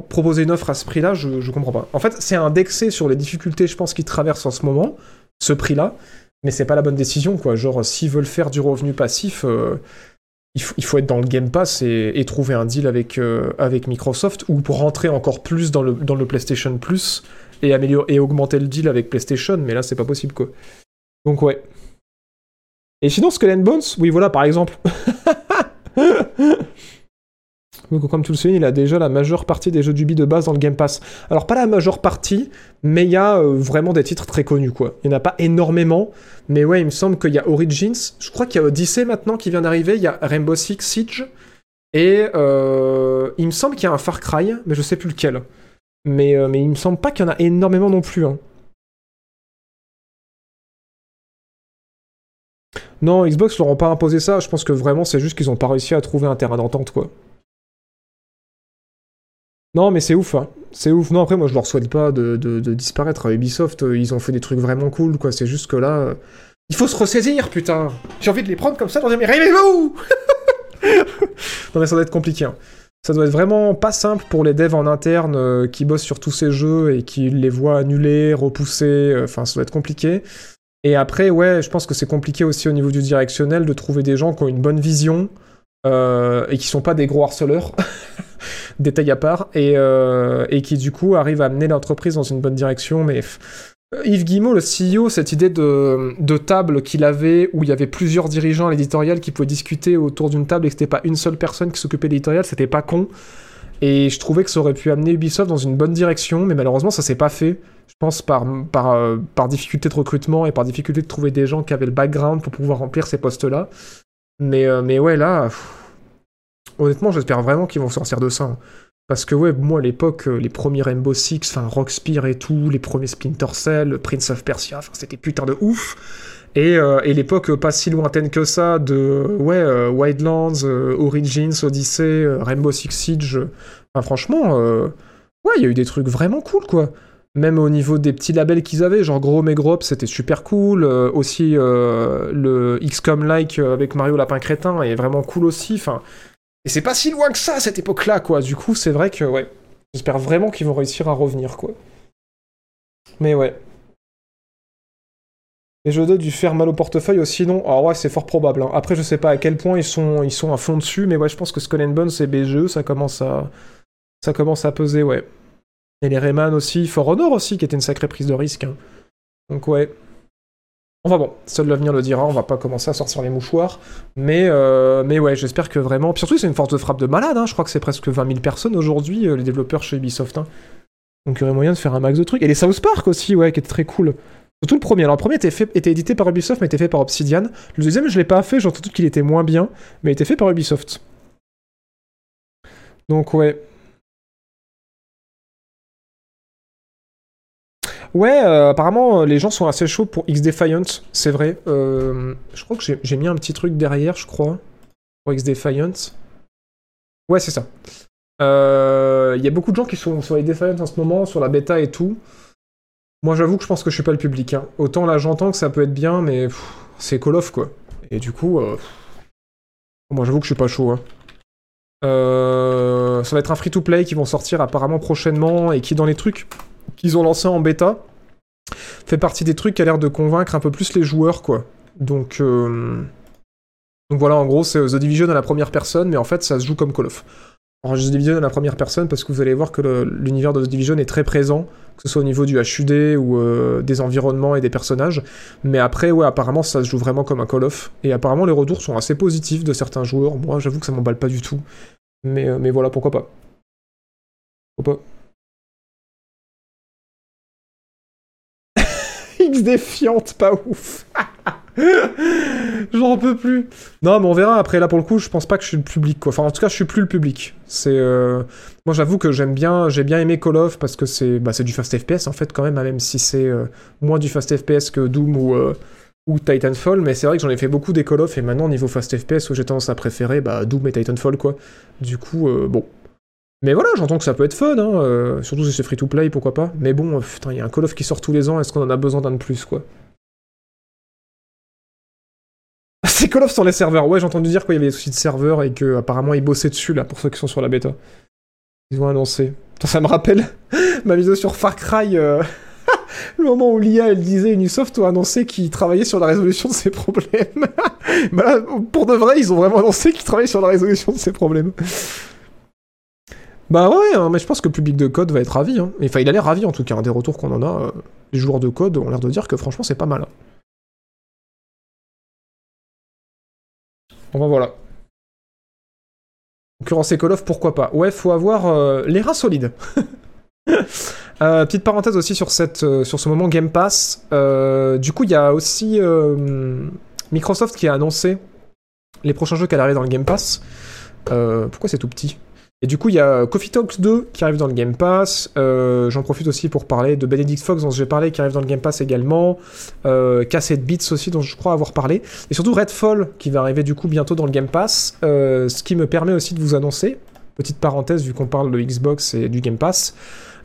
proposer une offre à ce prix-là, je, je comprends pas. En fait, c'est indexé sur les difficultés, je pense, qu'ils traversent en ce moment, ce prix-là, mais c'est pas la bonne décision, quoi. Genre, s'ils veulent faire du revenu passif, euh, il, faut, il faut être dans le Game Pass et, et trouver un deal avec, euh, avec Microsoft, ou pour rentrer encore plus dans le, dans le PlayStation Plus et, améliorer, et augmenter le deal avec PlayStation, mais là, c'est pas possible, quoi. Donc, ouais. Et sinon, Skull and Bones, oui, voilà, par exemple. (laughs) Comme tu le sais, il a déjà la majeure partie des jeux d'Ubi de base dans le Game Pass. Alors, pas la majeure partie, mais il y a euh, vraiment des titres très connus, quoi. Il n'y en a pas énormément, mais ouais, il me semble qu'il y a Origins. Je crois qu'il y a Odyssey maintenant qui vient d'arriver. Il y a Rainbow Six Siege. Et euh, il me semble qu'il y a un Far Cry, mais je sais plus lequel. Mais, euh, mais il me semble pas qu'il y en a énormément non plus. hein. Non, Xbox leur ont pas imposé ça. Je pense que vraiment, c'est juste qu'ils ont pas réussi à trouver un terrain d'entente, quoi. Non, mais c'est ouf, hein. C'est ouf. Non, après, moi, je leur souhaite pas de, de- de disparaître. Ubisoft, euh, ils ont fait des trucs vraiment cool, quoi. C'est juste que là, euh, il faut se ressaisir, putain. J'ai envie de les prendre comme ça dans des... Mais réveillez-vous (laughs) Non, mais ça doit être compliqué, hein. Ça doit être vraiment pas simple pour les devs en interne euh, qui bossent sur tous ces jeux et qui les voient annulés, repoussés. Enfin, ça doit être compliqué. Et après, ouais, je pense que c'est compliqué aussi au niveau du directionnel de trouver des gens qui ont une bonne vision et qui sont pas des gros harceleurs. (laughs) Détail à part. Et, euh, et qui, du coup, arrivent à amener l'entreprise dans une bonne direction. Mais euh, Yves Guillemot, le CEO, cette idée de, de table qu'il avait où il y avait plusieurs dirigeants à l'éditorial qui pouvaient discuter autour d'une table et que c'était pas une seule personne qui s'occupait de l'éditorial, c'était pas con. Et je trouvais que ça aurait pu amener Ubisoft dans une bonne direction, mais malheureusement ça s'est pas fait. Je pense par, par, euh, par difficulté de recrutement et par difficulté de trouver des gens qui avaient le background pour pouvoir remplir ces postes-là. Mais, mais ouais, là, honnêtement, j'espère vraiment qu'ils vont sortir de ça. hein. Parce que ouais, moi à l'époque, euh, les premiers Rainbow Six, enfin Rockspear et tout, les premiers Splinter Cell, Prince of Persia, c'était putain de ouf. Et, euh, l'époque pas si lointaine que ça de ouais, euh, Wildlands, euh, Origins, Odyssey, euh, Rainbow Six Siege. euh, Enfin, franchement, euh, ouais, il y a eu des trucs vraiment cool, quoi. Même au niveau des petits labels qu'ils avaient, genre Gros Megrop, c'était super cool. euh, aussi, euh, le XCOM Like euh, avec Mario Lapin Crétin est vraiment cool aussi. Enfin, et c'est pas si loin que ça cette époque-là, quoi. Du coup, c'est vrai que, ouais, j'espère vraiment qu'ils vont réussir à revenir, quoi. Mais ouais. Les jeux d'eux du faire mal au portefeuille aussi, non Alors ouais, c'est fort probable. hein. Après, je sais pas à quel point ils sont, ils sont à fond dessus, mais ouais, je pense que Skull and Bones et BGE, ça commence à, ça commence à peser, ouais. Et les Rayman aussi, For Honor aussi, qui était une sacrée prise de risque. hein. Donc ouais. Enfin bon, seul l'avenir le dira, on va pas commencer à sortir les mouchoirs. Mais, euh, mais ouais, j'espère que vraiment... Puis surtout, c'est une force de frappe de malade, hein. je crois que c'est presque 20 000 personnes aujourd'hui, euh, les développeurs chez Ubisoft. hein. Donc il y aurait moyen de faire un max de trucs. Et les South Park aussi, ouais, qui était très cool. Surtout le premier. Alors le premier était, édité par Ubisoft, mais était fait par Obsidian. Le deuxième, je l'ai pas fait, j'ai entendu qu'il était moins bien, mais était fait par Ubisoft. Donc ouais. Ouais, euh, apparemment, euh, les gens sont assez chauds pour X-Defiant, c'est vrai. Euh, je crois que j'ai- mis un petit truc derrière, je crois, pour X-Defiant. Ouais, c'est ça. Il y a beaucoup de gens qui sont sur X-Defiant en ce moment, sur la bêta et tout. Moi, j'avoue que je pense que je suis pas le public. hein. Autant là, j'entends que ça peut être bien, mais c'est Call of, quoi. Et du coup, moi, j'avoue que je suis pas chaud. hein. Ça va être un free-to-play qui vont sortir apparemment prochainement et qui, dans les trucs? Qu'ils ont lancés en bêta, fait partie des trucs qui a l'air de convaincre un peu plus les joueurs, quoi. Donc, euh, voilà, en gros, c'est The Division à la première personne, mais en fait, ça se joue comme Call of. Alors, The Division à la première personne parce que vous allez voir que l'univers de The Division est très présent, que ce soit au niveau du HUD ou euh, des environnements et des personnages. Mais après, ouais, apparemment, ça se joue vraiment comme un Call of. Et apparemment, les retours sont assez positifs de certains joueurs. Moi, j'avoue que ça m'emballe pas du tout. Mais, euh, mais voilà, pourquoi pas. Pourquoi pas. Défiante, pas ouf. (laughs) J'en peux plus. Non, mais on verra. Après, là, pour le coup, je pense pas que je suis le public, quoi. Enfin, en tout cas, je suis plus le public. C'est. euh, Moi, j'avoue que j'aime bien. J'ai bien aimé Call of parce que c'est bah, c'est du fast FPS, en fait, quand même, hein, même si c'est euh, moins du fast FPS que Doom ou. euh, ou Titanfall, mais c'est vrai que j'en ai fait beaucoup des Call of et maintenant niveau fast FPS où j'ai tendance à préférer bah, Doom et Titanfall quoi. Du coup, euh, bon. Mais voilà, j'entends que ça peut être fun, hein, euh, surtout si c'est free to play, pourquoi pas. Mais bon, euh, putain, il y a un Call of qui sort tous les ans, est-ce qu'on en a besoin d'un de plus quoi? (laughs) C'est Call of sur les serveurs, ouais, j'ai entendu dire qu'il y avait des soucis de serveurs et que apparemment ils bossaient dessus là pour ceux qui sont sur la bêta. Ils ont annoncé. Ça me rappelle (laughs) ma vidéo sur Far Cry. euh, (laughs) Le moment où l'IA, elle disait, Ubisoft a annoncé qu'ils travaillaient sur la résolution de ces problèmes. bah là, pour de vrai, ils ont vraiment annoncé qu'ils travaillaient sur la résolution de ces problèmes. Bah ouais, hein, mais je pense que le public de code va être ravi. Hein. Enfin, il a l'air ravi en tout cas, hein, des retours qu'on en a. euh, les joueurs de code ont l'air de dire que franchement, c'est pas mal. Enfin voilà. Concurrencer Call of, pourquoi pas? Ouais, faut avoir euh, les reins solides. (laughs) Euh, petite parenthèse aussi sur, cette, euh, sur ce moment Game Pass. Euh, du coup, il y a aussi euh, Microsoft qui a annoncé les prochains jeux qu'elle arrive dans le Game Pass. Euh, pourquoi c'est tout petit? Et du coup, il y a Coffee Talks 2 qui arrive dans le Game Pass. Euh, J'en profite aussi pour parler de Benedict Fox dont j'ai parlé qui arrive dans le Game Pass également. Euh, Cassette Beats aussi dont je crois avoir parlé. Et surtout Redfall qui va arriver du coup bientôt dans le Game Pass. Euh, ce qui me permet aussi de vous annoncer, petite parenthèse vu qu'on parle de Xbox et du Game Pass.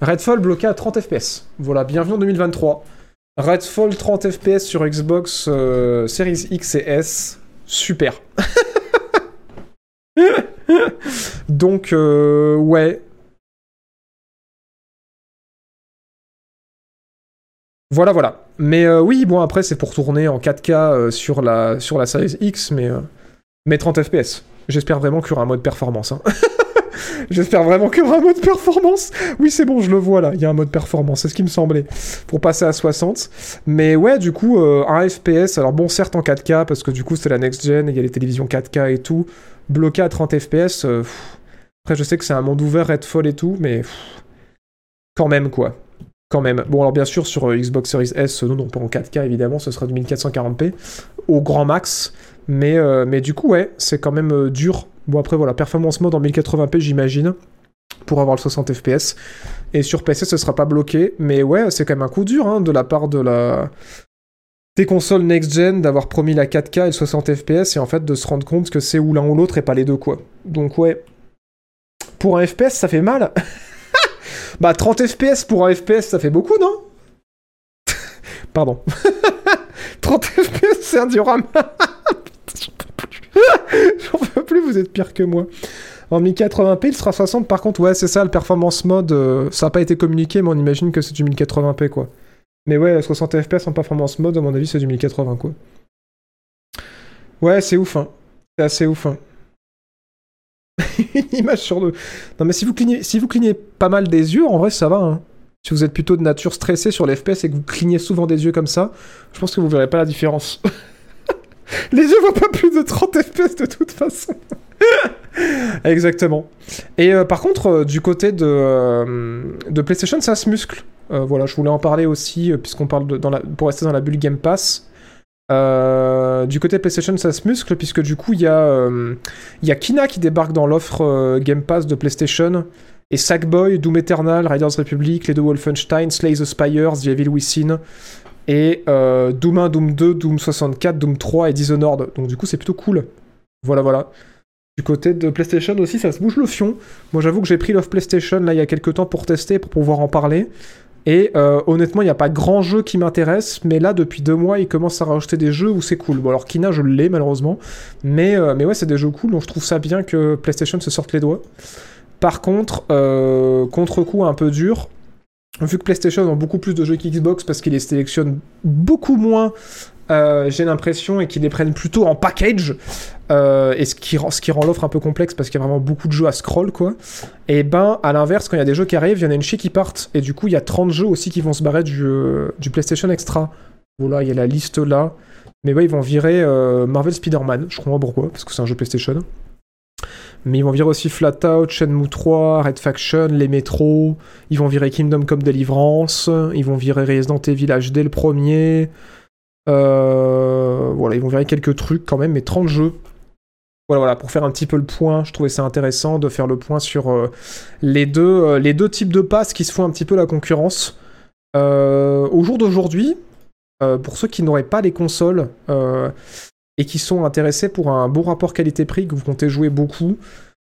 Redfall bloqué à 30 FPS. Voilà, bienvenue en 2023. Redfall 30 FPS sur Xbox euh, Series X et S. Super. (laughs) (laughs) Donc, euh, ouais. Voilà, voilà. Mais euh, oui, bon, après, c'est pour tourner en 4K euh, sur, la, sur la X, mais, mais 30 FPS. J'espère vraiment qu'il y aura un mode performance. hein. (laughs) J'espère vraiment qu'il y aura un mode performance. Oui, c'est bon, je le vois là. Il y a un mode performance, c'est ce qui me semblait. Pour passer à 60. Mais ouais, du coup, euh, un FPS. Alors bon, certes en 4K, parce que du coup, c'est la next gen, il y a les télévisions 4K et tout. Bloqué à 30 FPS. euh. Après, je sais que c'est un monde ouvert, Redfall et tout, mais quand même, quoi. Quand même. Bon, alors bien sûr, sur euh, Xbox Series S, euh, non, non, pas en 4K, évidemment, ce sera du 1440p au grand max. Mais, mais du coup, ouais, c'est quand même dur. Bon, après, voilà, performance mode en 1080p, j'imagine, pour avoir le 60 FPS. Et sur PC, ce sera pas bloqué. Mais ouais, c'est quand même un coup dur hein, de la part de la des consoles next-gen, d'avoir promis la 4K et le 60 FPS, et en fait de se rendre compte que c'est ou l'un ou l'autre et pas les deux, quoi. Donc ouais. Pour un FPS, ça fait mal. (laughs) bah 30 FPS pour un FPS, ça fait beaucoup, non? (laughs) Pardon. (laughs) 30 FPS, c'est un diorama. (laughs) J'en peux plus, vous êtes pire que moi. En 1080p, il sera 60 par contre, ouais, c'est ça, le performance mode, euh, ça n'a pas été communiqué, mais on imagine que c'est du 1080p, quoi. Mais ouais, 60 FPS en performance mode, à mon avis, c'est du 1080, quoi. Ouais, c'est ouf, hein. C'est assez ouf, hein. (laughs) Une image sur deux. Non, mais si vous, clignez, si vous clignez pas mal des yeux, en vrai, ça va, hein. Si vous êtes plutôt de nature stressée sur l'FPS et que vous clignez souvent des yeux comme ça, je pense que vous verrez pas la différence. (laughs) Les yeux vont pas plus de 30 FPS de toute façon. (laughs) Exactement. Et euh, par contre, euh, du côté de, euh, de PlayStation, ça se muscle. Voilà, je voulais en parler aussi, puisqu'on parle de, la, pour rester dans la bulle Game Pass. Du côté PlayStation, ça se muscle, puisque du coup, il y, y a Kina qui débarque dans l'offre Game Pass de PlayStation. Et Sackboy, Doom Eternal, Riders Republic, les deux Wolfenstein, Slay the Spires, The Evil Within, et euh, Doom 1, Doom 2, Doom 64, Doom 3 et Dishonored. Donc du coup, c'est plutôt cool. Voilà, voilà. Du côté de PlayStation aussi, ça se bouge le fion. Moi, j'avoue que j'ai pris l'offre PlayStation là il y a quelques temps pour tester, pour pouvoir en parler. Et euh, honnêtement, il n'y a pas grand jeu qui m'intéresse, mais là, depuis deux mois, ils commencent à rajouter des jeux où c'est cool. Bon, alors Kina, je l'ai malheureusement, mais, euh, mais ouais, c'est des jeux cool, donc je trouve ça bien que PlayStation se sorte les doigts. Par contre, contre-coup un peu dur, vu que PlayStation a beaucoup plus de jeux qu'Xbox parce qu'ils les sélectionnent beaucoup moins, euh, j'ai l'impression, et qu'ils les prennent plutôt en package, euh, et ce qui rend, l'offre un peu complexe parce qu'il y a vraiment beaucoup de jeux à scroll, quoi. Et ben, à l'inverse, quand il y a des jeux qui arrivent, il y en a une chier qui partent, et du coup, il y a 30 jeux aussi qui vont se barrer du, euh, du PlayStation Extra. Voilà, il y a la liste là. Mais ouais, ils vont virer Marvel Spider-Man, je comprends pourquoi, parce que c'est un jeu PlayStation. Mais ils vont virer aussi Flatout, Shenmue 3, Red Faction, les Metro. Ils vont virer Kingdom Come Deliverance. Ils vont virer Resident Evil HD le premier. Euh, voilà, ils vont virer quelques trucs quand même, mais 30 jeux. Voilà, voilà, pour faire un petit peu le point, je trouvais ça intéressant de faire le point sur euh, les, deux, euh, les deux types de passes qui se font un petit peu la concurrence. Au jour d'aujourd'hui, pour ceux qui n'auraient pas les consoles et qui sont intéressés pour un bon rapport qualité-prix, que vous comptez jouer beaucoup,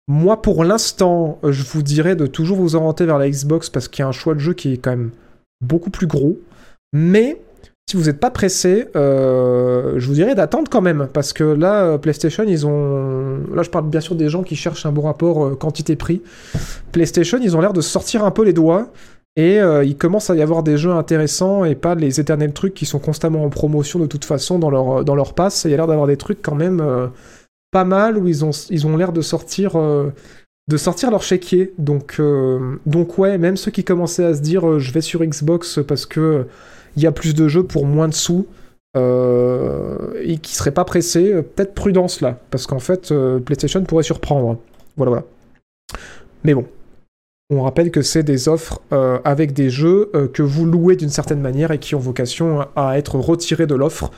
moi pour l'instant, je vous dirais de toujours vous orienter vers la Xbox parce qu'il y a un choix de jeu qui est quand même beaucoup plus gros. Mais si vous n'êtes pas pressé, euh, je vous dirais d'attendre quand même, parce que là, euh, PlayStation, ils ont... Là, je parle bien sûr des gens qui cherchent un bon rapport euh, quantité-prix. PlayStation, ils ont l'air de sortir un peu les doigts, et euh, il commence à y avoir des jeux intéressants, et pas les éternels trucs qui sont constamment en promotion de toute façon dans leur, dans leur pass. Il y a l'air d'avoir des trucs quand même euh, pas mal, où ils ont l'air de sortir... euh, leur chéquier, donc, euh, donc ouais, même ceux qui commençaient à se dire euh, je vais sur Xbox parce que il y a plus de jeux pour moins de sous euh, et qui seraient pas pressés, euh, peut-être prudence là, parce qu'en fait euh, PlayStation pourrait surprendre. Voilà, voilà. Mais bon, on rappelle que c'est des offres euh, avec des jeux euh, que vous louez d'une certaine manière et qui ont vocation à, être retirés de l'offre,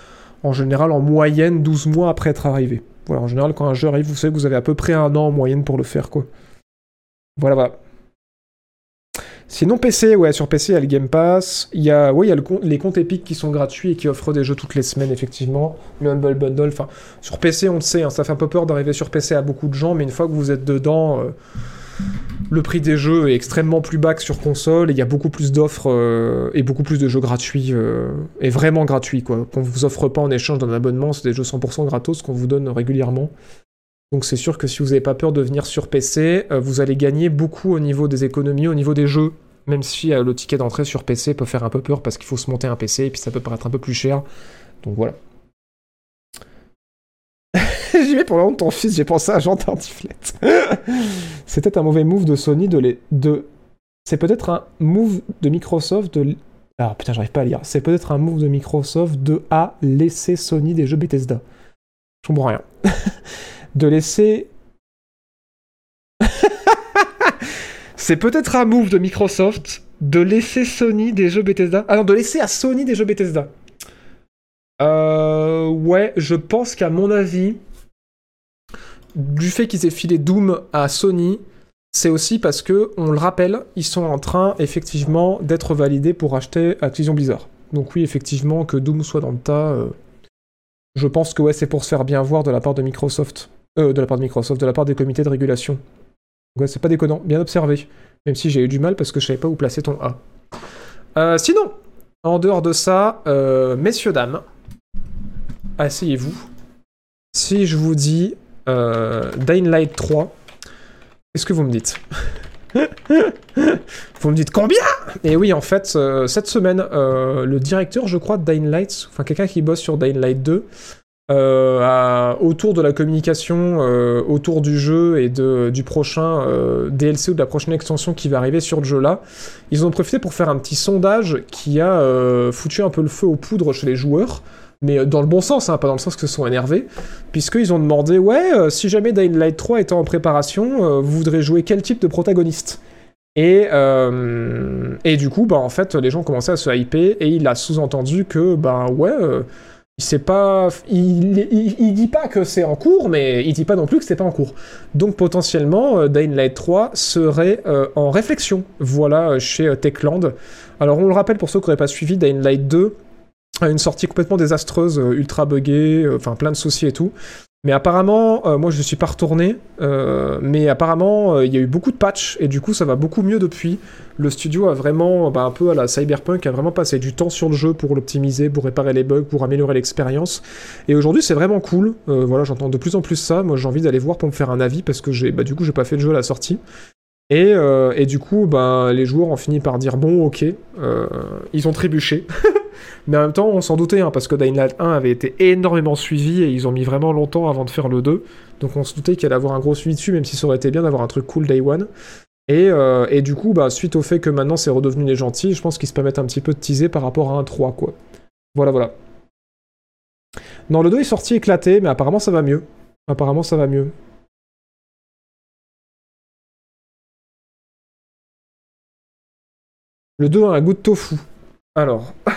en général en moyenne 12 mois après être arrivé. Voilà, en général, quand un jeu arrive, vous savez que vous avez à peu près un an en moyenne pour le faire, quoi. Voilà, voilà. Sinon, PC, ouais, sur PC, il y a le Game Pass. Il y a, ouais, il les comptes Epic qui sont gratuits et qui offrent des jeux toutes les semaines, effectivement. Le Humble Bundle, enfin, sur PC, on le sait, hein, ça fait un peu peur d'arriver sur PC à beaucoup de gens, mais une fois que vous êtes dedans, euh, le prix des jeux est extrêmement plus bas que sur console et il y a beaucoup plus d'offres euh, et beaucoup plus de jeux gratuits euh, et vraiment gratuits, quoi. Qu'on vous offre pas en échange d'un abonnement, c'est des jeux 100% gratos qu'on vous donne régulièrement. Donc c'est sûr que si vous n'avez pas peur de venir sur PC, euh, vous allez gagner beaucoup au niveau des économies, au niveau des jeux. Même si le ticket d'entrée sur PC peut faire un peu peur parce qu'il faut se monter un PC et puis ça peut paraître un peu plus cher. Donc voilà. (laughs) J'y vais pour le nom de ton fils, j'ai pensé à Jean Tartiflette. (laughs) C'était un mauvais move de Sony de les. De... C'est peut-être un move de Microsoft de. Ah putain, j'arrive pas à lire. C'est peut-être un move de Microsoft de à laisser Sony des jeux Bethesda. Je comprends rien. (laughs) de laisser. C'est peut-être un move de Microsoft de laisser Sony des jeux Bethesda. Ah non, de laisser à Sony des jeux Bethesda. Euh, ouais, je pense qu'à mon avis, du fait qu'ils aient filé Doom à Sony, c'est aussi parce que, on le rappelle, ils sont en train effectivement d'être validés pour acheter Activision Blizzard. Donc oui, effectivement, que Doom soit dans le tas, euh, je pense que ouais, c'est pour se faire bien voir de la part de Microsoft. Euh, de la part de Microsoft, de la part des comités de régulation. Ouais, c'est pas déconnant, bien observé. Même si j'ai eu du mal parce que je savais pas où placer ton A. Euh, sinon, en dehors de ça, euh, messieurs, dames, asseyez-vous. Si je vous dis euh, Light 3, qu'est-ce que vous me dites (laughs) Vous me dites combien? Et oui, en fait, euh, cette semaine, euh, le directeur, je crois, de Dying Light, enfin quelqu'un qui bosse sur Dying Light 2, euh, autour de la communication, autour du jeu et de, du prochain DLC ou de la prochaine extension qui va arriver sur le jeu là, ils ont profité pour faire un petit sondage qui a foutu un peu le feu aux poudres chez les joueurs. Mais euh, dans le bon sens, hein, pas dans le sens que se sont énervés, puisqu'ils ont demandé Ouais, euh, si jamais Dying Light 3 était en préparation, euh, vous voudrez jouer quel type de protagoniste? Et, et du coup, bah, en fait, les gens commençaient à se hyper et il a sous-entendu que, bah ouais, il sait pas. Il, il, dit pas que c'est en cours, mais il dit pas non plus que c'est pas en cours. Donc potentiellement, Dying Light 3 serait en réflexion, voilà, chez Techland. Alors on le rappelle pour ceux qui n'auraient pas suivi, Dying Light 2 a une sortie complètement désastreuse, euh, ultra buggée, euh, enfin plein de soucis et tout. Mais apparemment, euh, moi je ne suis pas retourné, euh, mais apparemment euh, il y a eu beaucoup de patchs et du coup ça va beaucoup mieux depuis. Le studio a vraiment, bah, un peu à la Cyberpunk, a vraiment passé du temps sur le jeu pour l'optimiser, pour réparer les bugs, pour améliorer l'expérience. Et aujourd'hui c'est vraiment cool. Euh, voilà, j'entends de plus en plus ça. Moi j'ai envie d'aller voir pour me faire un avis parce que j'ai, bah, du coup j'ai pas fait le jeu à la sortie. Et, euh, et du coup, bah, les joueurs ont fini par dire bon, ok, euh, ils ont trébuché. (laughs) Mais en même temps, on s'en doutait, hein, parce que Dying Light 1 avait été énormément suivi et ils ont mis vraiment longtemps avant de faire le 2. Donc on se doutait qu'il allait avoir un gros suivi dessus, même si ça aurait été bien d'avoir un truc cool Day One. Et, euh, et du coup, bah, suite au fait que maintenant c'est redevenu les gentils, je pense qu'ils se permettent un petit peu de teaser par rapport à un 3, quoi. Voilà, voilà. Non, le 2 est sorti éclaté, mais apparemment ça va mieux. Apparemment ça va mieux. Le 2 a un goût de tofu. Alors. (laughs)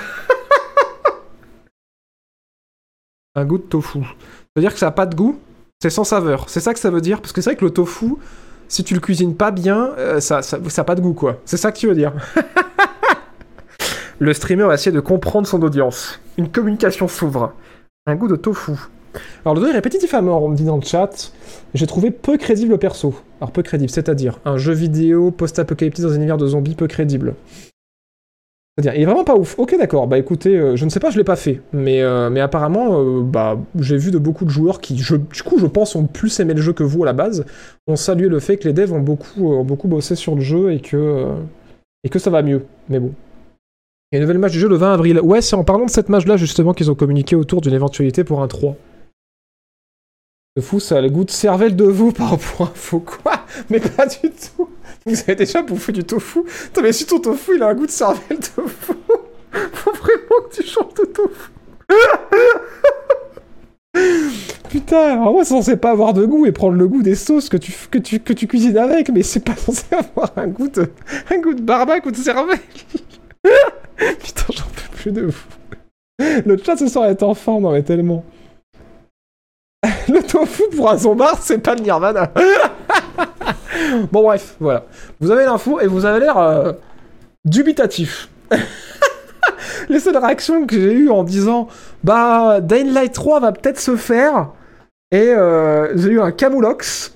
un goût de tofu. C'est-à-dire que ça n'a pas de goût, c'est sans saveur. C'est ça que ça veut dire Parce que c'est vrai que le tofu, si tu le cuisines pas bien, euh, ça, ça, ça pas de goût, quoi. C'est ça que tu veux dire. (laughs) le streamer va essayer de comprendre son audience. Une communication s'ouvre. Un goût de tofu. Alors le 2 est répétitif à mort, on me dit dans le chat. J'ai trouvé peu crédible le perso. Alors peu crédible, c'est-à-dire un jeu vidéo post-apocalyptique dans un univers de zombies peu crédible. C'est-à-dire, il est vraiment pas ouf. Ok, d'accord. Bah écoutez, euh, je ne sais pas, je l'ai pas fait, mais euh, apparemment, euh, bah j'ai vu de beaucoup de joueurs qui, je, du coup, je pense, ont plus aimé le jeu que vous à la base. ont salué le fait que les devs ont beaucoup beaucoup bossé sur le jeu et que et que ça va mieux. Mais bon. Il y a une nouvelle match du jeu le 20 avril. Ouais, c'est en parlant de cette match-là justement qu'ils ont communiqué autour d'une éventualité pour un 3. Le fou, ça a le goût de cervelle de vous par rapport à un faux quoi Mais pas du tout. Vous avez déjà bouffé du tofu Putain, mais si ton tofu il a un goût de cervelle de fou, faut vraiment que tu changes de tofu. Putain, moi c'est censé pas avoir de goût et prendre le goût des sauces que tu, que tu, que tu cuisines avec, mais c'est pas censé avoir un goût de, un goût de barbac ou de cervelle. Putain, j'en peux plus de vous. Le chat ce soir est en forme, non mais tellement. (laughs) Le tofu pour un zombard, c'est pas le nirvana. (laughs) bon bref, voilà. Vous avez l'info et vous avez l'air euh, dubitatif. (laughs) Les seules réactions que j'ai eues en disant bah Dying Light 3 va peut-être se faire et euh, j'ai eu un Camoulox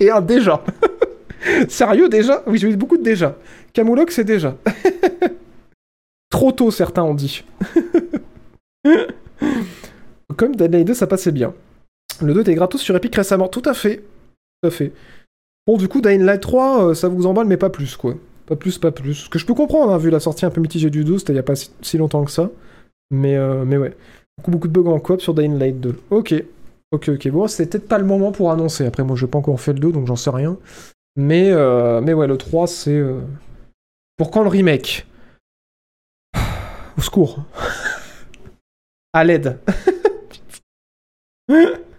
et un déjà. Sérieux déjà? Oui, j'ai eu beaucoup de déjà. Camoulox et déjà. Trop tôt certains ont dit. Comme Light 2 ça passait bien. Le 2 était gratos sur Epic récemment, tout à fait. Tout à fait. Bon, du coup, Dying Light 3, euh, ça vous emballe, mais pas plus, quoi. Pas plus, pas plus. Ce que je peux comprendre, hein, vu la sortie un peu mitigée du 2, c'était il y a pas si, longtemps que ça. Mais, euh, mais ouais. Beaucoup, beaucoup de bugs en coop sur Dying Light 2. Ok. Ok, ok. Bon, c'était peut-être pas le moment pour annoncer. Après, moi, je n'ai pas encore fait le 2, donc j'en sais rien. Mais, euh, mais ouais, le 3, c'est... euh, Pour quand le remake? (sighs) Au secours. (laughs) à l'aide. (laughs) (laughs)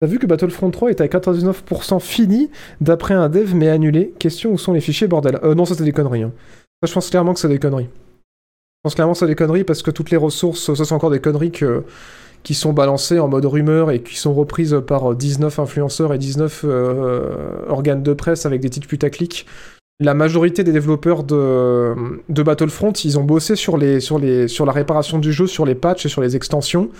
T'as vu que Battlefront 3 est à 99% fini d'après un dev mais annulé? Question où sont les fichiers bordel? Euh non ça c'est des conneries. hein. Ça je pense clairement que c'est des conneries. Je pense clairement que c'est des conneries parce que toutes les ressources, ça c'est encore des conneries qui sont balancées en mode rumeur et qui sont reprises par 19 influenceurs et 19 euh, organes de presse avec des titres putaclic. La majorité des développeurs de, Battlefront, ils ont bossé sur, la réparation du jeu, sur les patchs et sur les extensions.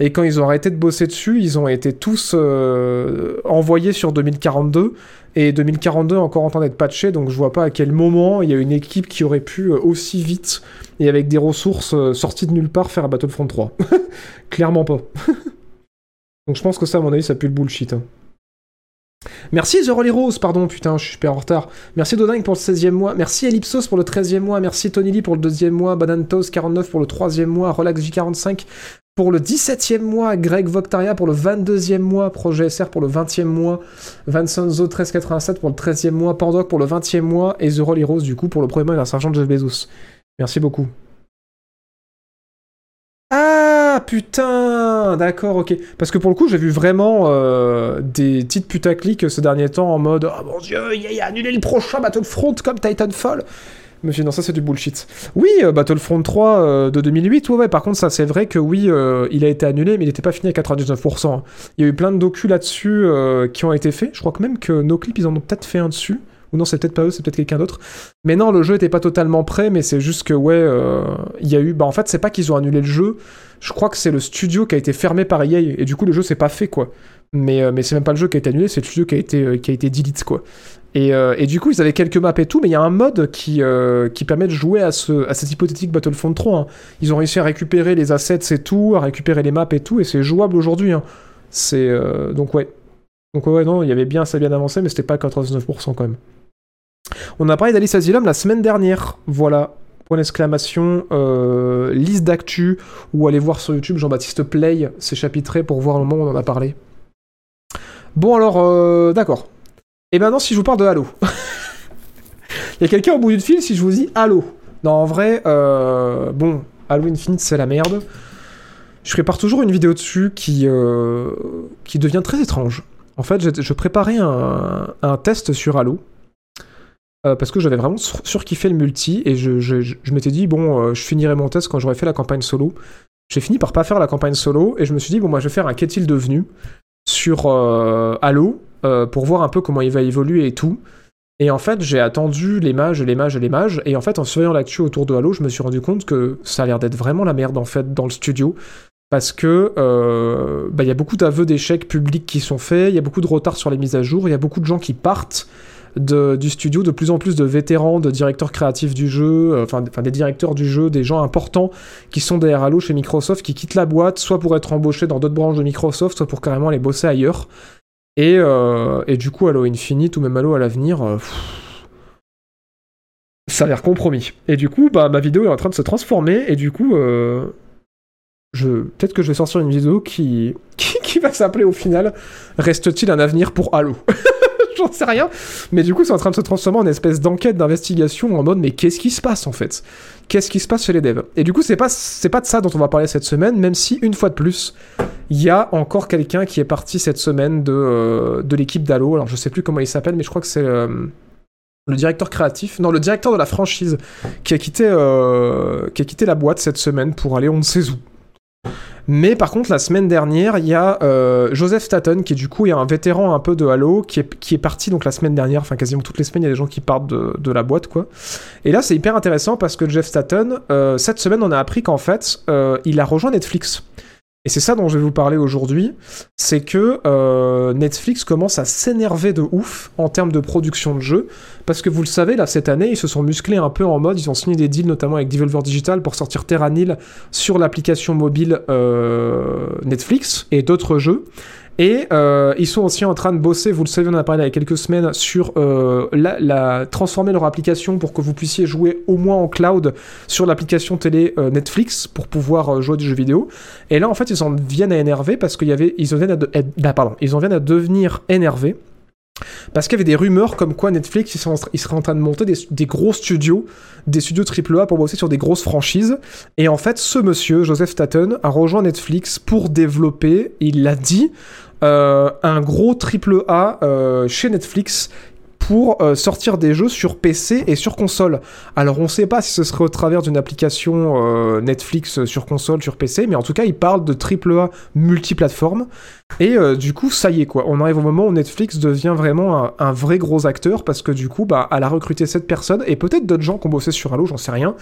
Et quand ils ont arrêté de bosser dessus, ils ont été tous euh, envoyés sur 2042. Et 2042 encore en train d'être patché, donc je vois pas à quel moment il y a une équipe qui aurait pu euh, aussi vite et avec des ressources euh, sorties de nulle part faire Battlefront 3. (laughs) Clairement pas. (laughs) donc je pense que ça, à mon avis, ça pue le bullshit. hein. Merci The Rolly Rose, pardon, putain, je suis super en retard. Merci Doding pour le 16e mois. Merci Ellipsos pour le 13e mois. Merci Tony Lee pour le 2e mois. Banantos 49 pour le 3e mois. Relax J45 pour le 17e mois. Greg Voctaria pour le 22e mois. Projet SR pour le 20e mois. Vancenzo 1387 pour le 13e mois. Pandoc pour le 20e mois. Et The Rolly Rose, du coup, pour le premier mois d'un sergent Jeff Bezos. Merci beaucoup. Ah putain, d'accord, ok. Parce que pour le coup, j'ai vu vraiment euh, des titres putaclic ces derniers temps en mode Oh mon dieu, il il a annulé le prochain Battlefront comme Titanfall. Dit, non, ça c'est du bullshit. Oui, euh, Battlefront 3 euh, de 2008, ouais, ouais, par contre, ça c'est vrai que oui, euh, il a été annulé, mais il n'était pas fini à 99%. hein. Il y a eu plein de docus là-dessus euh, qui ont été faits. Je crois que même que NoClip, ils en ont peut-être fait un dessus. Ou non, c'est peut-être pas eux, c'est peut-être quelqu'un d'autre. Mais non, le jeu était pas totalement prêt, mais c'est juste que, ouais, euh, il y a eu. Bah, en fait, c'est pas qu'ils ont annulé le jeu. Je crois que c'est le studio qui a été fermé par EA, et du coup, le jeu s'est pas fait, quoi. Mais, euh, mais c'est même pas le jeu qui a été annulé, c'est le studio qui a été, euh, qui a été delete, quoi. Et, euh, et du coup, ils avaient quelques maps et tout, mais il y a un mode qui, euh, qui permet de jouer à, ce, à cet hypothétique Battlefront 3. hein. Ils ont réussi à récupérer les assets et tout, à récupérer les maps et tout, et c'est jouable aujourd'hui. hein. C'est. donc, ouais. Donc, ouais, non, il y avait bien, ça bien avancé, mais c'était pas à 99% quand même. On a parlé d'Alice Asylum la semaine dernière. Voilà. Point d'exclamation. euh, liste d'actu. Ou allez voir sur YouTube Jean-Baptiste Play ses chapitrés pour voir le moment où on en a parlé. Bon, alors, euh, d'accord. Et maintenant, si je vous parle de Halo. (laughs) Il y a quelqu'un au bout du fil si je vous dis Halo. Non, en vrai, euh, bon, Halo Infinite, c'est la merde. Je prépare toujours une vidéo dessus qui, euh, qui devient très étrange. En fait, je, préparais un, test sur Halo. euh, parce que j'avais vraiment sur- surkiffé le multi et je, m'étais dit, bon, euh, je finirai mon test quand j'aurai fait la campagne solo. J'ai fini par pas faire la campagne solo et je me suis dit, bon, moi je vais faire un qu'est-il devenu sur euh, Halo pour voir un peu comment il va évoluer et tout. Et en fait, j'ai attendu les mages, les mages les mages. Et en fait, en surveillant l'actu autour de Halo, je me suis rendu compte que ça a l'air d'être vraiment la merde en fait dans le studio. Parce que euh, bah, il y a beaucoup d'aveux d'échecs publics qui sont faits, il y a beaucoup de retard sur les mises à jour, il y a beaucoup de gens qui partent du studio, de plus en plus de vétérans, de directeurs créatifs du jeu, euh, enfin des directeurs du jeu, des gens importants qui sont derrière Halo chez Microsoft, qui quittent la boîte, soit pour être embauchés dans d'autres branches de Microsoft, soit pour carrément aller bosser ailleurs. Et, euh, et du coup, Halo Infinite ou même Halo à l'avenir, euh, ça a l'air compromis. Et du coup, bah, ma vidéo est en train de se transformer, et du coup, je... peut-être que je vais sortir une vidéo qui, va s'appeler au final Reste-t-il un avenir pour Halo? (laughs) J'en sais rien. Mais du coup, c'est en train de se transformer en espèce d'enquête, d'investigation en mode mais qu'est-ce qui se passe en fait? Qu'est-ce qui se passe chez les devs? Et du coup, c'est pas, pas de ça dont on va parler cette semaine, même si, une fois de plus, il y a encore quelqu'un qui est parti cette semaine de, euh, l'équipe d'Halo. Alors, je sais plus comment il s'appelle, mais je crois que c'est le directeur créatif, non, le directeur de la franchise, qui a quitté, euh, qui a quitté la boîte cette semaine pour aller on ne sait où. Mais par contre, la semaine dernière, il y a euh, Joseph Staten, qui du coup est un vétéran un peu de Halo, qui est, parti donc la semaine dernière, enfin quasiment toutes les semaines, il y a des gens qui partent de, de la boîte, quoi. Et là, c'est hyper intéressant parce que Jeff Staten, euh, cette semaine, on a appris qu'en fait, euh, il a rejoint Netflix. Et c'est ça dont je vais vous parler aujourd'hui, c'est que euh, Netflix commence à s'énerver de ouf en termes de production de jeux, parce que vous le savez, là, cette année, ils se sont musclés un peu en mode, ils ont signé des deals notamment avec Devolver Digital pour sortir Terranil sur l'application mobile euh, Netflix et d'autres jeux. Et euh, ils sont aussi en train de bosser, vous le savez, on en a parlé il y a quelques semaines, sur euh, la, transformer leur application pour que vous puissiez jouer au moins en cloud sur l'application télé euh, Netflix pour pouvoir jouer des jeux vidéo. Et là, en fait, ils en viennent à énerver parce qu'il y avait, ils en à, être- bah, en viennent à devenir énervés. Parce qu'il y avait des rumeurs comme quoi Netflix, ils, sont ils seraient en train de monter des, gros studios, des studios AAA pour bosser sur des grosses franchises. Et en fait, ce monsieur, Joseph Staten, a rejoint Netflix pour développer, il l'a dit, euh, un gros AAA euh, chez Netflix pour euh, sortir des jeux sur PC et sur console. Alors on sait pas si ce serait au travers d'une application euh, Netflix sur console, sur PC, mais en tout cas ils parlent de AAA multiplateforme. Et euh, du coup ça y est quoi, on arrive au moment où Netflix devient vraiment un, vrai gros acteur parce que du coup bah, elle a recruté cette personne et peut-être d'autres gens qui ont bossé sur Halo, j'en sais rien,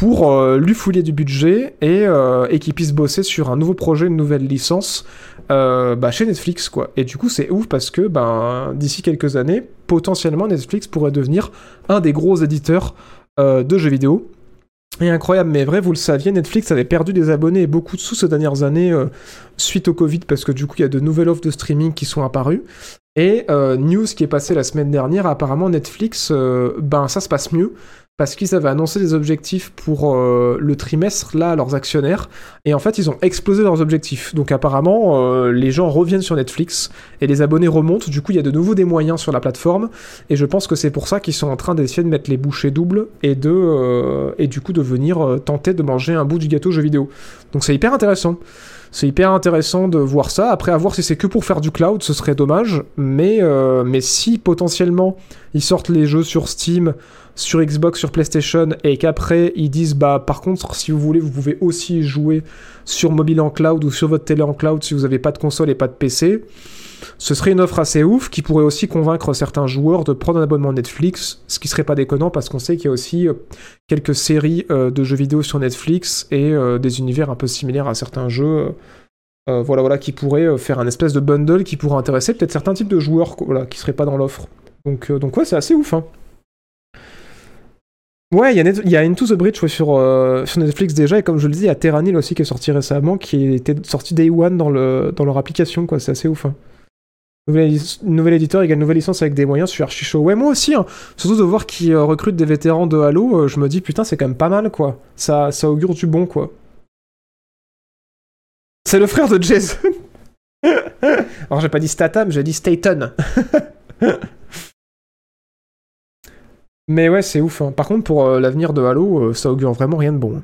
pour euh, lui fouiller du budget et, euh, et qu'il puisse bosser sur un nouveau projet, une nouvelle licence euh, bah, chez Netflix quoi. Et du coup c'est ouf parce que ben d'ici quelques années, potentiellement Netflix pourrait devenir un des gros éditeurs euh, de jeux vidéo. Et incroyable, mais vrai, vous le saviez, Netflix avait perdu des abonnés et beaucoup de sous ces dernières années euh, suite au Covid, parce que du coup, il y a de nouvelles offres de streaming qui sont apparues. Et euh, news qui est passée la semaine dernière, apparemment Netflix, ben ça se passe mieux, parce qu'ils avaient annoncé des objectifs pour euh, le trimestre, là, à leurs actionnaires, et en fait, ils ont explosé leurs objectifs. Donc apparemment, euh, les gens reviennent sur Netflix, et les abonnés remontent, du coup, il y a de nouveau des moyens sur la plateforme, et je pense que c'est pour ça qu'ils sont en train d'essayer de mettre les bouchées doubles, et de euh, et du coup de venir tenter de manger un bout du gâteau jeu vidéo. Donc c'est hyper intéressant. C'est hyper intéressant de voir ça. Après, à voir si c'est que pour faire du cloud, ce serait dommage. Mais, mais si potentiellement ils sortent les jeux sur Steam, sur Xbox, sur PlayStation, et qu'après ils disent bah par contre, si vous voulez, vous pouvez aussi jouer sur mobile en cloud ou sur votre télé en cloud si vous n'avez pas de console et pas de PC. Ce serait une offre assez ouf qui pourrait aussi convaincre certains joueurs de prendre un abonnement Netflix, ce qui serait pas déconnant parce qu'on sait qu'il y a aussi euh, quelques séries euh, de jeux vidéo sur Netflix et euh, des univers un peu similaires à certains jeux. voilà, voilà, qui pourraient euh, faire un espèce de bundle qui pourrait intéresser peut-être certains types de joueurs voilà, qui seraient pas dans l'offre. Donc, donc ouais, c'est assez ouf. Hein. Ouais, il y, a Into the Bridge euh, sur Netflix déjà, et comme je le dis, il y a Terranil aussi qui est sorti récemment, qui était sorti Day One dans, le, dans leur application, quoi, c'est assez ouf. Hein. Nouvel, nouvel éditeur égale nouvelle licence avec des moyens, je suis archi chaud. Ouais, moi aussi, hein. surtout de voir qu'ils euh, recrutent des vétérans de Halo, euh, je me dis putain, c'est quand même pas mal, quoi. Ça, ça augure du bon, quoi. C'est le frère de Jason. (laughs) Alors j'ai pas dit Statham, j'ai dit Staten. (laughs) Mais ouais, c'est ouf. hein. Par contre, pour euh, l'avenir de Halo, euh, ça augure vraiment rien de bon.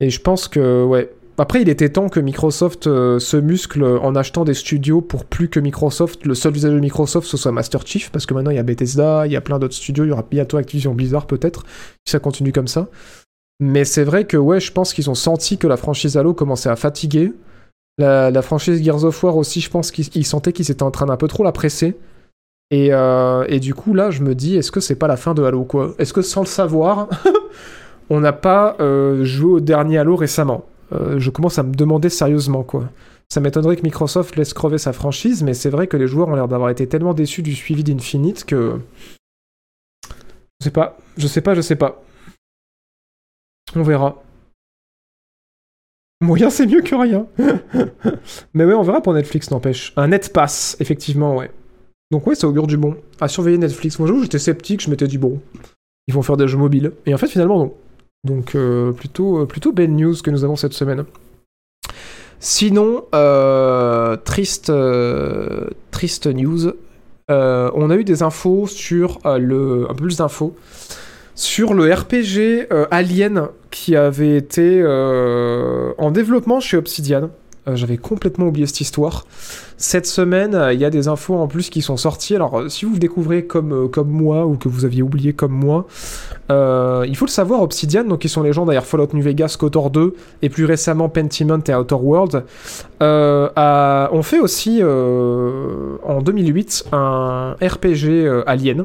Et je pense que, ouais. Après, il était temps que Microsoft euh, se muscle en achetant des studios pour plus que Microsoft, le seul usage de Microsoft, ce soit Master Chief, parce que maintenant il y a Bethesda, il y a plein d'autres studios, il y aura bientôt Activision Blizzard peut-être, si ça continue comme ça. Mais c'est vrai que, ouais, je pense qu'ils ont senti que la franchise Halo commençait à fatiguer. La, la franchise Gears of War aussi, je pense qu'ils ils sentaient qu'ils étaient en train d'un peu trop la presser. Et, euh, et du coup, là, je me dis, est-ce que c'est pas la fin de Halo, quoi? Est-ce que sans le savoir, (laughs) on n'a pas euh, joué au dernier Halo récemment? Euh, Je commence à me demander sérieusement, quoi. Ça m'étonnerait que Microsoft laisse crever sa franchise, mais c'est vrai que les joueurs ont l'air d'avoir été tellement déçus du suivi d'Infinite que. Je sais pas, je sais pas, je sais pas. On verra. (laughs) Moyen, c'est mieux que rien. (laughs) mais ouais, on verra pour Netflix, n'empêche. Un net pass, effectivement, ouais. Donc ouais, ça augure du bon. À surveiller Netflix. Moi, j'étais sceptique, je m'étais dit bon, ils vont faire des jeux mobiles. Et en fait, finalement, non. Donc euh, plutôt, euh, plutôt belle news que nous avons cette semaine. Sinon, euh, triste, euh, triste news. Euh, on a eu des infos sur le, un peu plus d'infos sur le RPG Alien qui avait été en développement chez Obsidian. Euh, J'avais complètement oublié cette histoire. Cette semaine, euh, il y a des infos en plus qui sont sorties. Alors, euh, si vous découvrez comme, comme moi ou que vous aviez oublié comme moi, il faut le savoir, Obsidian, donc qui sont les gens derrière Fallout New Vegas, KOTOR 2 et plus récemment Pentiment et Outer World, euh, ont fait aussi en 2008 un RPG Alien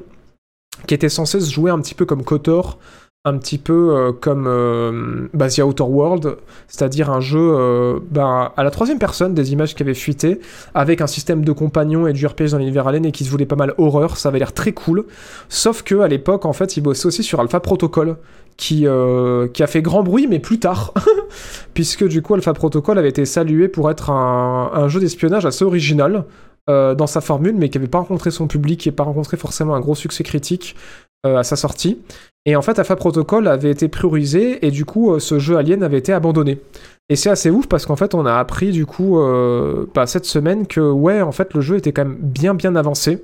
qui était censé se jouer un petit peu comme KOTOR, un petit peu euh, comme euh, bah, Outer World, c'est-à-dire un jeu euh, bah, à la troisième personne, des images qui avaient fuité, avec un système de compagnons et du RPG dans l'univers Alien et qui se voulait pas mal horreur, ça avait l'air très cool. Sauf que à l'époque, en fait, ils bossaient aussi sur Alpha Protocol, qui, euh, a fait grand bruit, mais plus tard, (laughs) puisque du coup, Alpha Protocol avait été salué pour être un, jeu d'espionnage assez original. dans sa formule, mais qui n'avait pas rencontré son public, n'avait pas rencontré forcément un gros succès critique à sa sortie. Et en fait, Alpha Protocol avait été priorisé, et du coup, euh, ce jeu Alien avait été abandonné. Et c'est assez ouf parce qu'en fait, on a appris du coup euh, bah, cette semaine que ouais, en fait, le jeu était quand même bien bien avancé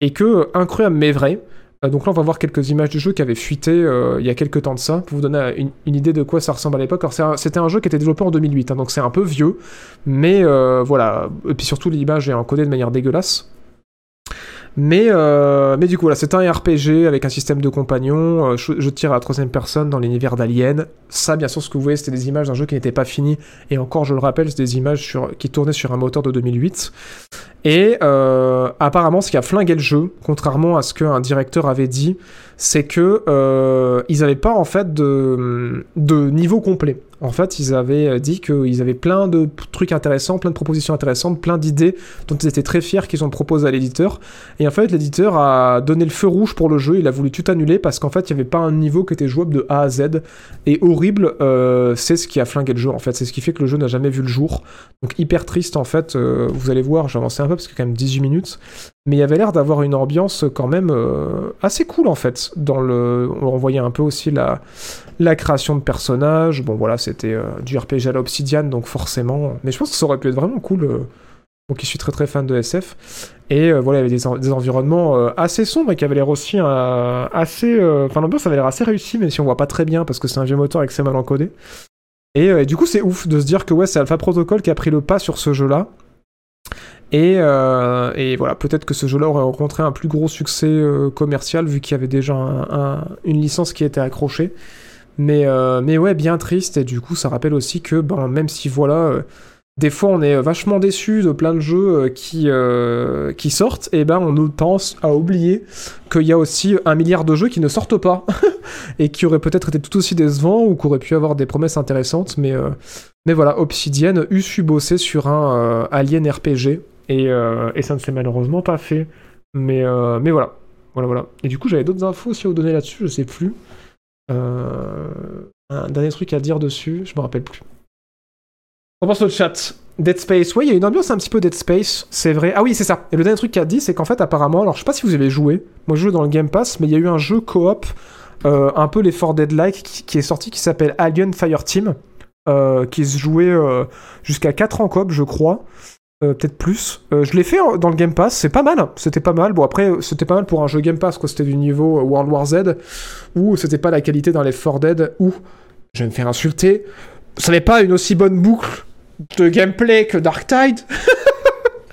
et que euh, incroyable mais vrai. euh, donc là, on va voir quelques images du jeu qui avaient fuité euh, il y a quelques temps de ça pour vous donner une, idée de quoi ça ressemble à l'époque. C'était un, jeu qui était développé en 2008, hein, donc c'est un peu vieux, mais euh, voilà. Et puis surtout, l'image est encodée de manière dégueulasse. Mais, euh, mais du coup, voilà, c'est un RPG avec un système de compagnons. euh, je, tire à la troisième personne dans l'univers d'Alien. Ça, bien sûr, ce que vous voyez, c'était des images d'un jeu qui n'était pas fini. Et encore, je le rappelle, c'est des images qui tournaient sur un moteur de 2008. Et euh, apparemment, ce qui a flingué le jeu, contrairement à ce qu'un directeur avait dit, c'est que ils n'avaient pas en fait de niveau complet. En fait, ils avaient dit qu'ils avaient plein de trucs intéressants, plein de propositions intéressantes, plein d'idées dont ils étaient très fiers qu'ils ont proposé à l'éditeur. Et en fait, l'éditeur a donné le feu rouge pour le jeu. Il a voulu tout annuler parce qu'en fait, il n'y avait pas un niveau qui était jouable de A à Z. Et horrible, euh, c'est ce qui a flingué le jeu. En fait, c'est ce qui fait que le jeu n'a jamais vu le jour. Donc hyper triste en fait. Euh, vous allez voir, j'ai un peu parce que quand même 18 minutes. Mais il y avait l'air d'avoir une ambiance quand même euh, assez cool en fait. Dans le, on voyait un peu aussi la, la création de personnages. Bon voilà, c'était euh, du RPG à l'obsidienne, donc forcément. Mais je pense que ça aurait pu être vraiment cool. euh, donc, je suis très très fan de SF. Et euh, voilà, il y avait des, en- des environnements assez sombres et qui avaient l'air aussi assez. Enfin, l'ambiance avait l'air assez réussie, même si on voit pas très bien parce que c'est un vieux moteur et que c'est mal encodé. Et, et du coup, c'est ouf de se dire que ouais, c'est Alpha Protocol qui a pris le pas sur ce jeu-là. Et, euh, et voilà, peut-être que ce jeu-là aurait rencontré un plus gros succès euh, commercial vu qu'il y avait déjà un- un- une licence qui était accrochée. Mais, euh, mais ouais, bien triste. Et du coup, ça rappelle aussi que ben, même si voilà, des fois on est vachement déçu de plein de jeux qui, qui sortent, et ben on nous pense à oublier qu'il y a aussi un milliard de jeux qui ne sortent pas (laughs) et qui auraient peut-être été tout aussi décevants ou qui auraient pu avoir des promesses intéressantes. Mais, mais voilà, Obsidian eut su bosser sur un Alien RPG et, euh, et ça ne s'est malheureusement pas fait. Mais, euh, mais voilà. Voilà, voilà. Et du coup, j'avais d'autres infos aussi à vous donner là-dessus, je sais plus. Euh, un dernier truc à dire dessus, je me rappelle plus. On pense au chat. Dead Space, oui, il y a une ambiance un petit peu Dead Space, c'est vrai. Ah oui, c'est ça. Et le dernier truc qu'il a dit, c'est qu'en fait, apparemment, alors je sais pas si vous avez joué, moi je joue dans le Game Pass, mais il y a eu un jeu coop, un peu les 4 Dead-like, qui, qui est sorti, qui s'appelle Alien Fireteam, euh, qui se jouait jusqu'à 4 en coop, je crois. Euh, peut-être plus. Euh, je l'ai fait en- dans le Game Pass, c'est pas mal, c'était pas mal. Bon après, c'était pas mal pour un jeu Game Pass, quoi. C'était du niveau World War Z, ou c'était pas la qualité dans les 4 Dead, ou, je vais me faire insulter, ça n'est pas une aussi bonne boucle de gameplay que Dark Tide.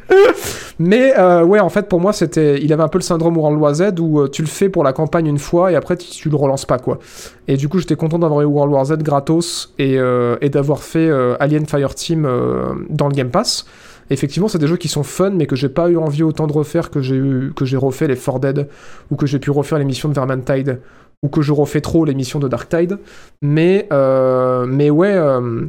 (laughs) Mais euh, ouais, en fait, pour moi, c'était, il avait un peu le syndrome World War Z où tu le fais pour la campagne une fois et après tu, le relances pas quoi. Et du coup, j'étais content d'avoir eu World War Z gratos et, et d'avoir fait Alien Fireteam dans le Game Pass. Effectivement, c'est des jeux qui sont fun, mais que j'ai pas eu envie autant de refaire que j'ai que j'ai refait les 4 Dead ou que j'ai pu refaire l'émission de Vermintide ou que je refais trop l'émission de Dark Tide. Mais euh, mais ouais. euh,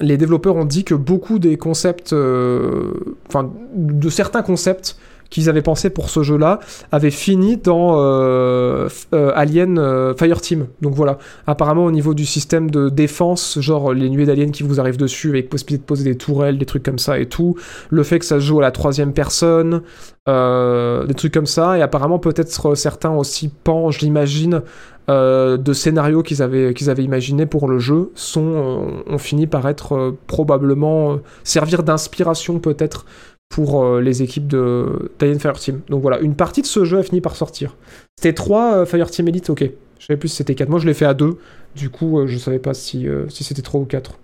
les développeurs ont dit que beaucoup des concepts, euh, enfin de certains concepts qu'ils avaient pensé pour ce jeu-là avaient fini dans euh, euh, Alien euh, Fireteam. Donc voilà, apparemment au niveau du système de défense, genre les nuées d'aliens qui vous arrivent dessus avec possibilité de poser des tourelles, des trucs comme ça et tout, le fait que ça se joue à la troisième personne, des trucs comme ça, et apparemment peut-être certains aussi pans, je l'imagine, de scénarios qu'ils avaient, qu'ils avaient imaginés pour le jeu sont, ont fini par être probablement servir d'inspiration peut-être pour euh, les équipes de d'Alien Fireteam. Donc voilà, une partie de ce jeu a fini par sortir. C'était 3 Fireteam Elite, ok. Je savais plus si c'était 4. Moi je l'ai fait à 2. Du coup, euh, je savais pas si, euh, si c'était 3 ou 4.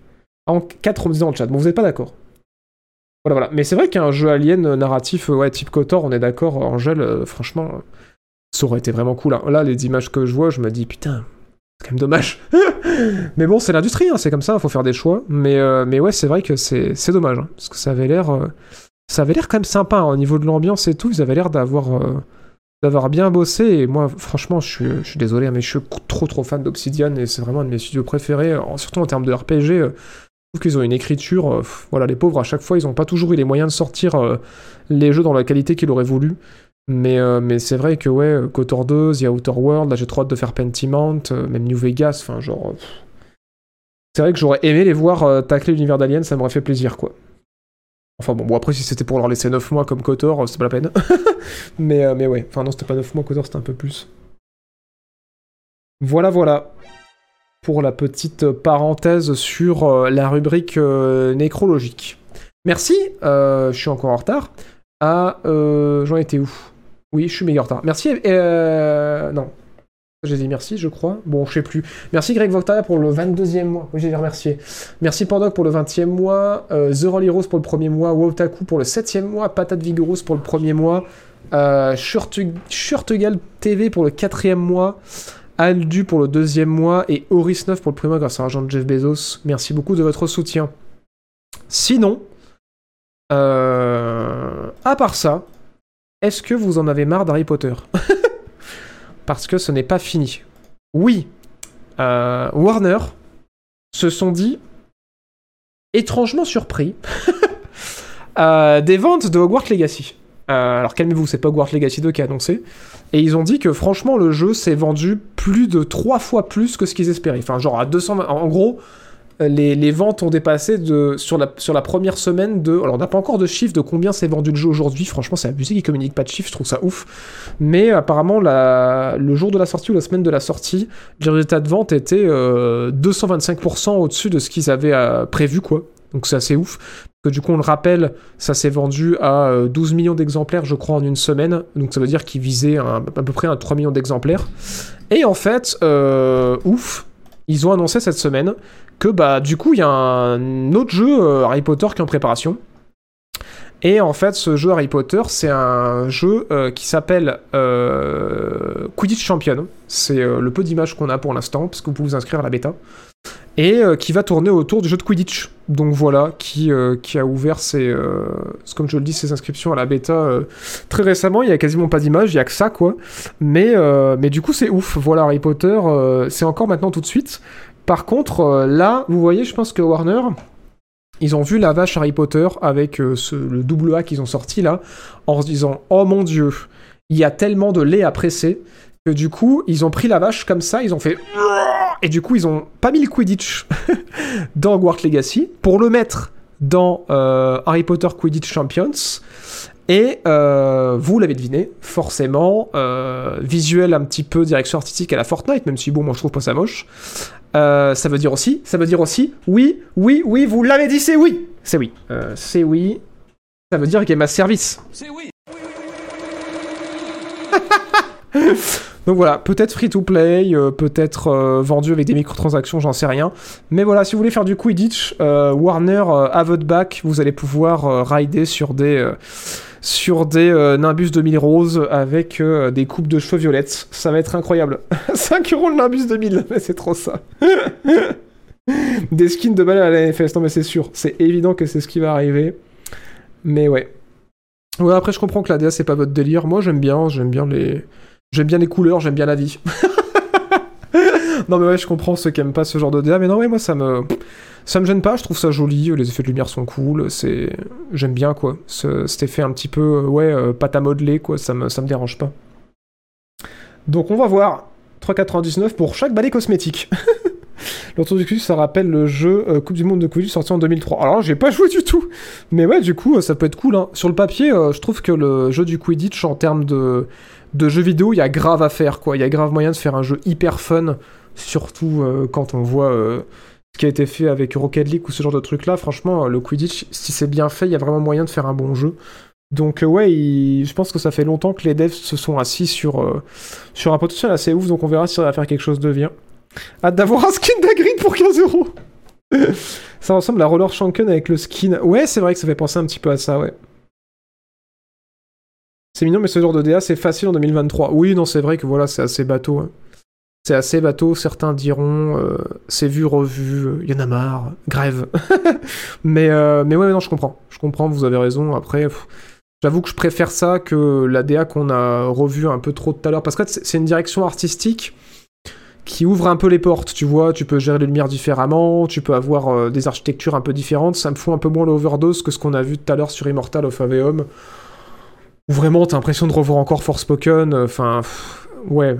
En 4, on me disait le chat. Bon, vous êtes pas d'accord. Voilà, voilà. Mais c'est vrai qu'un jeu alien euh, narratif, euh, ouais, type Kotor, on est d'accord, euh, Angèle, euh, franchement, euh, ça aurait été vraiment cool. hein. Là, les images que je vois, je me dis, putain, c'est quand même dommage. (laughs) mais bon, c'est l'industrie, hein, c'est comme ça, il faut faire des choix. Mais, euh, mais ouais, c'est vrai que c'est dommage, hein, parce que ça avait l'air euh, ça avait l'air quand même sympa hein, au niveau de l'ambiance et tout. Ils avaient l'air d'avoir euh, d'avoir bien bossé. Et moi, franchement, je suis, désolé, hein, mais je suis trop trop fan d'Obsidian et c'est vraiment un de mes studios préférés, en- surtout en termes de RPG. euh, je trouve qu'ils ont une écriture. euh, voilà, les pauvres, à chaque fois, ils n'ont pas toujours eu les moyens de sortir euh, les jeux dans la qualité qu'ils auraient voulu. Mais, euh, mais c'est vrai que, ouais, euh, KOTOR 2, The Outer World, là j'ai trop hâte de faire Pentiment, euh, même New Vegas, enfin, genre. euh. C'est vrai que j'aurais aimé les voir euh, tacler l'univers d'Alien, ça m'aurait fait plaisir, quoi. Enfin bon, bon après, si c'était pour leur laisser 9 mois comme KOTOR, euh, c'est pas la peine. (laughs) mais, euh, mais ouais, enfin non, c'était pas 9 mois, KOTOR, c'était un peu plus. Voilà, voilà. Pour la petite parenthèse sur euh, la rubrique nécrologique. Merci, je suis encore en retard. Ah, euh, j'en étais où? Oui, je suis méga en retard. Merci, non. J'ai dit merci, je crois. Bon, je sais plus. Merci Greg Voctaria pour le 22e mois. Oui, j'ai dit remercier. Merci Pandoc pour le 20e mois. euh, The Rolly Rose pour le premier mois. Wotaku pour le 7e mois. Patate Vigorous pour le premier mois. Euh, TV pour le quatrième mois. Aldu pour le deuxième mois. Et Oris9 pour le premier mois grâce à l'argent de Jeff Bezos. Merci beaucoup de votre soutien. Sinon, euh, à part ça, est-ce que vous en avez marre d'Harry Potter? (laughs) Parce que ce n'est pas fini. Oui, euh, Warner se sont dit étrangement surpris (laughs) euh, des ventes de Hogwarts Legacy. Euh, alors calmez-vous, c'est pas Hogwarts Legacy 2 qui a annoncé. Et ils ont dit que franchement le jeu s'est vendu plus de trois fois plus que ce qu'ils espéraient. Enfin genre à 200... En gros, les, les ventes ont dépassé de, sur, la, sur la première semaine de... Alors on n'a pas encore de chiffre de combien s'est vendu le jeu aujourd'hui. Franchement c'est abusé qu'ils communiquent pas de chiffres, je trouve ça ouf. Mais apparemment la, le jour de la sortie ou la semaine de la sortie, les résultats de vente étaient euh, 225% au-dessus de ce qu'ils avaient euh, prévu quoi. Donc c'est assez ouf. Que du coup, on le rappelle, ça s'est vendu à euh, 12 millions d'exemplaires, je crois, en une semaine. Donc ça veut dire qu'ils visaient un- à peu près un 3 millions d'exemplaires. Et en fait, euh, ouf, ils ont annoncé cette semaine que bah du coup, il y a un autre jeu euh, Harry Potter qui est en préparation. Et en fait, ce jeu Harry Potter, c'est un jeu euh, qui s'appelle euh, Quidditch Champion. C'est le peu d'images qu'on a pour l'instant, parce que vous pouvez vous inscrire à la bêta et qui va tourner autour du jeu de Quidditch. Donc voilà, qui, qui a ouvert ses, comme je le dis, ses inscriptions à la bêta très récemment. Il y a quasiment pas d'images, il y a que ça quoi. Mais, mais du coup c'est ouf. Voilà Harry Potter, c'est encore maintenant tout de suite. Par contre, euh, là, vous voyez, je pense que Warner, ils ont vu la vache Harry Potter avec euh, le double A qu'ils ont sorti là, en se disant oh mon dieu, il y a tellement de lait à presser que du coup ils ont pris la vache comme ça, ils ont fait et du coup, ils ont pas mis le Quidditch (laughs) dans Hogwarts Legacy pour le mettre dans euh, Harry Potter Quidditch Champions. Et vous l'avez deviné, forcément, visuel un petit peu direction artistique à la Fortnite, même si bon, moi je trouve pas ça moche. Euh, ça veut dire aussi, ça veut dire aussi, oui, oui, oui, vous l'avez dit, c'est oui, c'est oui, Euh, c'est oui. Ça veut dire Game as Service. C'est oui. (laughs) Donc voilà, peut-être free to play, euh, peut-être euh, vendu avec des microtransactions, j'en sais rien. Mais voilà, si vous voulez faire du Quidditch, euh, Warner euh, à votre back, vous allez pouvoir euh, rider sur des euh, sur des euh, Nimbus 2000 roses avec euh, des coupes de cheveux violettes. Ça va être incroyable. (laughs) 5 euros le Nimbus 2000, (laughs) mais c'est trop ça. (laughs) des skins de balles à la NFS, non mais c'est sûr, c'est évident que c'est ce qui va arriver. Mais ouais. Ouais, après je comprends que la DA c'est pas votre délire. Moi j'aime bien, j'aime bien les J'aime bien les couleurs, j'aime bien la vie. Non mais ouais, je comprends ceux qui aiment pas ce genre de DA, mais non ouais, moi ça me ça me gêne pas, je trouve ça joli, les effets de lumière sont cool, c'est j'aime bien quoi, ce, cet effet un petit peu euh, ouais euh, pâte à modeler quoi, ça me ça me dérange pas. Donc on va voir 3,99 pour chaque balai cosmétique. L'autre du Quidditch, ça rappelle le jeu euh, Coupe du Monde de Quidditch sorti en 2003. Alors j'ai pas joué du tout, mais ouais, du coup, euh, ça peut être cool. hein. Sur le papier, euh, je trouve que le jeu du Quidditch en termes de de jeux vidéo, il y a grave à faire, quoi. Il y a grave moyen de faire un jeu hyper fun, surtout euh, quand on voit euh, ce qui a été fait avec Rocket League ou ce genre de truc-là. Franchement, euh, le Quidditch, si c'est bien fait, il y a vraiment moyen de faire un bon jeu. Donc ouais, je pense que ça fait longtemps que les devs se sont assis sur, sur un potentiel assez ouf, donc on verra si ça va faire quelque chose de bien. Hâte d'avoir un skin d'Agrid pour 15 euros (laughs) Ça ressemble à Roller Shanken avec le skin. Ouais, c'est vrai que ça fait penser un petit peu à ça, ouais. C'est mignon, mais ce genre de DA, c'est facile en 2023. Oui, non, c'est vrai que voilà, c'est assez bateau. hein. C'est assez bateau, certains diront, euh, c'est vu, revu, euh, y en a marre, grève. (laughs) mais, euh, mais ouais, non, je comprends. Je comprends, vous avez raison. Après, j'avoue que je préfère ça que la DA qu'on a revue un peu trop tout à l'heure. Parce que c'est une direction artistique qui ouvre un peu les portes, tu vois. Tu peux gérer les lumières différemment, tu peux avoir euh, des architectures un peu différentes. Ça me fout un peu moins l'overdose que ce qu'on a vu tout à l'heure sur Immortal of Aveum. Vraiment, t'as l'impression de revoir encore Forspoken. Enfin, ouais.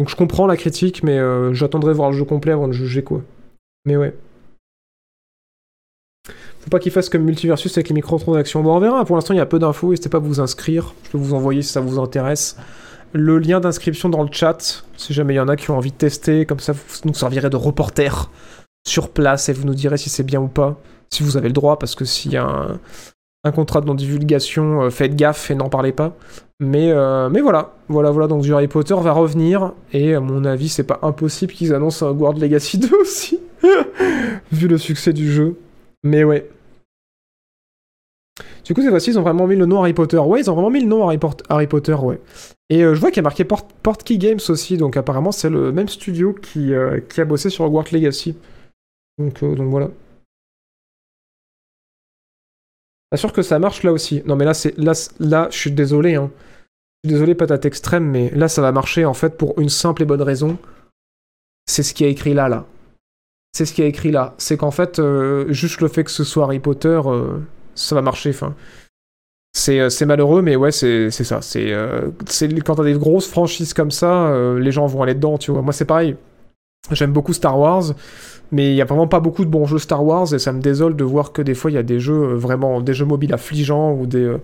Donc je comprends la critique, mais euh, j'attendrai voir le jeu complet avant de juger, quoi. Mais ouais. Faut pas qu'il fasse comme Multiversus avec les microtransactions. Bon, on verra. Pour l'instant, il y a peu d'infos. N'hésitez pas à vous inscrire. Je peux vous envoyer si ça vous intéresse. Le lien d'inscription dans le chat, si jamais il y en a qui ont envie de tester. Comme ça, vous nous servirez de reporter sur place et vous nous direz si c'est bien ou pas. Si vous avez le droit, parce que s'il y a un, un contrat de non-divulgation, euh, faites gaffe et n'en parlez pas. Mais, euh, mais voilà, voilà, voilà. Donc du Harry Potter va revenir et à mon avis, c'est pas impossible qu'ils annoncent un Hogwarts Legacy (laughs) 2 aussi, (laughs) vu le succès du jeu. Mais ouais. Du coup, cette fois-ci, ils ont vraiment mis le nom Harry Potter. Ouais, ils ont vraiment mis le nom Harry, Potter, ouais. Et euh, je vois qu'il y a marqué Port Portkey Games aussi, donc apparemment, c'est le même studio qui, a bossé sur Hogwarts Legacy. Donc, donc voilà. Pas sûr que ça marche là aussi. Non, mais là, c'est là, là, je suis désolé. Hein. Je suis désolé, patate extrême, mais là, ça va marcher en fait pour une simple et bonne raison. C'est ce qui est écrit là, là. C'est ce qui est écrit là. C'est qu'en fait, euh, juste le fait que ce soit Harry Potter, euh, ça va marcher. Enfin, c'est euh, c'est malheureux, mais ouais, c'est ça. C'est euh, quand t'as des grosses franchises comme ça, les gens vont aller dedans, tu vois. Moi, c'est pareil. J'aime beaucoup Star Wars, mais il y a vraiment pas beaucoup de bons jeux Star Wars et ça me désole de voir que des fois il y a des jeux euh, vraiment des jeux mobiles affligeants ou des euh,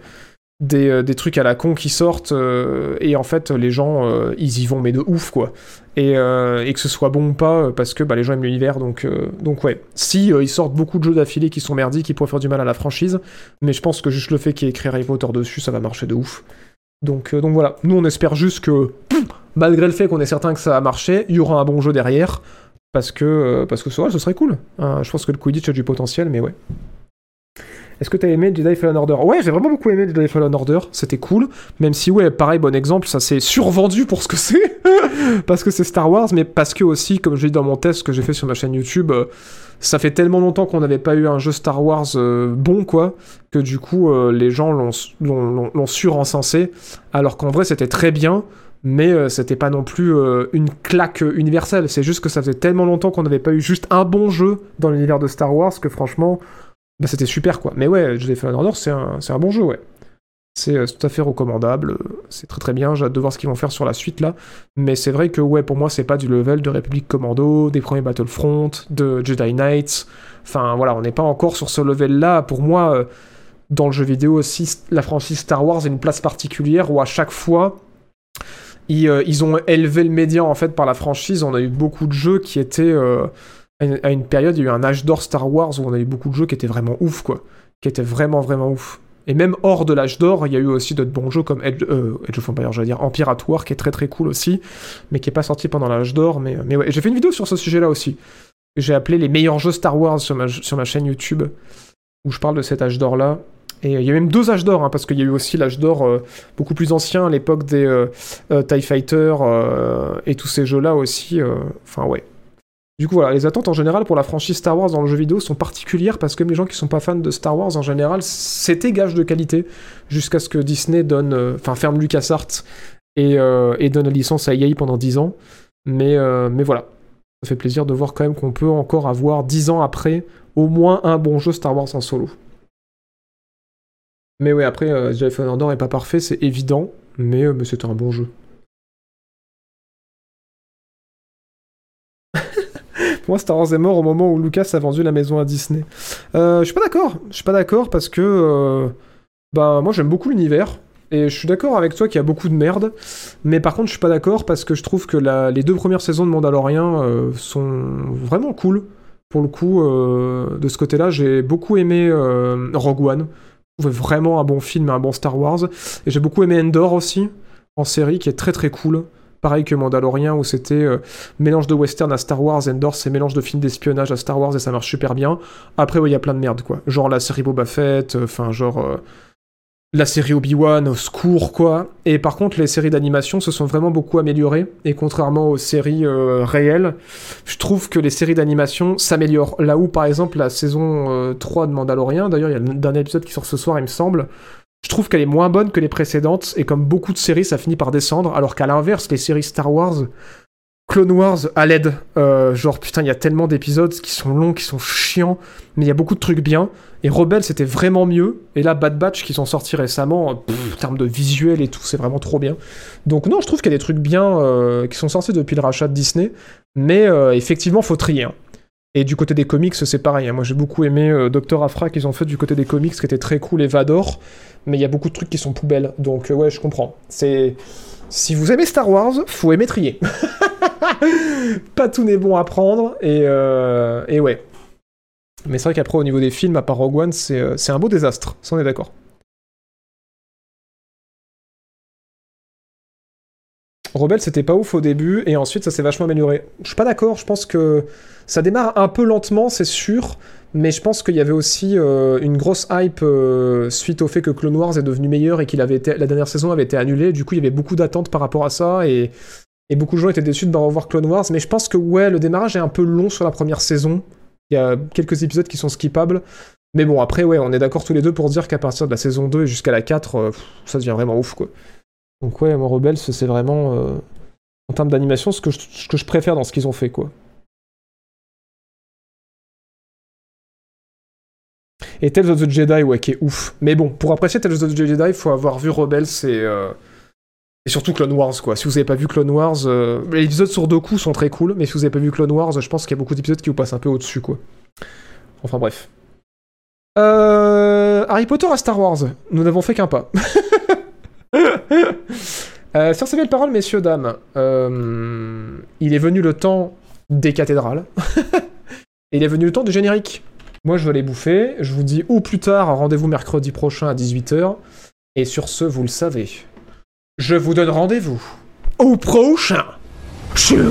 des, euh, des trucs à la con qui sortent et en fait les gens ils y vont mais de ouf quoi. Et, et que ce soit bon ou pas parce que bah, les gens aiment l'univers donc donc ouais. Si ils sortent beaucoup de jeux d'affilée qui sont merdiques qui pourraient faire du mal à la franchise mais je pense que juste le fait qu'il y ait écrit Harry Potter dessus ça va marcher de ouf. Donc donc voilà. Nous on espère juste que malgré le fait qu'on est certain que ça va marcher il y aura un bon jeu derrière parce que euh, parce que ce serait cool. Hein, je pense que le Quidditch a du potentiel mais ouais. Est-ce que t'as aimé Jedi Fallen Order? Ouais, j'ai vraiment beaucoup aimé Jedi Fallen Order, c'était cool, même si ouais, pareil, bon exemple, ça s'est survendu pour ce que c'est, (laughs) parce que c'est Star Wars, mais parce que aussi, comme je dis dans mon test que j'ai fait sur ma chaîne YouTube, euh, ça fait tellement longtemps qu'on n'avait pas eu un jeu Star Wars euh, bon, quoi, que du coup, euh, les gens l'ont surencensé, alors qu'en vrai, c'était très bien, mais euh, c'était pas non plus euh, une claque universelle, c'est juste que ça faisait tellement longtemps qu'on n'avait pas eu juste un bon jeu dans l'univers de Star Wars que franchement, bah, c'était super quoi. Mais ouais, Jedi Fallen Order, c'est un, c'est un bon jeu, ouais. C'est euh, tout à fait recommandable, c'est très très bien, j'ai hâte de voir ce qu'ils vont faire sur la suite là. Mais c'est vrai que ouais, pour moi, c'est pas du level de République Commando, des premiers Battlefront, de Jedi Knights. Enfin voilà, on n'est pas encore sur ce level là. Pour moi, dans le jeu vidéo aussi, la franchise Star Wars a une place particulière où à chaque fois, ils, euh, ils ont élevé le média en fait par la franchise. On a eu beaucoup de jeux qui étaient. euh, à une- période, il y a eu un âge d'or Star Wars où on a eu beaucoup de jeux qui étaient vraiment ouf, quoi. Qui étaient vraiment, vraiment ouf. Et même hors de l'âge d'or, il y a eu aussi d'autres bons jeux comme Edge, euh, of Empires, j'allais dire Empire at War, qui est très très cool aussi, mais qui est pas sorti pendant l'âge d'or. Mais, mais ouais, j'ai fait une vidéo sur ce sujet-là aussi. J'ai appelé les meilleurs jeux Star Wars sur ma, sur ma chaîne YouTube, où je parle de cet âge d'or-là. Et il y a même deux âges d'or, hein, parce qu'il y a eu aussi l'âge d'or euh, beaucoup plus ancien, à l'époque des euh, euh, TIE Fighter et tous ces jeux-là aussi. Enfin, ouais. Du coup, voilà, les attentes en général pour la franchise Star Wars dans le jeu vidéo sont particulières parce que même les gens qui sont pas fans de Star Wars en général, c'était gage de qualité jusqu'à ce que Disney donne, enfin ferme LucasArts et, donne la licence à EA pendant 10 ans. Mais, mais voilà, ça fait plaisir de voir quand même qu'on peut encore avoir 10 ans après au moins un bon jeu Star Wars en solo. Mais ouais, après, euh, Order est pas parfait, c'est évident, mais, euh, mais c'était un bon jeu. (laughs) Pour moi, Star Wars est mort au moment où Lucas a vendu la maison à Disney. Euh, je suis pas d'accord. Je suis pas d'accord parce que euh, bah moi j'aime beaucoup l'univers et je suis d'accord avec toi qu'il y a beaucoup de merde. Mais par contre, je suis pas d'accord parce que je trouve que la- les deux premières saisons de Mandalorian euh, sont vraiment cool. Pour le coup, de ce côté-là, j'ai beaucoup aimé Rogue One. Je trouvais vraiment un bon film et un bon Star Wars. Et j'ai beaucoup aimé Endor aussi en série qui est très très cool. Pareil que Mandalorian où c'était euh, mélange de western à Star Wars, Endor c'est mélange de films d'espionnage à Star Wars et ça marche super bien. Après, il y a plein de merde, quoi. Genre la série Boba Fett, enfin, genre euh, la série Obi-Wan, au secours, quoi. Et par contre, les séries d'animation se sont vraiment beaucoup améliorées. Et contrairement aux séries euh, réelles, je trouve que les séries d'animation s'améliorent. Là où, par exemple, la saison euh, 3 de Mandalorian, d'ailleurs, il y a le dernier épisode qui sort ce soir, il me semble. Je trouve qu'elle est moins bonne que les précédentes, et comme beaucoup de séries, ça finit par descendre, alors qu'à l'inverse, les séries Star Wars, Clone Wars à l'aide. Euh, genre, putain, il y a tellement d'épisodes qui sont longs, qui sont chiants, mais il y a beaucoup de trucs bien. Et Rebelle, c'était vraiment mieux. Et là, Bad Batch, qui sont sortis récemment, euh, en termes de visuel et tout, c'est vraiment trop bien. Donc, non, je trouve qu'il y a des trucs bien euh, qui sont sortis depuis le rachat de Disney. Mais euh, effectivement, faut trier. hein. Et du côté des comics, c'est pareil. hein. Moi, j'ai beaucoup aimé Doctor Afra qu'ils ont fait du côté des comics, qui était très cool, et Vador. Mais il y a beaucoup de trucs qui sont poubelles. Donc, ouais, je comprends. C'est. Si vous aimez Star Wars, faut aimer trier. (laughs) pas tout n'est bon à prendre, et, euh, et ouais. Mais c'est vrai qu'après, au niveau des films, à part Rogue One, c'est euh, c'est un beau désastre, ça on est d'accord. Rebelle, c'était pas ouf au début, et ensuite ça s'est vachement amélioré. Je suis pas d'accord, je pense que ça démarre un peu lentement, c'est sûr, mais je pense qu'il y avait aussi euh, une grosse hype suite au fait que Clone Wars est devenu meilleur et qu'il avait la dernière saison avait été annulée. Du coup, il y avait beaucoup d'attentes par rapport à ça, et, et beaucoup de gens étaient déçus de revoir Clone Wars. Mais je pense que ouais, le démarrage est un peu long sur la première saison. Il y a quelques épisodes qui sont skippables. Mais bon, après, ouais, on est d'accord tous les deux pour dire qu'à partir de la saison 2 et jusqu'à la 4, euh, ça devient vraiment ouf, quoi. Donc ouais, moi, Rebels, c'est vraiment, euh, en termes d'animation, ce, que je- ce que je préfère dans ce qu'ils ont fait, quoi. Et Tales of the Jedi, ouais, qui est ouf. Mais bon, pour apprécier Tales of the Jedi, il faut avoir vu Rebels et, euh, et surtout Clone Wars, quoi. Si vous avez pas vu Clone Wars, euh, les épisodes sur coups sont très cool, mais si vous avez pas vu Clone Wars, je pense qu'il y a beaucoup d'épisodes qui vous passent un peu au-dessus, quoi. Enfin bref. Euh, Harry Potter à Star Wars, nous n'avons fait qu'un pas. (laughs) euh, sur ces belles paroles, messieurs, dames, euh, il est venu le temps des cathédrales. (laughs) Il est venu le temps du générique. Moi, je vais les bouffer. Je vous dis au plus tard, rendez-vous mercredi prochain à 18h. Et sur ce, vous le savez, je vous donne rendez-vous au prochain. Chou